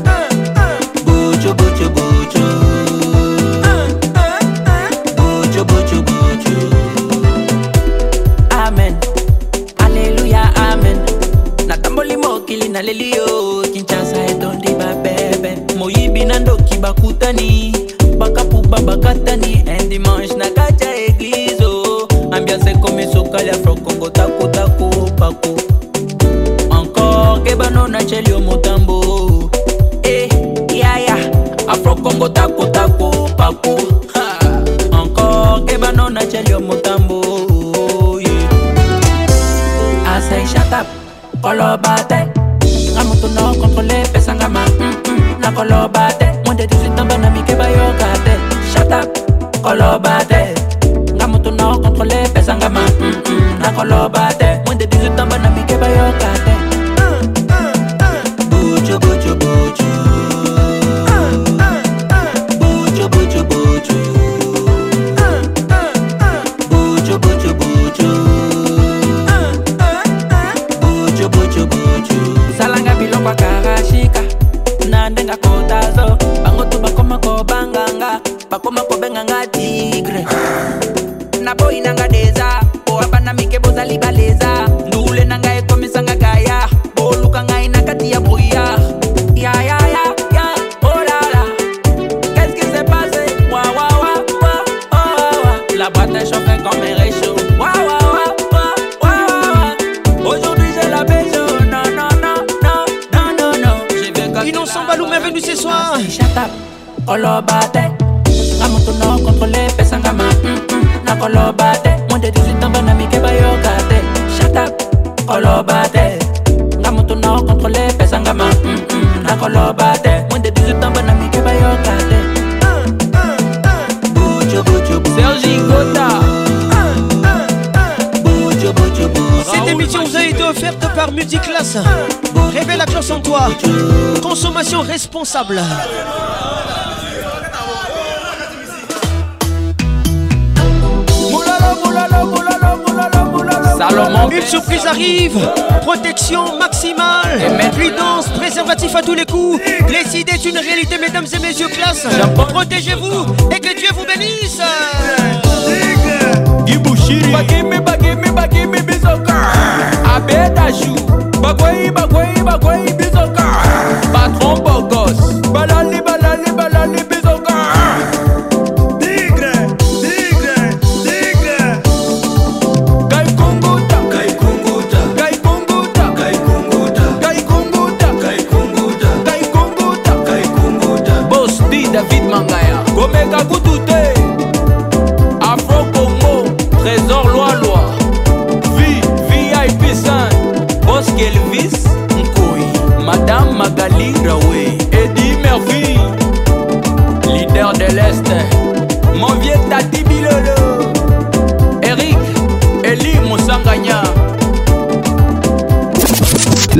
Salomon. Une surprise arrive. Protection maximale. Prudence, préservatif à tous les coups. Les idées est une réalité, mesdames et messieurs, classe. Protégez-vous et que Dieu vous bénisse.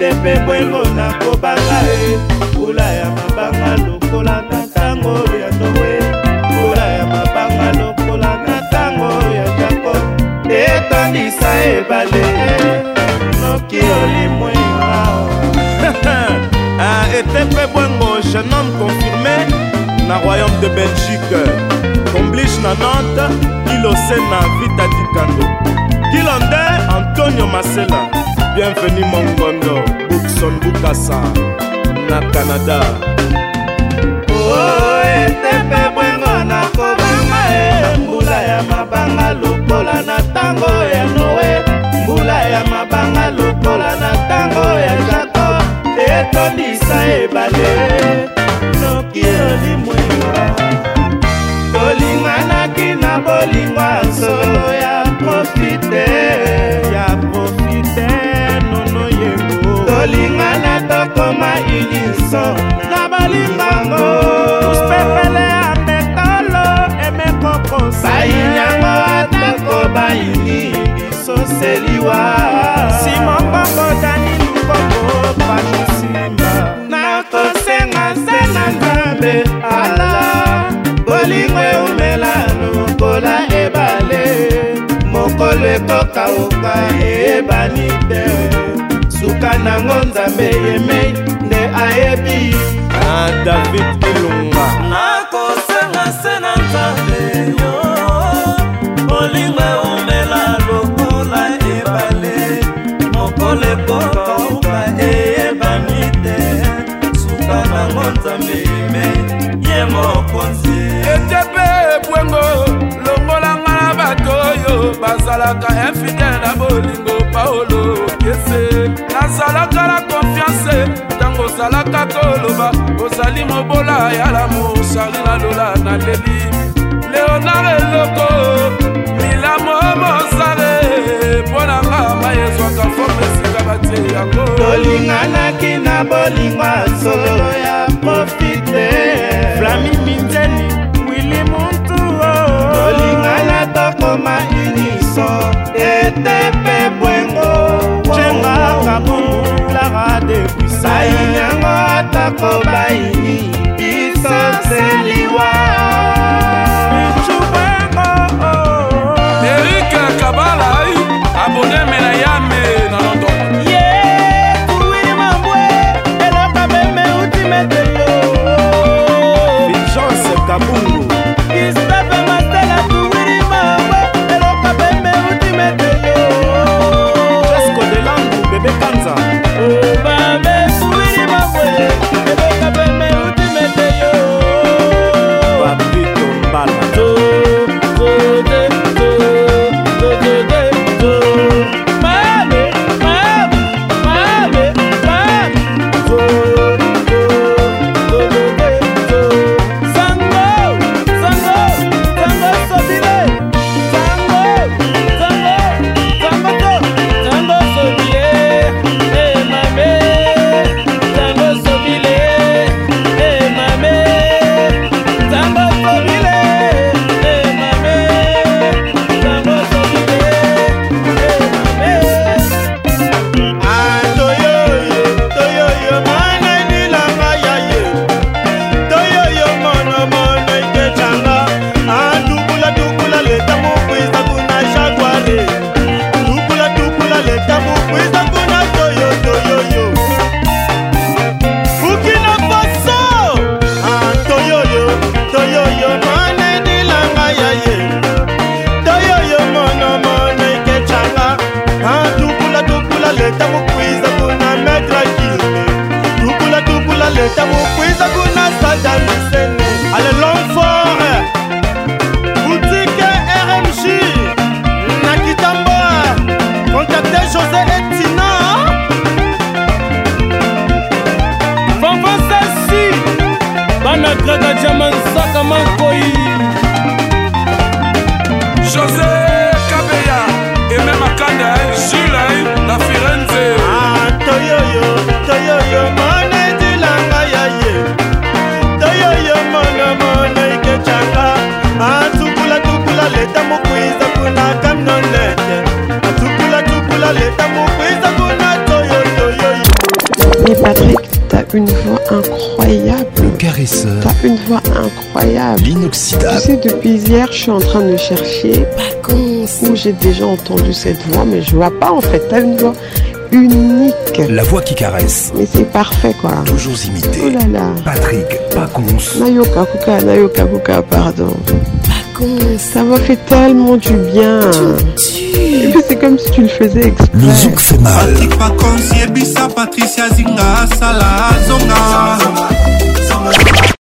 O ete mpe bwengo nakobanga e. Mbula ya mabanga lokola na ntango ya noe mbula ya mabanga lokola na ntango ya jakob etondisa ebale. Noki olimwenga ete mpe bwengo jeune homme confirmé na royaume de belgique. Combliche na nantes ilose na vita dikando kilonde antonio masela bienvenu mongondo bukson bukasa na canada. Oh, ete mpe bwengo nakobanga e. Mbula ya mabanga lokola na ntango ya noe mbula ya mabanga lokola na ntango ya jakob etondisa ebale. Noki olimwenga tolinganaki na bolingwa solo ya profite yengo tolingana tokoma unison na bolingango uspepele ya metolo emekokosa bayinyango atako bayini biso seliwa simokoko dani lukoko pakisimba nakosenga se na nzambe ala. Bolingo eumela lokola ebale. Mokolo ekokauka eyebani te suka nango nzambe yemei nde ayebi. Ah, david ilunga nakosenga se na nzambe yo bolingo eumela lokola ebale. Mokolo ekokauka eyebani te suka nango nzambe yemei ye mokonzi ete mpe bwengo longolanga na bato oyo bazalaka infidele na bolingo. paolo kese nazalaka na konfiance ntango ozalaka koloba ozali mobola ya lamo shari na lola na leli. Leonard eloko milamo mozare mpo na nga mai ezwaka forme esika batie yango. Tolinganaki na bolingwa solo ya profite. Flami miteni wili muntu tolingana tokoma unison ete mpe clara bongo clara debuisaini yango atako baini biso seliwa jubengo oh, oh. erike kabala aboneme na yame na london ye kuwili mambwe elokabeme utimetelo bijose kabungu L'inoxydable. Tu sais, depuis hier, je suis en train de chercher où j'ai déjà entendu cette voix, mais je vois pas en fait. T'as une voix unique. La voix qui caresse. Mais c'est parfait quoi. Toujours imité. Oh là là. Patrick Pacons. Nayoka Kuka, Nayoka Kuka, pardon. Ça m'a fait tellement du bien. Et puis c'est comme si tu le faisais exprès. Le zouk fait mal. patrick pakonsi ebisa patricia zinga zonga